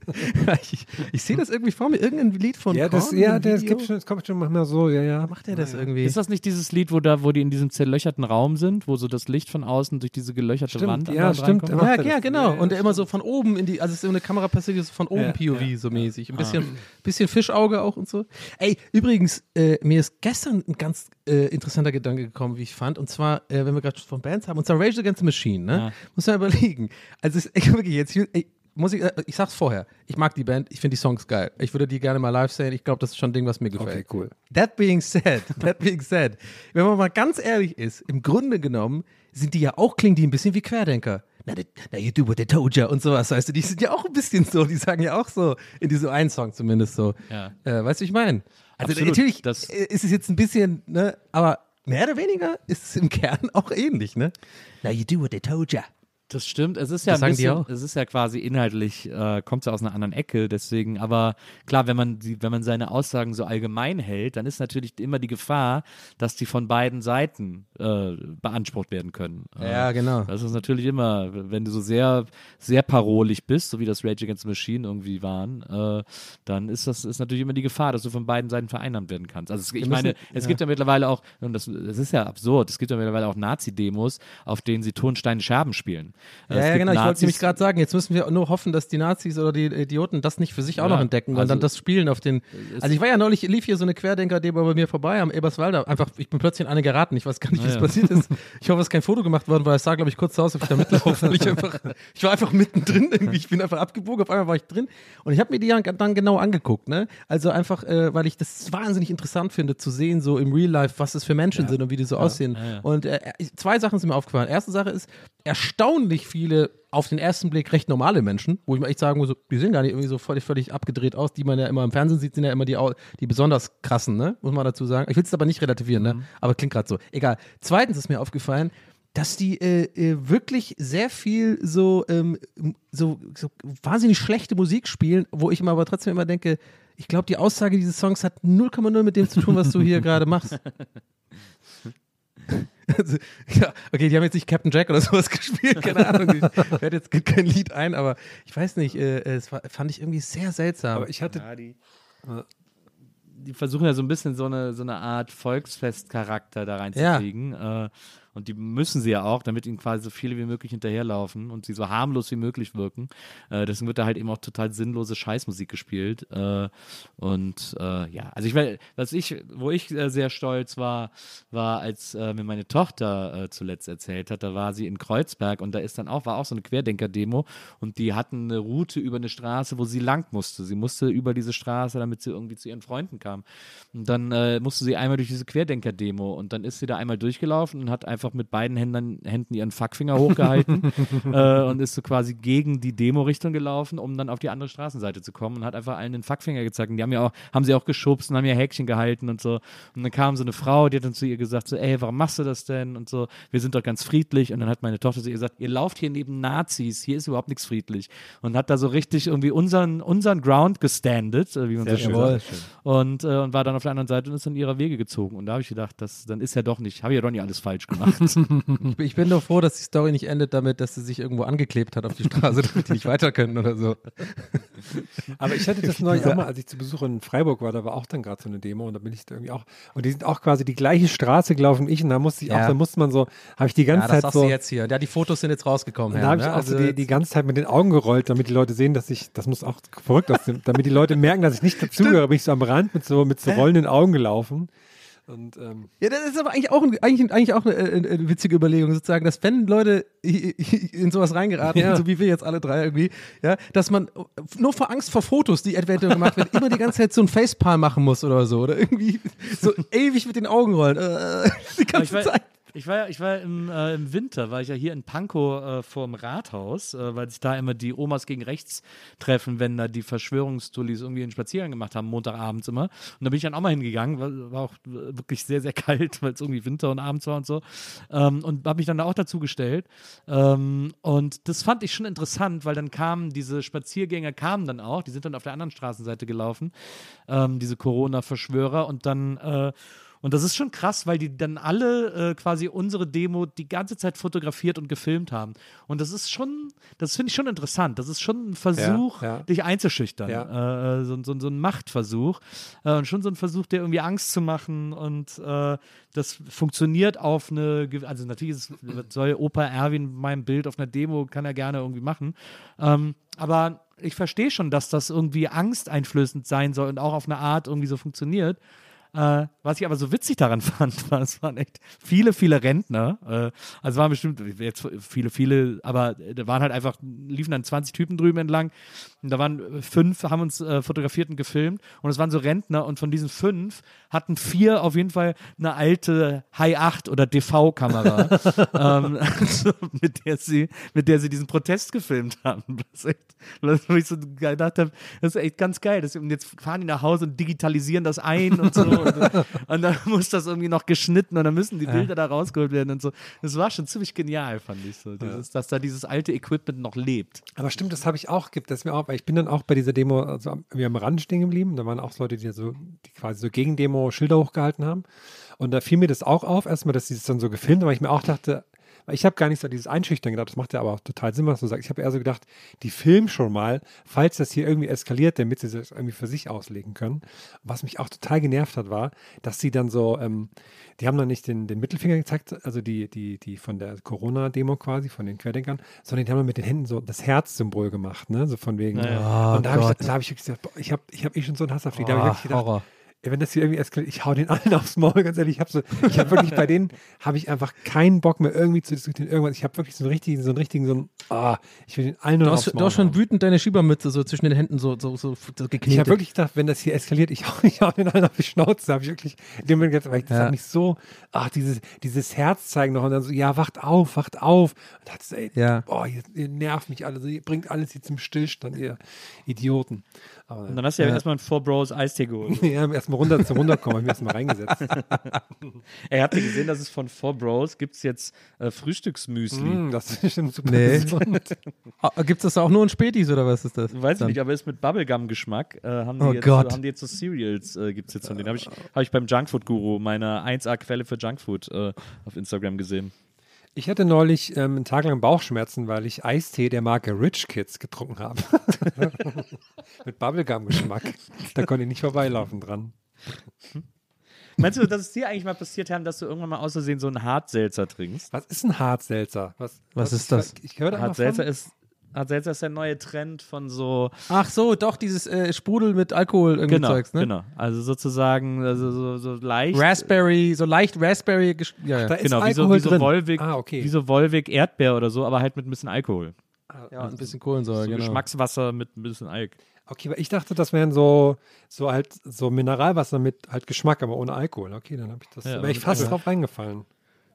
S3: [laughs] ich ich sehe das irgendwie vor mir, irgendein Lied von
S6: ja, das,
S3: Korn,
S6: ja, das gibt schon, es kommt schon manchmal so, ja, ja.
S3: Macht er das irgendwie?
S4: Ist das nicht dieses Lied, wo da, wo die in diesem zerlöcherten Raum sind, wo so das Licht von außen durch diese gelöcherte
S6: Stimmt,
S4: Wand
S6: ja, stimmt.
S3: Ja,
S6: das?
S3: ja, genau.
S6: Ja, ja,
S3: und der immer so von oben in die, also es ist so eine Kamera passiert so von oben
S6: Ja,
S3: POV
S6: ja,
S3: so mäßig. Ein bisschen, bisschen Fischauge auch und so. Ey, übrigens, äh, mir ist gestern ein ganz äh, interessanter Gedanke gekommen, wie ich fand. Und zwar, äh, wenn wir gerade von Bands haben, und zwar Rage Against the Machine, ne?
S4: Ja.
S3: Muss man überlegen. Also echt [laughs] wirklich jetzt, ey, muss ich, äh, ich sag's vorher, ich mag die Band, ich finde die Songs geil. Ich würde die gerne mal live sehen. Ich glaube, das ist schon ein Ding, was mir gefällt.
S6: Okay, cool.
S3: That being said, [laughs] that being said, wenn man mal ganz ehrlich ist, im Grunde genommen sind die ja auch, klingen die ein bisschen wie Querdenker. Na, na you do what they told you und sowas, weißt du, die sind ja auch ein bisschen so, die sagen ja auch so, in diesem einen Song zumindest so.
S4: Ja.
S3: Äh, weißt du, wie ich meine? Also
S4: Absolut,
S3: natürlich
S4: das-
S3: äh, ist es jetzt ein bisschen, ne, aber mehr oder weniger ist es im Kern auch ähnlich, ne? Now you do what they told you.
S4: Das stimmt. Es ist ja
S3: Das
S4: ein bisschen, es ist ja quasi inhaltlich, äh, kommt es ja aus einer anderen Ecke, deswegen, aber klar, wenn man die, wenn man seine Aussagen so allgemein hält, dann ist natürlich immer die Gefahr, dass die von beiden Seiten äh, beansprucht werden können. Äh,
S3: Ja, genau.
S4: Das ist natürlich immer, wenn du so sehr, sehr parolig bist, so wie das Rage Against the Machine irgendwie waren, äh, dann ist das ist natürlich immer die Gefahr, dass du von beiden Seiten vereinnahmt werden kannst. Also es, ich
S3: müssen-
S4: meine, es gibt ja mittlerweile auch, und das, das ist ja absurd, es gibt ja mittlerweile auch Nazi-Demos, auf denen sie Tonsteine Scherben spielen. Äh,
S3: Ja,
S4: es
S3: ja genau. Ich wollte
S4: Nazis-
S3: nämlich gerade sagen, jetzt müssen wir nur hoffen, dass die Nazis oder die Idioten das nicht für sich auch
S4: Ja,
S3: noch entdecken und
S4: also-
S3: dann das Spielen auf den. Also ich war ja neulich, lief hier so eine Querdenker-Demo bei mir vorbei am Eberswalder. Einfach, ich bin plötzlich in eine geraten. Ich weiß gar nicht, wie es
S4: ja.
S3: passiert ist. Ich hoffe, es ist kein Foto gemacht worden, weil es sah, glaube ich, kurz so aus, als ich da mitlaufe. Ich, einfach, ich war einfach mittendrin irgendwie. Ich bin einfach abgebogen. Auf einmal war ich drin. Und ich habe mir die dann- genau angeguckt. Ne? Also einfach, äh, weil ich das wahnsinnig interessant finde, zu sehen, so im Real Life, was das für Menschen sind und wie die so aussehen. Und äh, zwei Sachen sind mir aufgefallen. Erste Sache ist, erstaunlich viele auf den ersten Blick recht normale Menschen, wo ich mal echt sagen muss, die sehen gar nicht irgendwie so völlig, völlig abgedreht aus, die man ja immer im Fernsehen sieht, sind ja immer die, die besonders krassen, ne? Muss man dazu sagen. Ich will es aber nicht relativieren, ne? Aber klingt gerade so. Egal. Zweitens ist mir aufgefallen, dass die äh, äh, wirklich sehr viel so, ähm, so, so wahnsinnig schlechte Musik spielen, wo ich mir aber trotzdem immer denke, ich glaube, die Aussage dieses Songs hat 0,0 mit dem zu tun, was du hier [laughs] gerade machst. Also, ja, okay, die haben jetzt nicht Captain Jack oder sowas [laughs] gespielt, keine Ahnung. Ich werde jetzt kein Lied ein, aber ich weiß nicht, äh, es war, fand ich irgendwie sehr seltsam.
S6: Aber ich hatte,
S4: die versuchen ja so ein bisschen so eine, so eine Art Volksfestcharakter da reinzukriegen. Äh, und die müssen sie ja auch, damit ihnen quasi so viele wie möglich hinterherlaufen und sie so harmlos wie möglich wirken. Äh, deswegen wird da halt eben auch total sinnlose Scheißmusik gespielt. Äh, und äh, ja, also ich will, was ich, wo ich äh, sehr stolz war, war, als äh, mir meine Tochter äh, zuletzt erzählt hat, da war sie in Kreuzberg und da ist dann auch, war auch so eine Querdenker-Demo und die hatten eine Route über eine Straße, wo sie lang musste. Sie musste über diese Straße, damit sie irgendwie zu ihren Freunden kam. Und dann musste sie einmal durch diese Querdenker-Demo und dann ist sie da einmal durchgelaufen und hat einfach mit beiden Händen, Händen ihren Fuckfinger hochgehalten [laughs] äh, und ist so quasi gegen die Demo-Richtung gelaufen, um dann auf die andere Straßenseite zu kommen und hat einfach allen den Fuckfinger gezeigt. Und die haben ja auch, haben sie auch geschubst und haben ihr Häkchen gehalten und so. Und dann kam so eine Frau, die hat dann zu ihr gesagt, so, ey, warum machst du das denn? Und so, wir sind doch ganz friedlich. Und dann hat meine Tochter zu ihr gesagt, ihr lauft hier neben Nazis, hier ist überhaupt nichts friedlich. Und hat da so richtig irgendwie unseren, unseren Ground gestandet, äh, wie man so schön sagt. Und, äh, und war dann auf der anderen Seite und ist dann ihrer Wege gezogen. Und da habe ich gedacht, das, dann ist ja doch nicht, habe ich ja doch nicht alles falsch gemacht.
S3: Ich, [laughs] ich bin doch froh, dass die Story nicht endet damit, dass sie sich irgendwo angeklebt hat auf die Straße, [laughs] damit die nicht weiter können oder so. [laughs]
S6: aber ich hatte das neulich auch mal, als ich zu Besuch in Freiburg war, da war auch dann gerade so eine Demo und da bin ich da irgendwie auch, und die sind auch quasi die gleiche Straße gelaufen wie ich und da musste ich auch,
S3: Ja.
S6: da musste man so, habe ich die ganze
S3: Ja, das
S6: Zeit
S3: sagst
S6: so,
S3: du jetzt hier. Ja, die Fotos sind jetzt rausgekommen.
S6: und da habe ich
S3: ne?
S6: auch so
S3: Also
S6: die, die ganze Zeit mit den Augen gerollt, damit die Leute sehen, dass ich, das muss auch verrückt aussehen, damit die Leute merken, dass ich nicht dazugehöre, bin ich so am Rand mit so, mit so rollenden Augen gelaufen. Und ähm,
S3: Ja, das ist aber eigentlich auch, ein, eigentlich, eigentlich auch eine, äh, eine witzige Überlegung, sozusagen, dass wenn Leute in sowas reingeraten,
S6: Ja.
S3: so wie wir jetzt alle drei irgendwie, ja, dass man nur vor Angst vor Fotos, die eventuell gemacht werden, immer die ganze Zeit so ein Facepalm machen muss oder so. Oder irgendwie so ewig mit den Augen rollen. Äh, [laughs] die ganze Zeit.
S4: Ich war, ja- ich war im, äh, im Winter, war ich ja hier in Pankow äh, vorm Rathaus, äh, weil sich da immer die Omas gegen rechts treffen, wenn da die Verschwörungstullis irgendwie einen Spaziergang gemacht haben, Montagabends immer. Und da bin ich dann auch mal hingegangen, war, war auch wirklich sehr, sehr [laughs] kalt, weil es irgendwie Winter und abends war und so. Ähm, und habe mich dann da auch dazu gestellt. Ähm, und das fand ich schon interessant, weil dann kamen diese Spaziergänger, kamen dann auch, die sind dann auf der anderen Straßenseite gelaufen, ähm, diese Corona-Verschwörer und dann äh, und das ist schon krass, weil die dann alle äh, quasi unsere Demo die ganze Zeit fotografiert und gefilmt haben. Und das ist schon, das finde ich schon interessant. Das ist schon ein Versuch,
S6: ja.
S4: dich einzuschüchtern.
S6: Ja.
S4: Äh, so, so, so ein Machtversuch. Äh, und schon so ein Versuch, dir irgendwie Angst zu machen. Und äh, das funktioniert auf eine, also natürlich ist, es- soll Opa Erwin mein Bild auf einer Demo, kann er gerne irgendwie machen. Ähm, aber ich verstehe schon, dass das irgendwie angsteinflößend sein soll und auch auf eine Art irgendwie so funktioniert. Äh, was ich aber so witzig daran [laughs] fand, war, es waren echt viele, viele Rentner. Äh, also waren bestimmt jetzt viele, viele, aber da waren halt einfach, liefen dann 20 Typen drüben entlang. Und da waren fünf, haben uns äh, fotografiert und gefilmt. Und es waren so Rentner. Und von diesen fünf hatten vier auf jeden Fall eine alte High 8 oder DV-Kamera, [laughs] ähm, also mit, der sie, mit der sie diesen Protest gefilmt haben. Das ist echt, wo ich so gedacht habe, das ist echt ganz geil. Das, und jetzt fahren die nach Hause und digitalisieren das ein und so. und, [laughs] und dann muss das irgendwie noch geschnitten und dann müssen die Bilder da rausgeholt werden und so. Das war schon ziemlich genial, fand ich so. Dieses, Dass da dieses alte Equipment noch lebt.
S6: Aber stimmt, das habe ich auch, gibt das mir auch, weil ich bin dann auch bei dieser Demo, also wir am Rand stehen geblieben, da waren auch Leute, die so, die quasi so gegen Demo Schilder hochgehalten haben. Und da fiel mir das auch auf, erstmal, dass sie es dann so gefilmt haben, weil ich mir auch dachte, weil ich habe gar nicht so dieses Einschüchtern gedacht, das macht ja aber auch total Sinn, was du sagst. Ich habe eher so gedacht, die filmen schon mal, falls das hier irgendwie eskaliert, damit sie das irgendwie für sich auslegen können. Was mich auch total genervt hat, war, dass sie dann so, ähm, die haben dann nicht den, den Mittelfinger gezeigt, also die, die, die von der Corona-Demo quasi, von den Querdenkern, sondern die haben dann mit den Händen so das Herz-Symbol gemacht, ne? So von wegen.
S3: Ja.
S6: und da habe ich, da hab ich wirklich gesagt, boah, ich habe ich hab eh schon so einen Hass auf die. Da habe ich
S3: Oh,
S6: gedacht,
S3: Horror.
S6: Wenn das hier irgendwie eskaliert, ich hau den allen aufs Maul, ganz ehrlich. Ich habe so, ich habe wirklich bei denen, habe ich einfach keinen Bock mehr irgendwie zu diskutieren, irgendwas. Ich habe wirklich so einen richtigen, so einen richtigen, so einen, ah, ich will den allen nur
S3: Du hast,
S6: aufs
S3: du
S6: Maul
S3: hast schon wütend deine Schiebermütze so zwischen den Händen so, so, so, so geknetet.
S6: Ich habe wirklich gedacht, wenn das hier eskaliert, ich hau, [laughs] ich hau den allen auf die Schnauze. Habe ich wirklich, in dem Moment gedacht, weil ich, das
S3: Ja.
S6: hat mich so, ach, dieses, dieses Herz zeigen noch und dann so, ja, wacht auf, wacht auf. Und so, ey,
S3: Ja.
S6: boah, ihr, ihr nervt mich alle, so, ihr bringt alles hier zum Stillstand, ihr Idioten. Aber
S4: Und dann hast du ja,
S3: Ja.
S4: erstmal einen Four Bros Eistee geholt. [laughs]
S6: ja, erstmal runter zum Runterkommen, habe ich mir erstmal reingesetzt. [laughs]
S4: Ey, habt ihr gesehen, dass es von Four Bros gibt es jetzt äh, Frühstücksmüsli?
S6: Mm, das ist bestimmt super
S3: Nee.
S6: gesund. [laughs]
S3: Ah, Gibt es das auch nur in Spätis oder was ist das?
S4: Weiß ich nicht, aber ist mit Bubblegum-Geschmack. Äh, haben, die
S3: Oh
S4: jetzt,
S3: Gott.
S4: haben die jetzt so Cereals, äh, gibt es jetzt von denen. Habe ich, hab ich beim Junkfood-Guru, meine 1A-Quelle für Junkfood, äh, auf Instagram gesehen.
S6: Ich hatte neulich ähm, einen Tag lang Bauchschmerzen, weil ich Eistee der Marke Rich Kids getrunken habe. [laughs] Mit Bubblegum-Geschmack. Da konnte ich nicht vorbeilaufen dran.
S4: Meinst du, dass es dir eigentlich mal passiert haben, dass du irgendwann mal aus Versehen so einen Hartselzer trinkst?
S6: Was ist ein Hartselzer? Was,
S3: Was ist das?
S6: Ich, ich höre
S4: Hartselzer
S6: von.
S4: Ist, Hartselzer ist der neue Trend von so
S3: Ach so, doch, dieses äh, Sprudel mit Alkohol irgendwie
S4: Genau,
S3: Zeugs, ne?
S4: genau. Also sozusagen also so, so leicht.
S3: Raspberry, so leicht Raspberry. Ja, ja.
S6: Da ist
S4: genau, wie so,
S6: Alkohol
S4: wie so
S6: drin.
S4: Wolwig,
S6: Ah, okay.
S4: wie so Wolwig Erdbeer oder so, aber halt mit ein bisschen Alkohol.
S3: ja, und ein bisschen Kohlensäure,
S4: So
S3: genau.
S4: Geschmackswasser mit ein bisschen Alk.
S6: Okay, aber ich dachte, das wären so, so halt so Mineralwasser mit halt Geschmack, aber ohne Alkohol. Okay, dann habe ich das.
S4: Ja,
S6: wäre ich fast drauf reingefallen.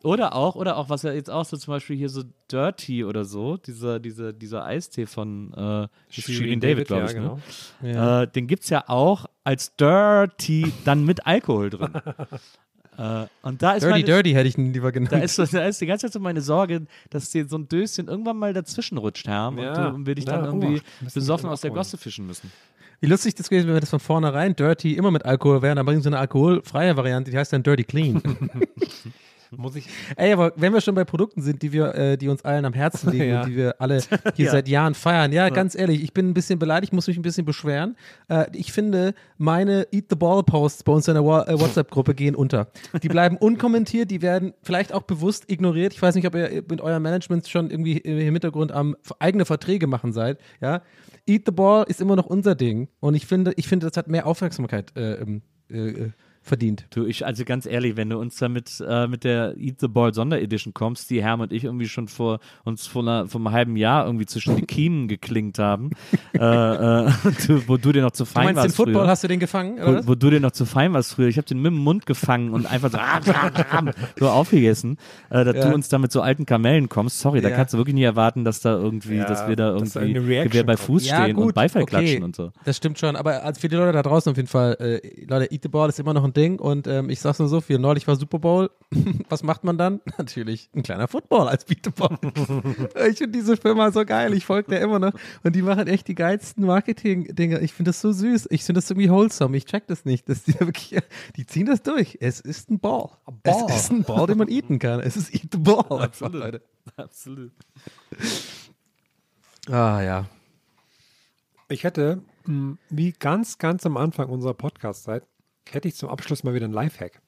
S4: Oder auch, oder auch, was ja jetzt auch so zum Beispiel hier so Dirty oder so, dieser, dieser, dieser Eistee von äh, Shirin David, glaube ich.
S6: ja, genau.
S4: Ne?
S3: Ja.
S4: Äh, den gibt es ja auch als Dirty dann mit Alkohol drin. [laughs] äh, und da ist
S3: Dirty
S4: meine,
S3: Dirty hätte ich ihn lieber genannt.
S4: Da ist, da ist die ganze Zeit so meine Sorge, dass dir so ein Döschen irgendwann mal dazwischen rutscht, Herr,
S6: Ja.
S4: und, und wir dich dann
S6: oh,
S4: irgendwie
S6: wir
S4: besoffen aus der. Gosse fischen müssen.
S3: Wie lustig das gewesen wäre, wenn das von vornherein Dirty immer mit Alkohol wäre, dann bringen sie eine alkoholfreie Variante, die heißt dann Dirty Clean. [laughs]
S6: Muss ich.
S3: Ey, aber wenn wir schon bei Produkten sind, die wir, äh, die uns allen am Herzen [laughs] liegen
S6: Ja.
S3: und die wir alle [laughs] hier
S4: Ja.
S3: seit Jahren feiern, ja, ganz ehrlich, ich bin ein bisschen beleidigt, muss mich ein bisschen beschweren. Äh, ich finde, meine Eat the Ball Posts bei uns in der äh, WhatsApp-Gruppe gehen unter. Die bleiben [laughs] unkommentiert, die werden vielleicht auch bewusst ignoriert. Ich weiß nicht, ob ihr mit eurem Management schon irgendwie im Hintergrund am eigene Verträge machen seid, ja. Eat the Ball ist immer noch unser Ding und ich finde, ich finde, das hat mehr Aufmerksamkeit äh, äh, äh, verdient.
S4: Du, ich, also ganz ehrlich, wenn du uns da mit, äh, mit der Eat the Ball Sonderedition kommst, die Herm und ich irgendwie schon vor uns vor, einer, vor einem halben Jahr irgendwie zwischen die Kiemen geklingt haben, [laughs] äh, äh, du, wo du dir noch zu
S3: Du
S4: fein
S3: meinst den
S4: warst
S3: Football,
S4: früher.
S3: hast du den gefangen?
S4: Wo, wo du dir noch zu fein warst früher. Ich habe den mit dem Mund gefangen und einfach so, [laughs] so aufgegessen, äh, dass
S3: Ja.
S4: du uns da mit so alten Kamellen kommst. Sorry, da
S3: Ja.
S4: kannst du wirklich nie erwarten, dass da irgendwie,
S6: Ja,
S4: dass wir da
S6: da
S4: irgendwie Gewehr bei
S6: kommt.
S4: Fuß stehen und Beifall klatschen und so.
S3: Das stimmt schon, aber als für die Leute da draußen auf jeden Fall, äh, Leute, Eat the Ball ist immer noch ein Ding und ähm, ich sag's nur so viel, neulich war Super Bowl, [laughs] was macht man dann? [laughs] Natürlich ein kleiner Football als Beat the Ball. ich finde diese Firma so geil, ich folge der immer noch und die machen echt die geilsten Marketing-Dinge. Ich finde das so süß, ich finde das irgendwie wholesome, ich check das nicht, dass die wirklich, [laughs] die ziehen das durch. Es ist ein Ball.
S6: Ball.
S3: Es ist ein Ball, den man eaten kann. Es ist Eat the Ball. Einfach, Leute.
S4: Absolut.
S3: Ah ja.
S6: Ich hätte, mh, wie ganz, ganz am Anfang unserer Podcast-Zeit, hätte ich zum Abschluss mal wieder einen Lifehack.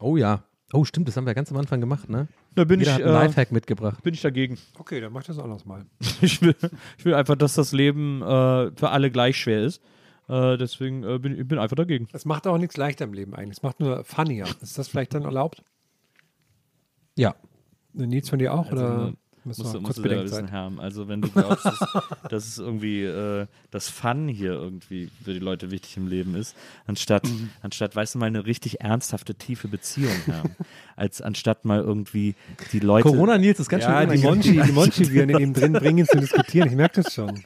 S3: Oh ja. Oh, stimmt, das haben wir ganz am Anfang gemacht, ne?
S4: Da bin
S3: Jeder
S4: ich,
S3: hat einen
S4: äh,
S3: Lifehack mitgebracht.
S4: bin ich dagegen.
S6: Okay, dann mach ich das anders mal. [laughs]
S4: Ich will, ich will einfach, dass das Leben äh, für alle gleich schwer ist. Äh, deswegen äh, bin ich bin einfach dagegen.
S6: Es macht auch nichts leichter im Leben eigentlich. Es macht nur funnier. Ist das vielleicht dann erlaubt?
S3: Ja.
S6: Nils von dir auch?
S4: Also,
S6: oder müssen
S4: Musst,
S6: wir
S4: du-
S6: kurz
S4: musst du da wissen, Herm. Also wenn du glaubst, dass, [laughs] dass es irgendwie äh, das Fun hier irgendwie für die Leute wichtig im Leben ist, anstatt,
S6: Mhm.
S4: anstatt, weißt du, mal eine richtig ernsthafte, tiefe Beziehung, Herm. [laughs] Als anstatt mal irgendwie die Leute.
S3: Corona Nils ist ganz
S6: Ja,
S3: schön
S6: die. Monchi, die [laughs] Monchi-Viren in ihm drin bringen ihn zu diskutieren. Ich merke das schon.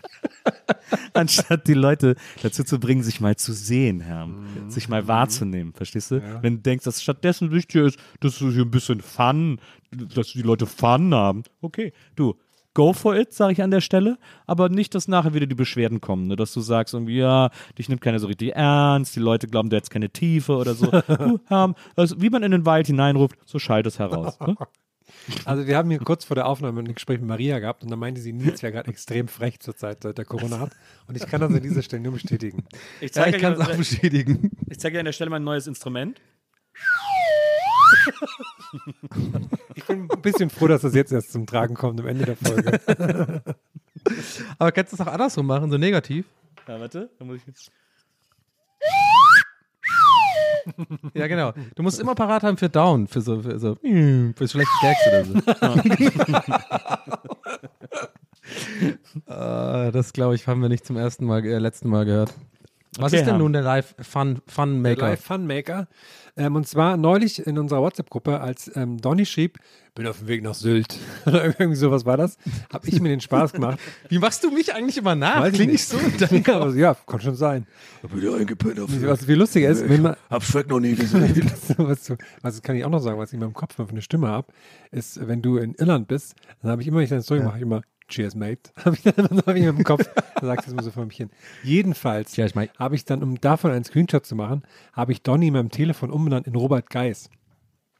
S4: anstatt die Leute dazu zu bringen, sich mal zu sehen, Herm.
S6: Mhm.
S4: Sich mal wahrzunehmen, verstehst du? Wenn du denkst, dass stattdessen wichtig ist, dass es hier ein bisschen Fun, dass die Leute Fun haben. Okay, du, go for it, sage ich an der Stelle, aber nicht, dass nachher wieder die Beschwerden kommen, ne? dass du sagst irgendwie, ja, dich nimmt keiner so richtig ernst, die Leute glauben, du hättest keine Tiefe oder so. [laughs] du, Herm, also, wie man in den Wald hineinruft, so schallt es heraus. Ne? [laughs]
S6: Also wir haben hier kurz vor der Aufnahme ein Gespräch mit Maria gehabt und da meinte sie, Nils wäre gerade extrem frech zur Zeit, seit der Corona hat. Und ich kann das an dieser Stelle nur bestätigen.
S4: Ich
S3: Ja,
S4: zeige
S3: ich kann es auch bestätigen.
S4: ich zeig dir an der Stelle mal ein neues Instrument.
S6: Ich bin ein bisschen froh, dass das jetzt erst zum Tragen kommt am Ende der Folge. [laughs]
S3: Aber kannst du es auch andersrum machen, so negativ?
S4: Ja, warte, da muss ich jetzt.
S3: Ja, genau. Du musst immer parat haben für Down, für so, für so, für schlechte Gags oder so. äh, [laughs] das, glaube ich, haben wir nicht zum ersten Mal, äh, letzten Mal gehört. Was
S4: Okay,
S3: ist denn nun der Live Fun, Fun
S6: Der
S3: Maker?
S6: Live Fun Maker. Ähm, und zwar neulich in unserer WhatsApp-Gruppe, als ähm, Donny schrieb, bin auf dem Weg nach Sylt. [laughs] Oder irgendwie sowas war das. Habe ich mir den Spaß gemacht. [laughs]
S3: Wie machst du mich eigentlich immer nach?
S6: Weiß ich
S3: Klinge
S6: nicht.
S3: ich so? [laughs]
S6: ja, aber, ja, kann schon sein.
S5: Hab wieder eingepennt auf
S6: Was viel lustiger ist, wenn man,
S5: Hab's Schreck noch nie gesehen.
S6: was, was kann ich auch noch sagen, was ich in meinem Kopf noch für eine Stimme habe, ist, wenn du in Irland bist, dann habe ich immer, wenn ich dann Story mache, ich immer Cheers, mate. [laughs] Habe ich dann ich im Kopf, dann sag ich das immer so vor mich hin. Jedenfalls habe ich dann, um davon einen Screenshot zu machen, habe ich Donny in meinem Telefon umbenannt in Robert Geis.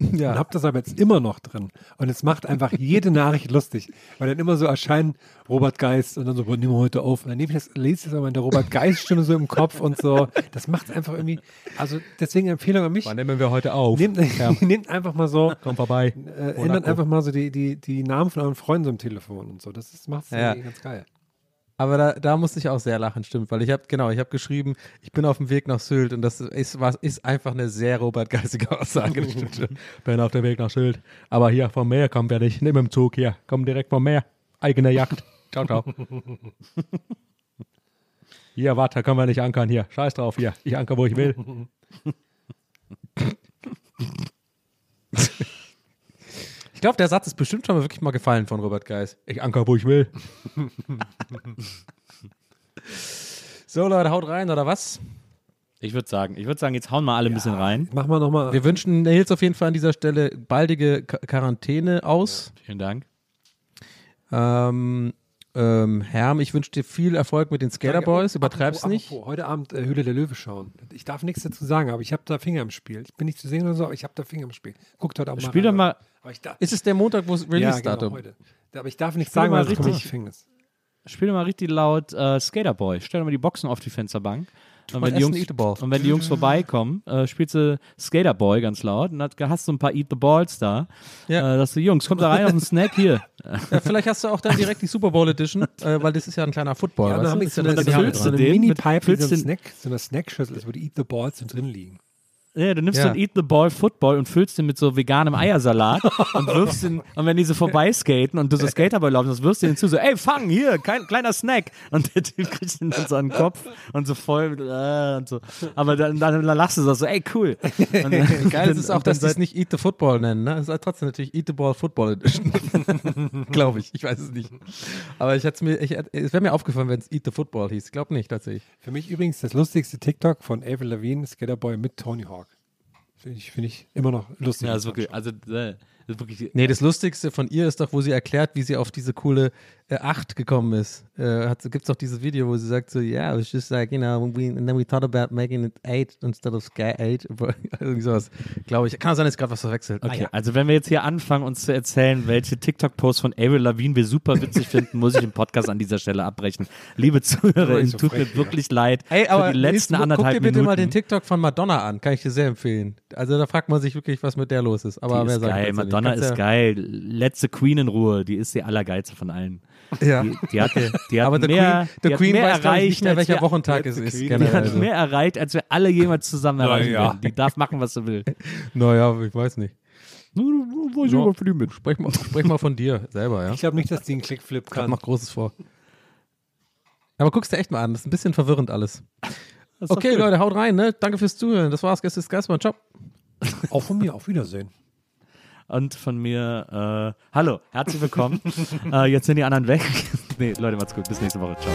S3: Ja.
S6: Und habe das aber jetzt immer noch drin. Und es macht einfach jede Nachricht lustig. Weil dann immer so erscheinen Robert Geist und dann so, nehmen wir heute auf. Und dann nehme ich das, lese ich das aber in der Robert Geist-Stimme so im Kopf und so. Das macht es einfach irgendwie. Also deswegen Empfehlung an mich.
S3: Wann nehmen wir heute auf?
S6: Nehmt, [laughs] nehmt einfach mal so,
S3: Komm vorbei.
S6: äh, ändert einfach mal so die, die, die Namen von euren Freunden so im Telefon und so. Das macht es
S3: Ja.
S6: irgendwie ganz geil.
S3: Aber da, da musste ich auch sehr lachen, stimmt, weil ich habe genau, ich habe geschrieben, ich bin auf dem Weg nach Sylt und das ist was ist einfach eine sehr Robert geistige Aussage. Schon. [laughs] bin auf dem Weg nach Sylt, aber hier vom Meer kommen wir nicht, nimm im Zug hier, komm direkt vom Meer, eigene Yacht. [laughs] Ciao, ciao. [laughs] Hier, warte, können wir nicht ankern hier. Scheiß drauf hier. Ich anker, wo ich will. Ich glaube, der Satz ist bestimmt schon mal wirklich mal gefallen von Robert Geis. Ich anker, wo ich will. [laughs] so, Leute, haut rein, oder was?
S4: Ich würde sagen, ich würde sagen, jetzt hauen wir alle ein bisschen rein.
S6: Mach mal nochmal.
S3: Wir wünschen Nils auf jeden Fall an dieser Stelle baldige Qu- Quarantäne aus.
S4: Vielen Dank.
S3: Ähm, ähm, Herm, ich wünsche dir viel Erfolg mit den Skater Boys. Übertreib's
S6: Apropos-
S3: nicht.
S6: apropos, Heute Abend äh, Höhle der Löwe schauen. Ich darf nichts dazu sagen, aber ich habe da Finger im Spiel. Ich bin nicht zu sehen oder so, aber ich habe da Finger im Spiel. Guckt heute Abend
S4: Spiel doch
S6: rein.
S4: mal,
S6: Aber ich darf,
S3: Ist es der Montag, wo es
S6: ja,
S3: Release-Datum?
S6: genau, heute. Aber ich darf nichts
S4: Spiel
S6: sagen, weil komme ich
S4: richtig.
S6: Gefängnis.
S4: spiel mal richtig laut äh, Skaterboy. Stell doch mal die Boxen auf die Fensterbank. Und wenn, Jungs,
S3: eat the ball.
S4: und wenn die Jungs vorbeikommen, äh, spielst du Skaterboy ganz laut und dann hast du ein paar Eat the Balls da.
S3: Ja.
S4: Äh, dass du, Jungs, kommt da rein auf den Snack hier. [laughs]
S3: Ja, vielleicht hast du auch dann direkt die Super Bowl Edition, äh, weil das ist ja ein kleiner Football.
S6: Ja, dann habe
S3: du?
S6: ich
S3: Ist
S6: so
S3: ja
S6: eine,
S3: das
S4: dann
S6: so eine,
S4: füllst
S6: so
S4: du
S6: eine
S4: den mit-
S6: Mini-Pipe, so, ein
S4: den-
S6: Snack, so eine Snackschüssel wo die Eat the Balls drin liegen.
S4: Ja, du nimmst
S3: Ja.
S4: so ein Eat the Ball Football und füllst den mit so veganem Eiersalat und [laughs] wirfst den, und wenn die so vorbeiskaten und du so Skaterboy laufen, das wirfst du hinzu, so, ey, fang, hier, kein kleiner Snack. Und der Typ kriegt den dann so an den Kopf und so voll, mit, äh, und so. Aber dann, dann, dann lachst du so, so, ey, cool. [laughs] Und dann,
S3: Geil ist es auch, dass die es nicht Eat the Football nennen. Ne? Es ist trotzdem natürlich Eat the Ball Football Edition. [laughs] Glaube ich. Ich weiß es nicht. Aber ich hätte mir, ich, es wäre mir aufgefallen, wenn es Eat the Football hieß. Ich glaube nicht, tatsächlich.
S6: Für mich übrigens das lustigste TikTok von Avril Lavigne, Skaterboy mit Tony Hawk. Finde ich, find ich immer noch lustig.
S4: Ja, ist wirklich, also, äh, ist wirklich,
S3: Nee, das Lustigste von ihr ist doch, wo sie erklärt, wie sie auf diese coole 8 gekommen ist. Äh, Gibt es doch dieses Video, wo sie sagt so, yeah, it was just like, you know, we, and then we thought about making it 8 instead of Sky [laughs] 8. Irgendwie sowas, glaube ich. Kann sein, dass ich gerade was verwechselt.
S4: Okay,
S3: Ah, ja.
S4: also wenn wir jetzt hier anfangen, uns zu erzählen, welche TikTok-Posts von Avril Lavigne wir super witzig [laughs] finden, muss ich den Podcast an dieser Stelle abbrechen. Liebe Zuhörer,
S6: so
S4: tut
S6: frech,
S4: mir wirklich leid
S3: Ey, aber
S4: die letzten
S3: Nils,
S4: anderthalb
S3: guck dir bitte
S4: Minuten.
S3: mal den TikTok von Madonna an. Kann ich dir sehr empfehlen. Also da fragt man sich wirklich, was mit der los ist. Aber
S4: die
S3: mehr
S4: ist
S3: sagen
S4: geil. Madonna ist
S3: ja-
S4: geil. Letzte Queen in Ruhe, die ist die allergeilste von allen.
S3: Ja.
S4: Die, die hatte, die hat
S3: Aber der
S4: mehr,
S3: Queen,
S4: die hat
S3: Queen
S4: mehr erreicht,
S3: nicht mehr,
S4: als
S3: welcher
S4: wir-
S3: Wochentag es ist.
S4: Die hat mehr erreicht, als wir alle jemals zusammen erreichen
S6: ja.
S4: werden. Die darf machen, was sie will.
S3: Naja, ich weiß nicht.
S4: Weiß
S3: Ja.
S4: für die mit.
S3: Sprech mal, sprech mal von dir selber, ja?
S6: Ich glaube nicht, dass die einen Klickflip
S3: Ich
S6: kann.
S3: mach Großes vor. Aber guckst dir echt mal an, das ist ein bisschen verwirrend alles. Okay, Leute, haut rein, ne? Danke fürs Zuhören. Das war's, Gäste des Geistmann. Ciao.
S6: Auch von mir, auf Wiedersehen.
S4: Und von mir, äh, hallo, herzlich willkommen. [laughs] äh, jetzt sind die anderen weg. [laughs] nee, Leute, macht's gut. Bis nächste Woche. Ciao.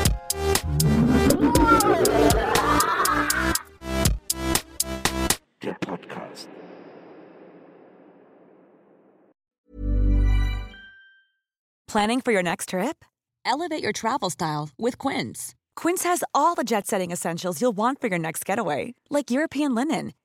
S2: Der Podcast.
S7: Planning for your next trip? Elevate your travel style with Quince. Quince has all the jet setting essentials you'll want for your next getaway, like European linen,